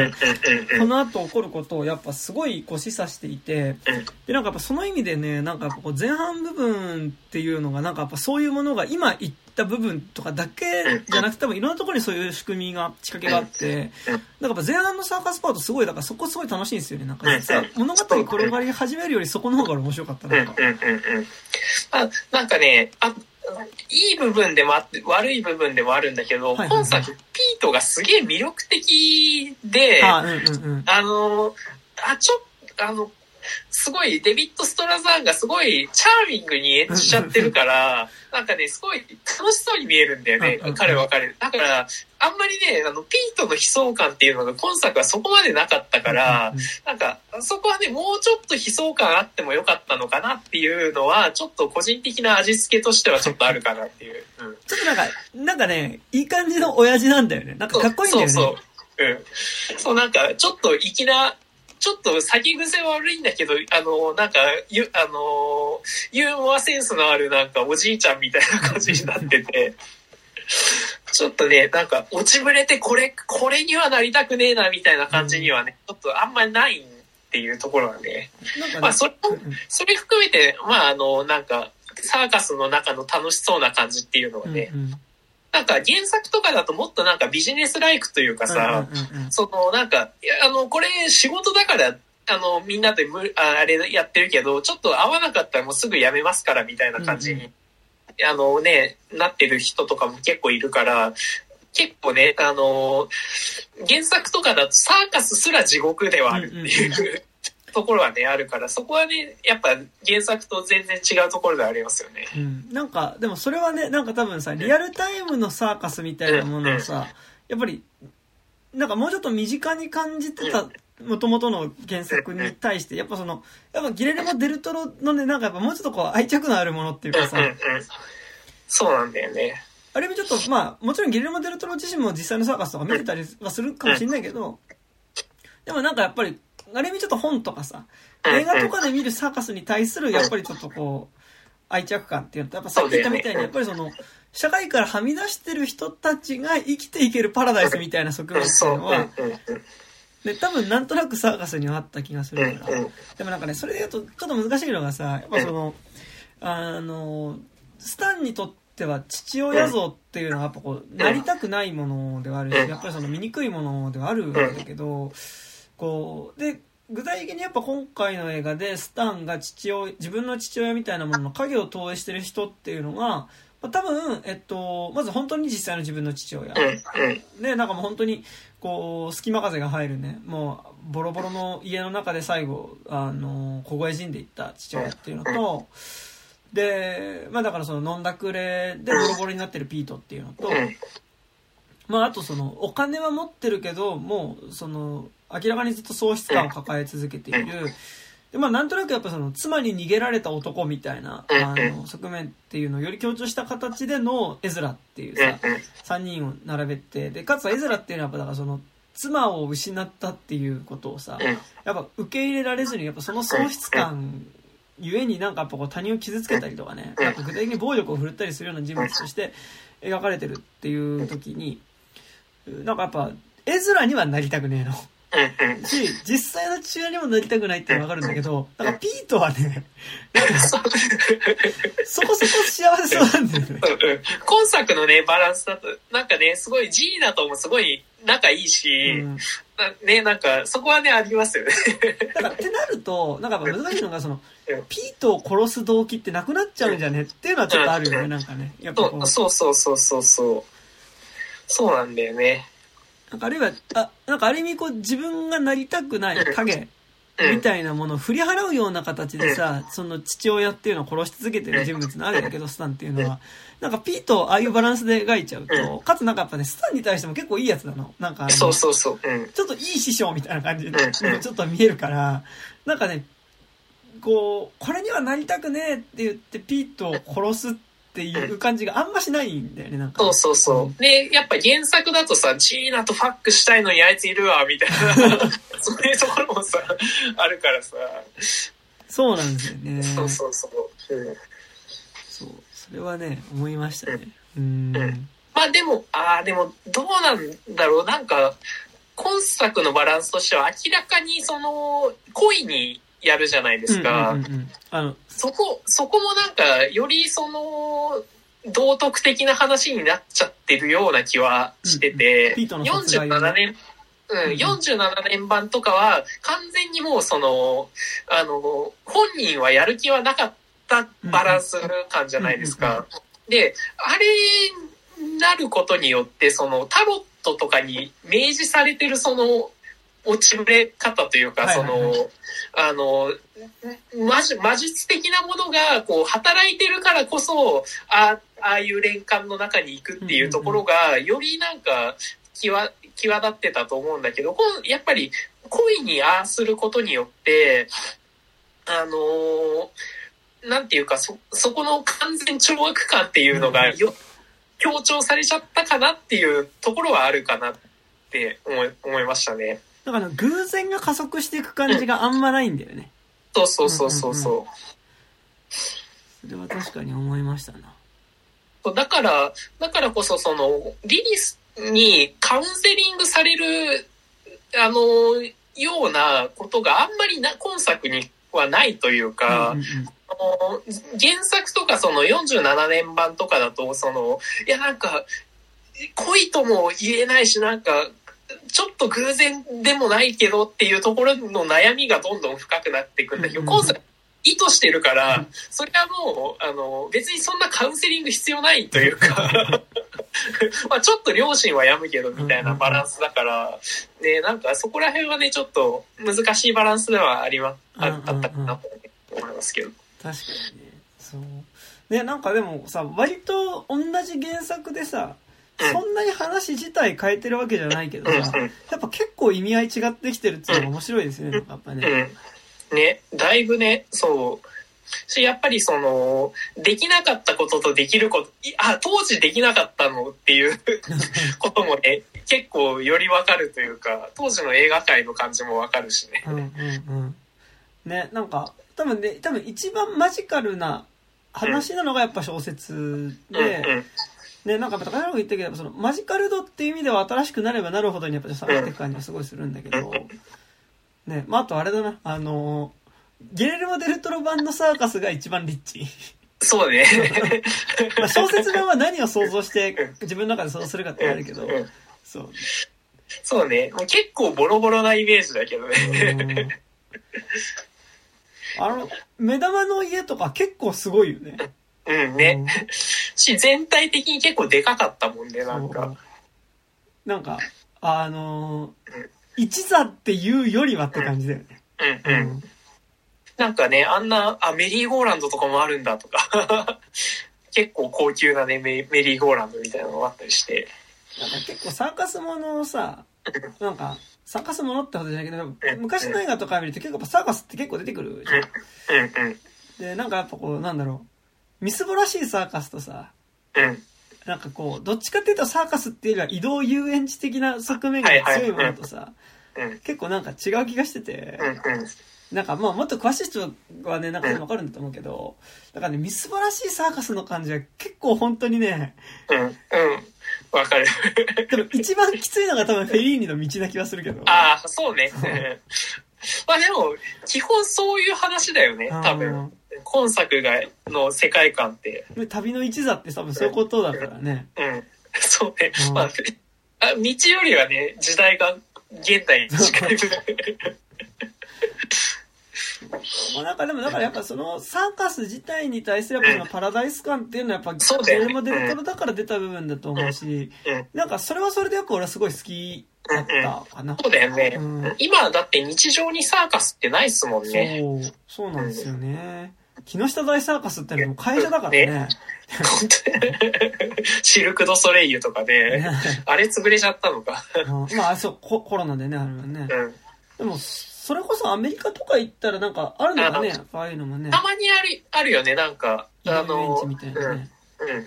この後起こることをやっぱすごいこう示唆していてでなんかやっぱその意味でねなんかこう前半部分っていうのがなんかやっぱそういうものが今言った部分とかだけじゃなくて多分いろんなところにそういう仕組みが仕掛けがあってなんか前半のサーカスパートすごいだからそこすごい楽しいんですよねなんか実は物語転がり始めるよりそこの方が面白かったなんか。あなんかねあいい部分でもあって、悪い部分でもあるんだけど、はいはいはい、今作、ピートがすげえ魅力的で、あうんうんの、あ、ちょっと、あの、すごいデビッド・ストラザーンがすごいチャーミングに演じちゃってるから、なんかね、すごい楽しそうに見えるんだよねうんうん、彼は彼。だから、あんまりね、あの、ピートの悲壮感っていうのが今作はそこまでなかったから、なんか、そこはね、もうちょっと悲壮感あってもよかったのかなっていうのは、ちょっと個人的な味付けとしてはちょっとあるかなっていう。うん。ちょっとなんか、なんかね、いい感じの親父なんだよね。なんかかっこいいんだよね。そうそう。うん。そう、なんか、ちょっと粋な、ちょっと先癖悪いんだけど、あの、なんか、ゆ、あの、ユーモアセンスのあるなんかおじいちゃんみたいな感じになってて、ちょっとね、なんか、落ちぶれてこれ、これにはなりたくねえなみたいな感じにはね、ちょっとあんまりないっていうところはね。なんかねまあ、それそれ含めて、まあ、あの、なんか、サーカスの中の楽しそうな感じっていうのはね、うんうん。なんか原作とかだともっとなんかビジネスライクというかさ、うんうんうん。そのなんか、いやあの、これ仕事だから、あの、みんなでむああれやってるけど、ちょっと合わなかったらもうすぐ辞めますからみたいな感じに、あのね、なってる人とかも結構いるから、結構ね、あの、原作とかだとサーカスすら地獄ではあるっていう、うんうんところはね、あるから、そこはね、やっぱ原作と全然違うところではありますよね。うん、なんかでもそれはねなんか多分さリアルタイムのサーカスみたいなものをさやっぱりなんかもうちょっと身近に感じてたもともとの原作に対してやっぱそのやっぱギレルモ・デルトロのねなんかやっぱもうちょっとこう愛着のあるものっていうかさ。うんうんうん。そうなんだよね。あれもちょっとまあもちろんギレルモ・デルトロ自身も実際のサーカスとか見てたりはするかもしれないけどでもなんかやっぱりある意味ちょっと本とかさ映画とかで見るサーカスに対するやっぱりちょっとこう愛着感っていうのとやっぱさっき言ったみたいにやっぱりその社会からはみ出してる人たちが生きていけるパラダイスみたいな側面ってそ。いううのはで多分なんとなくサーカスにはあった気がするうんからうんでもなんかねそれで言うとちょっと難しいのがさやっぱそのあのスタンにとっては父親像っていうのはやっぱこうなりたくないものではあるしやっぱりその醜いものではあるんだけどこうで具体的にやっぱ今回の映画でスタンが父親自分の父親みたいなものの影を投影してる人っていうのが、まあ、多分、えっと、まず本当に実際の自分の父親。でなんかもう本当にこう隙間風が入るね。もうボロボロの家の中で最後あの凍え死んでいった父親っていうのとでまあだからその飲んだくれでボロボロになってるピートっていうのと、うん。まああとそのお金は持ってるけどもうその明らかにずっと喪失感を抱え続けている。でまあ、なんとなくやっぱその妻に逃げられた男みたいなあの側面っていうのをより強調した形での絵面っていうさ3人を並べてでかつ絵面っていうのはやっぱだからその妻を失ったっていうことをさうん。やっぱ受け入れられずにやっぱその喪失感ゆえになんかやっぱこう他人を傷つけたりとかねなん。か具体的に暴力を振るったりするような人物として描かれてるっていう時になんかやっぱ絵面にはなりたくねえの。し実際の父親にもなりたくないっていうのは分かるんだけどなんかピートはね そこそこ幸せそうなんだよね。今作のね、バランスだと、なんかね、すごいジーナともすごい仲いいし、うん。なね、なんか、そこはね、ありますよね。だからってなるとなんか難しいのがそのうん。ピートを殺す動機ってなくなっちゃうんじゃね？っていうのはちょっとあるよねなんかね。やっぱそうそうそうそうそう。そうなんだよね。なんかあるいはあなんかある意味こう自分がなりたくない影うん。みたいなものを振り払うような形でさその父親っていうのを殺し続けてる人物なわけだけどスタンっていうのは。なんかピートをああいうバランスで描いちゃうとかつなんかやっぱねスタンに対しても結構いいやつなの。なんかあのそうそうそう。う。ん。ちょっといい師匠みたいな感じで、うんちょっと見えるから、なんかね、こう、これにはなりたくねえって言ってピートを殺すっていう感じがあんましないんだよね、なんか。そうそうそう。で、やっぱ原作だとさ、ジーナとファックしたいのにあいついるわ、みたいな、そういうところもさ、あるからさ。そうなんですよね。そうそうそう。うんそうそれはね、思いましたね。うん。うんまあでも、ああ、でも、どうなんだろう。なんか、今作のバランスとしては明らかにその、恋にやるじゃないですか。うんうんうんうん。あの、そこ、そこもなんか、よりその、道徳的な話になっちゃってるような気はしてて、ピートの殺害をね47年、うん、うん。47年版とかは、完全にもうその、あの、本人はやる気はなかったバランス感じゃないですか。で、あれになることによって、その、タロットとかに明示されてるその、落ちぶれ方というか、その、あの、魔術魔術的なものが、こう、働いてるからこそ、あああいう連環の中に行くっていうところが、よりなんか、際、際立ってたと思うんだけど、やっぱり、恋にああすることによって、あのなんていうか、そ、そこの完全懲悪感っていうのがよ、強調されちゃったかなっていうところはあるかなって思い、思いましたね。だから偶然が加速していく感じがあんまないんだよね。そうそうそうそうそう。それは確かに思いましたな。だから、だからこそその、リリスにカウンセリングされる、あの、ようなことがあんまりな、今作にはないというか、うんうんうんあの原作とかその47年版とかだと、その、いやなんか、恋とも言えないし、なんか、ちょっと偶然でもないけどっていうところの悩みがどんどん深くなっていくんだけど、うんうんうん今作意図してるからうん、それはもう、あの、別にそんなカウンセリング必要ないというか、まあちょっと両親は病むけどみたいなバランスだから、ね、なんかそこら辺はね、ちょっと難しいバランスではありま、ああったかなと思いますけど。確かにね。そう。ね、なんかでもさ、割と同じ原作でさ、うんそんなに話自体変えてるわけじゃないけどさ、うんうんやっぱ結構意味合い違ってきてるっていうのが面白いですね、やっぱね。うん。ね、だいぶね、そう。し、やっぱりその、できなかったこととできること、いあ、当時できなかったのっていう こともね、結構よりわかるというか、当時の映画界の感じもわかるしね。うんうんうん。ね、なんか、多分ね、多分一番マジカルな話なのがやっぱ小説うんで、ね、なんか高山君言ったけど、そのマジカル度っていう意味では新しくなればなるほどにやっぱ下がっていく感じはすごいするんだけど、ね、まああとあれだな、あの、ゲレルモ・デルトロ版のサーカスが一番リッチ。そうね。まあ小説版は何を想像して自分の中で想像するかってあるけどそう。そうね。もう結構ボロボロなイメージだけどね。あの、目玉の家とか結構すごいよね。うんね。し、全体的に結構でかかったもんね、なんか。なんか、あのー一座っていうよりはって感じだよね。うんうん。なんかね、あんな、あ、メリーゴーランドとかもあるんだとか、結構高級なね、メメリーゴーランドみたいなのがあったりして。なんか結構サーカスものをさ、なんか、サーカスものってことじゃないけど、昔の映画とか見ると結構サーカスって結構出てくるじゃん。うんうん。で、なんかやっぱこう、なんだろう、みすぼらしいサーカスとさ、うん。なんかこう、どっちかっていうとサーカスっていうよりは移動遊園地的な側面が強いものとさ、うん。結構なんか違う気がしてて、うんうん。なんかまあもっと詳しい人はね、なんかわかるんだと思うけど、だからね、みすぼらしいサーカスの感じは結構本当にね、うん。うん。わかる。でも一番きついのが多分フェリーニの道な気はするけど。ああ、そうね。まあでも、基本そういう話だよね、多分。今作が、の世界観って。で旅の一座って多分そういうことだからね。うん。そうねう。んまあ、あ道よりはね、時代が現代に近い。まあなんかでもだからやっぱそのサーカス自体に対するやっぱそのパラダイス感っていうのはやっぱゲルモデルトロだから出た部分だと思うし、うん。なんかそれはそれでやっぱ俺はすごい好きだったかな。そうだよね。うん今だって日常にサーカスってないっすもんね。そう、そうなんですよね。木下大サーカスってのはもう会社だからね。本当にシルク・ド・ソレイユとかね。あれ潰れちゃったのか。うんまあそうコ、コロナでね、あれはね。うん。でも、それこそアメリカとか行ったらなんかあるのかね、ああいうのもね。たまにある、あるよね、なんか。あの、地みたいなね。うん。うん。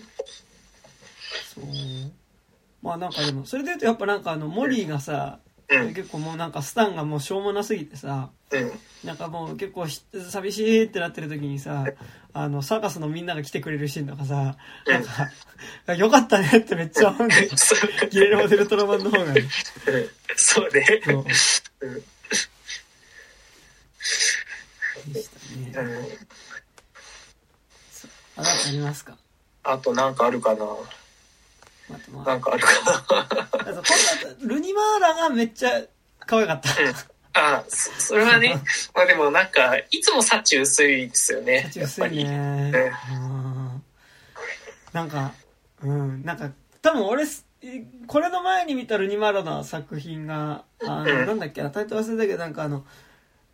そう。まあなんかでも、それで言うとやっぱなんかあの、モリーがさ、うん。結構もうなんかスタンがもうしょうもなすぎてさ、うん。なんかもう結構ひ寂しいってなってる時にさ、あの、サーカスのみんなが来てくれるシーンとかさ、なんか、よかったねってめっちゃ思うんだよ。そうギレルモデルトロ版の方がね。そうね。そう。うんでしたね。うんあ、ありますか？あとなんかあるかなまあ、なんかあるかなルニマーラがめっちゃ可愛かった。あ、そそれはね、まあでもなんか、いつも幸薄いですよね。やっ薄い。ね。うんなんか、うん、なんか、多分俺、これの前に見たルニマラの作品が、あの、なんだっけ？な、タイトル忘れたけど、なんかあの、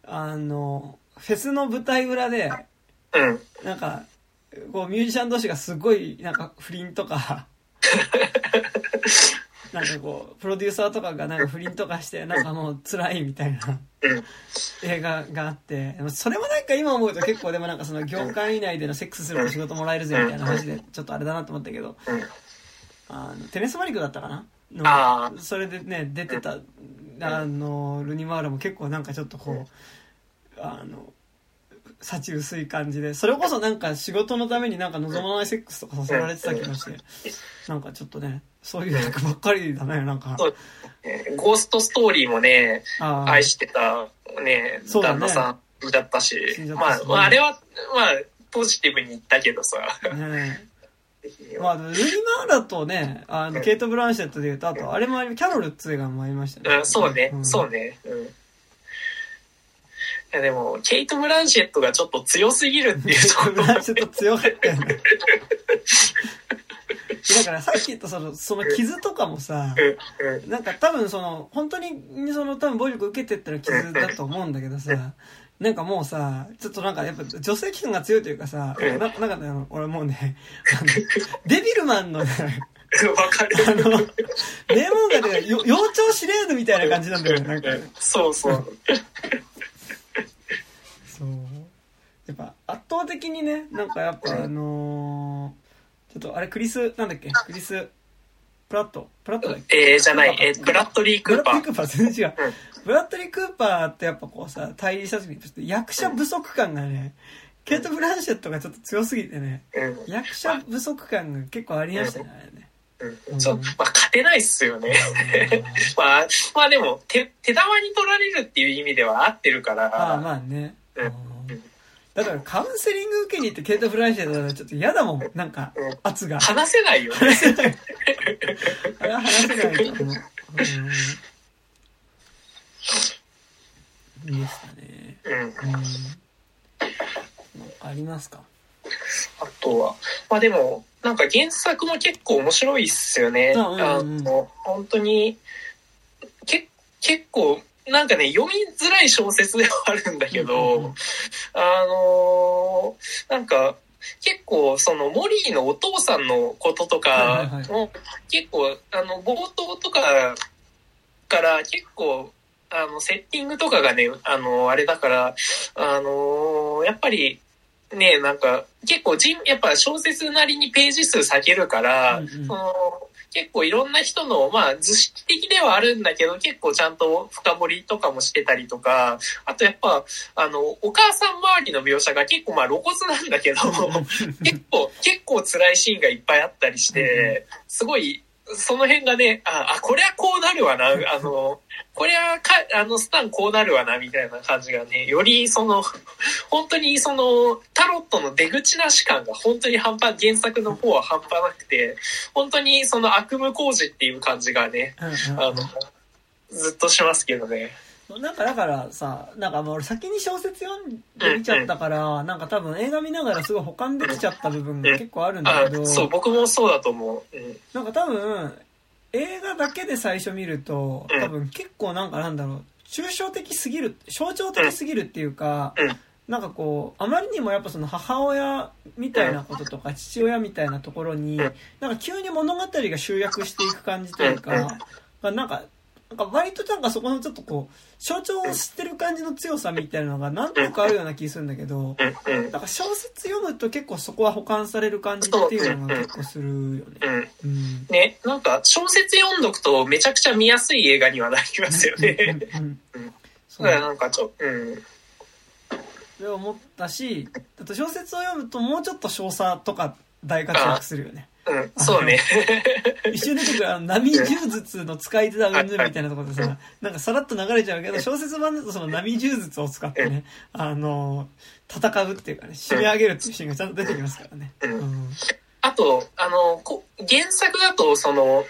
あの、フェスの舞台裏で、うん。なんか、こうミュージシャン同士がすごい、なんか不倫とか、なんかこう、プロデューサーとかがなんか不倫とかして、なんかもう辛いみたいなうん。映画があって、でもそれもなんか今思うと結構でもなんかその業界内でのセックスすると仕事もらえるぜみたいな話で、ちょっとあれだなと思ったけど、うん。あの、テネスマリクだったかな？あのそれでね、出てた、あの、ルニマールも結構なんかちょっとこう、あの、幸薄い感じで、それこそなんか仕事のためになんか望まないセックスとかさせられてた気がして、なんかちょっとね、そういう役ばっかりだね、なんか。そうえーゴーストストーリーもね、愛してたね、旦那さんだったし、まあ、まあ、あれは、まあ、ポジティブに言ったけどさ。ねまあ、ルニマーラとね、あの、ケイト・ブランシェットで言うと、あと、あれもキャロルっていう映画もありましたね。うん、そうね、ん。そうね。うん。いやでも、ケイト・ブランシェットがちょっと強すぎるっていうところ ブランシェット強かったよね。だからさっき言ったその、その傷とかもさ。なんか多分その、本当にその多分暴力受けてってのは傷だと思うんだけどさ、なんかもうさ、ちょっとなんかやっぱ女性気感が強いというかさ、ななんかね、俺もうね、デビルマンのね、わかある。の、名門がね、よ幼鳥司令部みたいな感じなんだよね、なんかそう。そう。やっぱ圧倒的にね、なんかやっぱあのーちょっとあれクリス、なんだっけ？クリス、プラット？プラットだっけ？えー、じゃない、えー、ブラッドリー・クーパー。ブラッドリー・クーパー？全然違う。うん。ブラッドリー・クーパーってやっぱこうさ、対立した時にちょっと役者不足感がね、ケイト・ブランシェットがちょっと強すぎてね、うん。役者不足感が結構ありましたね、あれね。うん、ちょっと、まあ、勝てないっすよね。まあ、まあでも、手、手玉に取られるっていう意味では合ってるから。ああ、まあね。うん。うんだからカウンセリング受けに行ってケイト・ブランシェットだとちょっと嫌だもん、なんかうん、圧が。話せないよね。あれは話せないと思う。うん。いいでしたね。うん。うん。ありますか？あとは、まあでも、なんか原作も結構面白いっすよね。うんうんうんあの、本当に、け結構、なんかね、読みづらい小説ではあるんだけど、あのーなんか、結構、その、モリーのお父さんのこととかも、結構、あの、冒頭とかから結構、あの、セッティングとかがね、あの、あれだから、あのーやっぱり、ね、なんか、結構人、やっぱ小説なりにページ数避けるから、その結構いろんな人の、まあ、図式的ではあるんだけど、結構ちゃんと深掘りとかもしてたりとか、あとやっぱ、あの、お母さん周りの描写が結構まあ露骨なんだけど、結構、結構辛いシーンがいっぱいあったりして、すごい、その辺がね、あ、あ、これはこうなるわな、あの、これはか、あの、スタンこうなるわな、みたいな感じがね、よりその、本当にその、タロットの出口なし感が本当に半端、原作の方は半端なくて、本当にその悪夢工事っていう感じがね、うんあの、ずっとしますけどね。うんなんかだからさ、なんかもう俺先に小説読んで見ちゃったから、なんか多分映画見ながらすごい保管できちゃった部分が結構あるんだあけど、そう、僕もそうだと思う。うん。なんか多分、映画だけで最初見ると、うん。多分結構なんかなんだろう、抽象的すぎる、象徴的すぎるっていうか、うん。なんかこう、あまりにもやっぱその母親みたいなこととか父親みたいなところにうん、なんか急に物語が集約していく感じといううん。か、なんか、なんか割となんかそこのちょっとこう、象徴を知ってる感じの強さみたいなのがなんとなくあるような気するんだけど、うん、うん、なんか小説読むと結構そこは保管される感じっていうのが結構するよね。うん。うん。ね、なんか小説読んどくとめちゃくちゃ見やすい映画にはなりますよね。うんそうだからなんかちょ、うん。で思ったし、あと小説を読むともうちょっと少佐とか大活躍するよね。うん、そうね。一瞬出てくるあの波柔術の使い手だうんぬんみたいなところでさ、なんかさらっと流れちゃうけど、小説版だとその波柔術を使ってね、あの、戦うっていうかね、締め上げるっていうシーンがちゃんと出てきますからね。うん。うん。あと、あの、こ原作だと、その、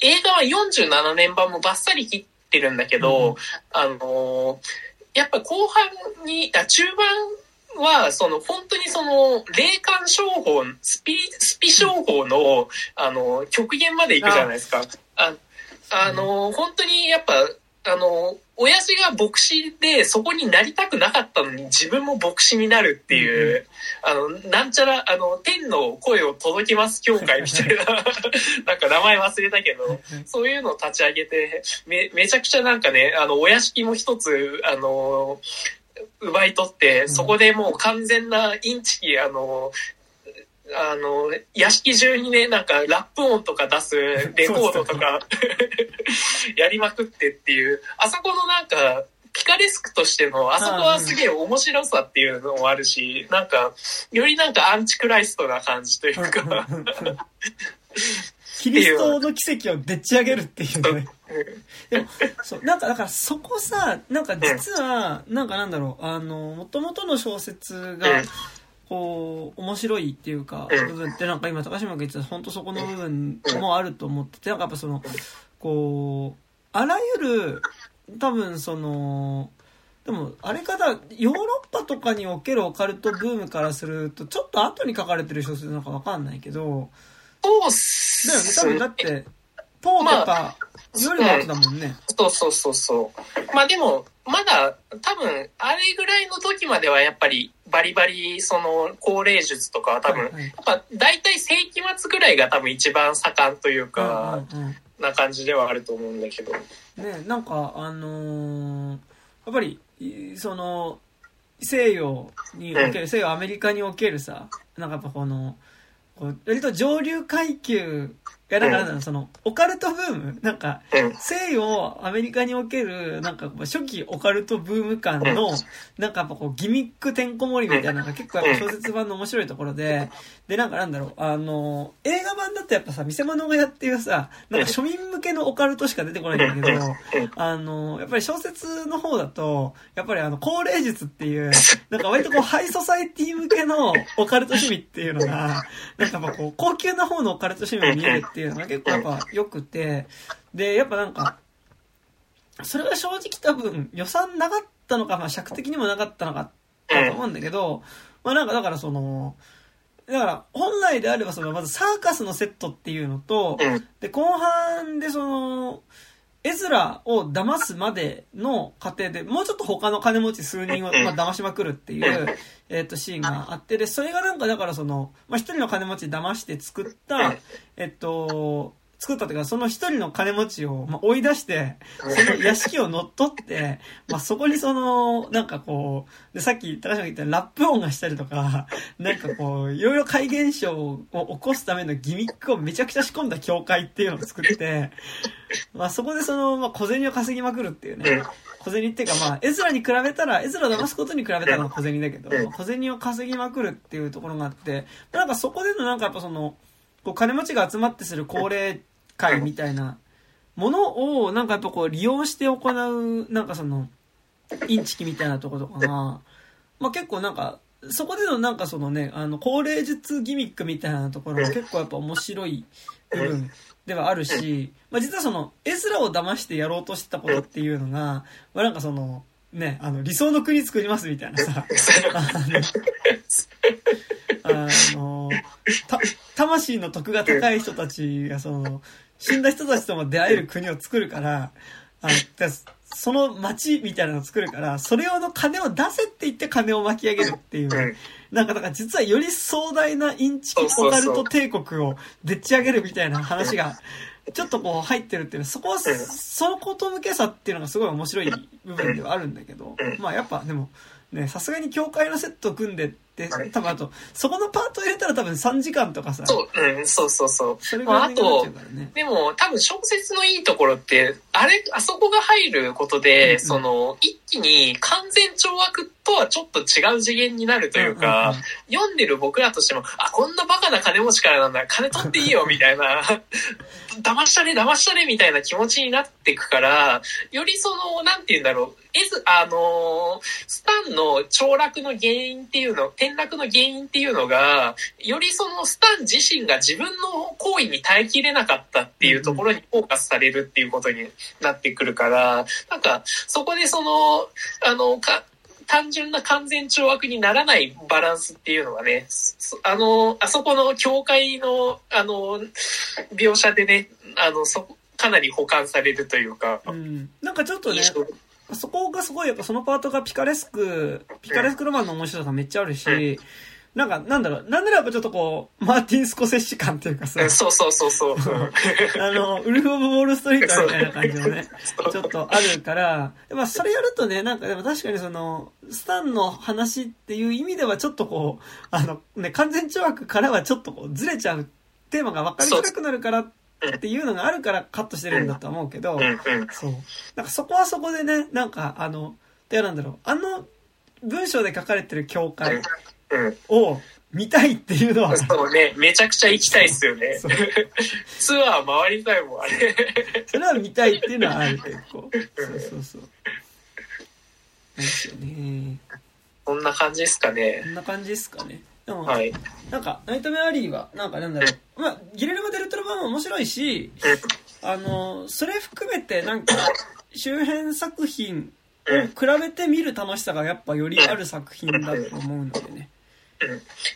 映画は47年版もバッサリ切ってるんだけど、うん。あの、やっぱ後半に、あ中盤は、その、本当にその、霊感商法、スピ、スピ商法の、あの、極限まで行くじゃないですか。ああの、本当にやっぱ、あの、親父が牧師でそこになりたくなかったのに自分も牧師になるっていう、あの、なんちゃら、あの、天の声を届けます協会みたいな、なんか名前忘れたけど、そういうのを立ち上げて、め、めちゃくちゃなんかね、あの、お屋敷も一つ、あの、奪い取って、そこでもう完全なインチキ、あの、あの、屋敷中にね、なんかラップ音とか出す レコードとか やりまくってっていう、あそこのなんか、ピカレスクとしての、あそこはすげえ面白さっていうのもあるし、なんか、よりなんかアンチクライストな感じというか。キリストの奇跡をでっち上げるっていうね。でも、そう、なんか、だからそこさ、なんか実は、なんかなんだろう、あの、もともとの小説が、こう、面白いっていうか、部分ってなんか今高島が言ってた本当そこの部分もあると思ってて、なんかやっぱその、こう、あらゆる、多分その、でも、あれかだ、ヨーロッパとかにおけるオカルトブームからすると、ちょっと後に書かれてる小説なのかわかんないけど、そうっすだよね、多分だって、ポーとかよりも後だもんね、まあ。そうそうそうそう。まあでも、まだ多分、あれぐらいの時まではやっぱりバリバリその高齢術とかは多分、はいはい、やっぱ大体世紀末ぐらいが多分一番盛んというか、うんうんうんな感じではあると思うんだけど。ねなんかあのー、やっぱりその西洋における、うん、西洋アメリカにおけるさなんかやっぱこのこう割と上流階級いや、だから、その、オカルトブーム？なんか、西洋、アメリカにおける、なんか、初期オカルトブーム感の、なんかやっぱこう、ギミックてんこ盛りみたいなのが結構やっぱ小説版の面白いところで、で、なんかなんだろう、あの、映画版だとやっぱさ、見せ物小屋っていうさ、なんか庶民向けのオカルトしか出てこないんだけど、あの、やっぱり小説の方だと、やっぱりあの、高齢術っていう、なんか割とこう、ハイソサイティ向けのオカルト趣味っていうのが、なんかやっぱこう、高級な方のオカルト趣味に見えるっていうっていうのが結構やっぱ良くて、で、やっぱなんか、それが正直多分予算なかったのか、まあ尺的にもなかったのかだと思うんだけど、まあなんかだからその、だから本来であればそのまずサーカスのセットっていうのと、で後半でその、エズラを騙すまでの過程で、もうちょっと他の金持ち数人を、まあ、騙しまくるっていう、えっ、と、シーンがあって、で、それがなんか、だからその、まあ、一人の金持ち騙して作った、えっと、作ったというか、その一人の金持ちを、まあ、追い出して、その屋敷を乗っ取って、まあ、そこにその、なんかこう、で、さっき高島が言ったラップ音がしたりとか、なんかこう、いろいろ怪現象を起こすためのギミックをめちゃくちゃ仕込んだ教会っていうのを作って、まあ、そこでその、まあ、小銭を稼ぎまくるっていうね。小銭っていうかまあ、絵面に比べたら、絵面を騙すことに比べたら小銭だけど、小銭を稼ぎまくるっていうところがあって、なんかそこでのなんかやっぱその、こう金持ちが集まってする恒例会みたいな。ものを、なんかやっぱこう利用して行う、なんかその、インチキみたいなとことかが、まあ結構なんか、そこでのなんかそのね、あの、高齢術ギミックみたいなところが結構やっぱ面白い部分ではあるし、まあ実はその、絵面を騙してやろうとしてたことっていうのが、まあなんかその、ね、あの、理想の国作りますみたいなさ、あの、あのた、魂の徳が高い人たちがその、死んだ人たちとも出会える国を作るから、あの、その街みたいなのを作るから、それ用の金を出せって言って金を巻き上げるっていう。なんか、だから実はより壮大なインチキオカルト帝国をでっち上げるみたいな話が、ちょっとこう入ってるっていう。そこは、そのこと向けさっていうのがすごい面白い部分ではあるんだけど、まあやっぱでも、ね、さすがに教会のセット組んで、多分あと、そこのパート入れたら多分3時間とかさ。そう、うん、そうそうそう。それが、ね、あと、でも多分小説のいいところって、あれ、あそこが入ることで、うんうん、その、一気に完全懲悪とはちょっと違う次元になるというか、うんうんうん、読んでる僕らとしても、あ、こんなバカな金持ちからなんだ、金取っていいよ、みたいな、騙したれ、騙したれ、みたいな気持ちになっていくから、よりその、なんて言うんだろう、えず、あのスタンの凋落の原因っていうの、転落の原因っていうのが、よりそのスタン自身が自分の行為に耐えきれなかったっていうところにフォーカスされるっていうことになってくるから、なんか、そこでその、あの、か、単純な完全懲悪にならないバランスっていうのがね、あの、あそこの教会の、あの、描写でね、あの、そ、かなり保管されるというか。うん。なんかちょっとね、そこがすごい、やっぱそのパートがピカレスク、ピカレスクロマンの面白さめっちゃあるし、うんなんか、なんだろう、なんならやっぱちょっとこう、マーティン・スコセッシ感っていうかさ。そうそうそうそう。あの、ウルフ・オブ・ウォール・ストリートみたいな感じのね、ちょっとあるから、まあそれやるとね、なんかでも確かにその、スタンの話っていう意味ではちょっとこう、あの、ね、完全懲悪からはちょっとこう、ずれちゃうテーマが分かりづらくなるからっていうのがあるからカットしてるんだと思うけど、そう。なんかそこはそこでね、なんかあの、で、なんだろう、あの文章で書かれてる教会、を見たいっていうのは。そうね、めちゃくちゃ行きたいっすよね。ツアー回りたいもん、あれ。それは見たいっていうのはある、結構。そうそうそう。ですよね。こんな感じですかね。こんな感じですかね。でも、はい、なんか、ナイトメアリーは、なんかなんだろう。まあ、ギレルマ・デルトロ版も面白いし、あの、それ含めて、なんか、周辺作品を比べて見る楽しさがやっぱよりある作品だと思うのでね。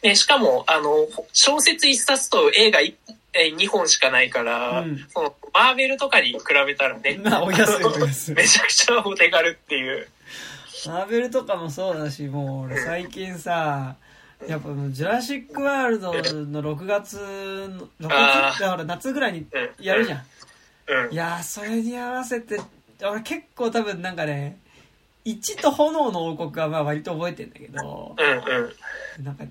ね、しかも、あの、小説一冊と映画一2本しかないから、うん、そのマーベルとかに比べたらね、まあ、お安いお安い。めちゃくちゃお手軽っていう。マーベルとかもそうだし、もう俺最近さ、やっぱジュラシック・ワールドの6月の、6月ってほら夏ぐらいにやるじゃん。うんうん、いやそれに合わせて、俺結構多分なんかね、1と炎の王国はまあ割と覚えてんだけど、うんうん、なんか、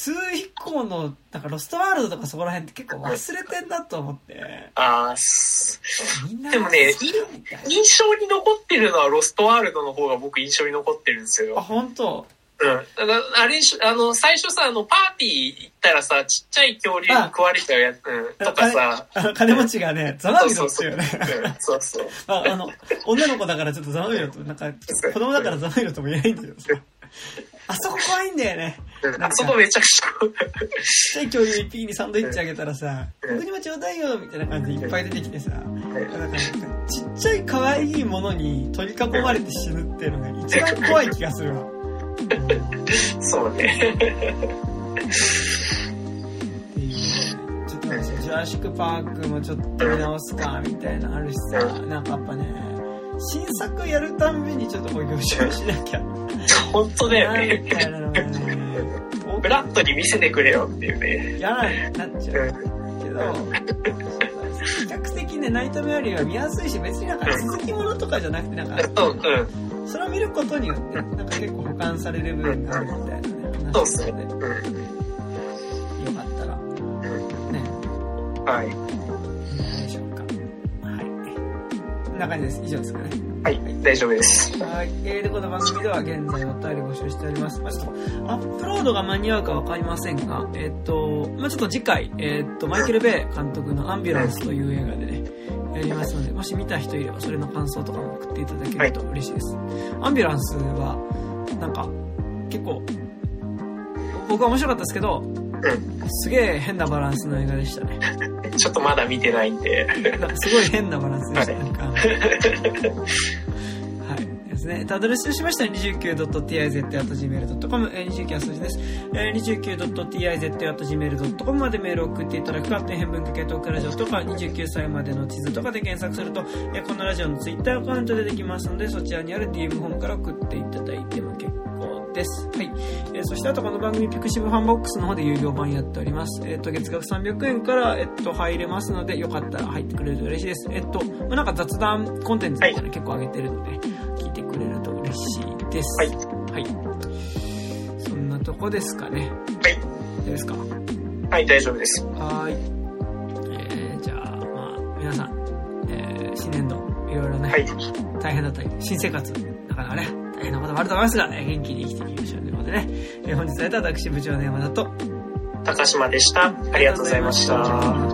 2以降の、なんかロストワールドとかそこら辺って結構忘れてんなと思って。ああ、みんなでもね、印象に残ってるのはロストワールドの方が僕印象に残ってるんですよ。あ、本当うん。だから、あれ、あの、最初さ、あの、パーティー行ったらさ、ちっちゃい恐竜に食われちゃうやつ、うん、とかさ。金持ちがね、ざまみろっていうね。そうそう。ああの、女の子だからちょっとざまみろと、なんか、子供だからざまみろとも言えないんだけどさ。あそこ怖いんだよね。あそこめちゃくちゃ怖い。ちっちゃい恐竜一匹にサンドイッチあげたらさ、僕にもちょうだいよみたいな感じでいっぱい出てきてさ、なんかちっちゃい可愛いものに取り囲まれて死ぬっていうのが一番怖い気がするわ。そうね。ちょっとね、ジュラシック・パークもちょっと見直すか、みたいなあるしさ、なんかやっぱね、新作やるたんびにちょっとこう予習しなきゃ。本当だよね。みたいなのね。ブラッドに見せてくれよっていうね。嫌なになっちゃう。けど、比較的ね、ナイトメアリーは見やすいし、別になんか続きものとかじゃなくて、なんか、うん、それを見ることによって、なんか結構保管される部分があるみたいなね、話なので、よかったら、ね。はい。どうでしょうか。はい。こんな感じです。以上ですかね。はい、大丈夫です。はい。えー、で、この番組では現在お便り募集しております。まあ、ちょっと、アップロードが間に合うかわかりませんが、えー、っと、まあ、ちょっと次回、えー、っと、マイケル・ベイ監督のアンビュランスという映画でね、やりますので、もし見た人いればそれの感想とかも送っていただけると嬉しいです。はい、アンビュランスは、なんか、結構、僕は面白かったですけど、うん、すげえ変なバランスの映画でしたね。ちょっとまだ見てないんで。すごい変なバランスでした。なんか。ね。アドレスとしましたら 29.tiz.gmail.com、29は数字です。29.tiz.gmail.com までメールを送っていただくか、底辺文化系トークラジオとか、29歳までの地図とかで検索すると、このラジオのツイッターアカウントでできますので、そちらにある DM ホームから送っていただいても結構です。はい。えー、そしてあとこの番組 pixivFANBOX の方で有料版やっております。えっ、ー、と、月額300円から、えっ、ー、と、入れますので、よかったら入ってくれると嬉しいです。えっと、まあ、なんか雑談コンテンツみたいな、結構上げてるので、聞いてくれると嬉しいです。はい。はい。そんなとこですかね。はい。大丈夫ですか？はい、大丈夫です。はい。えー、じゃあ、まあ、皆さん、えー、新年度、いろいろね、はい、大変だったり、新生活、なかなかね、大変なこともあると思いますが、ね、元気に生きていきましょうということでね、えー、本日は私部長の山田と、高島でした。ありがとうございました。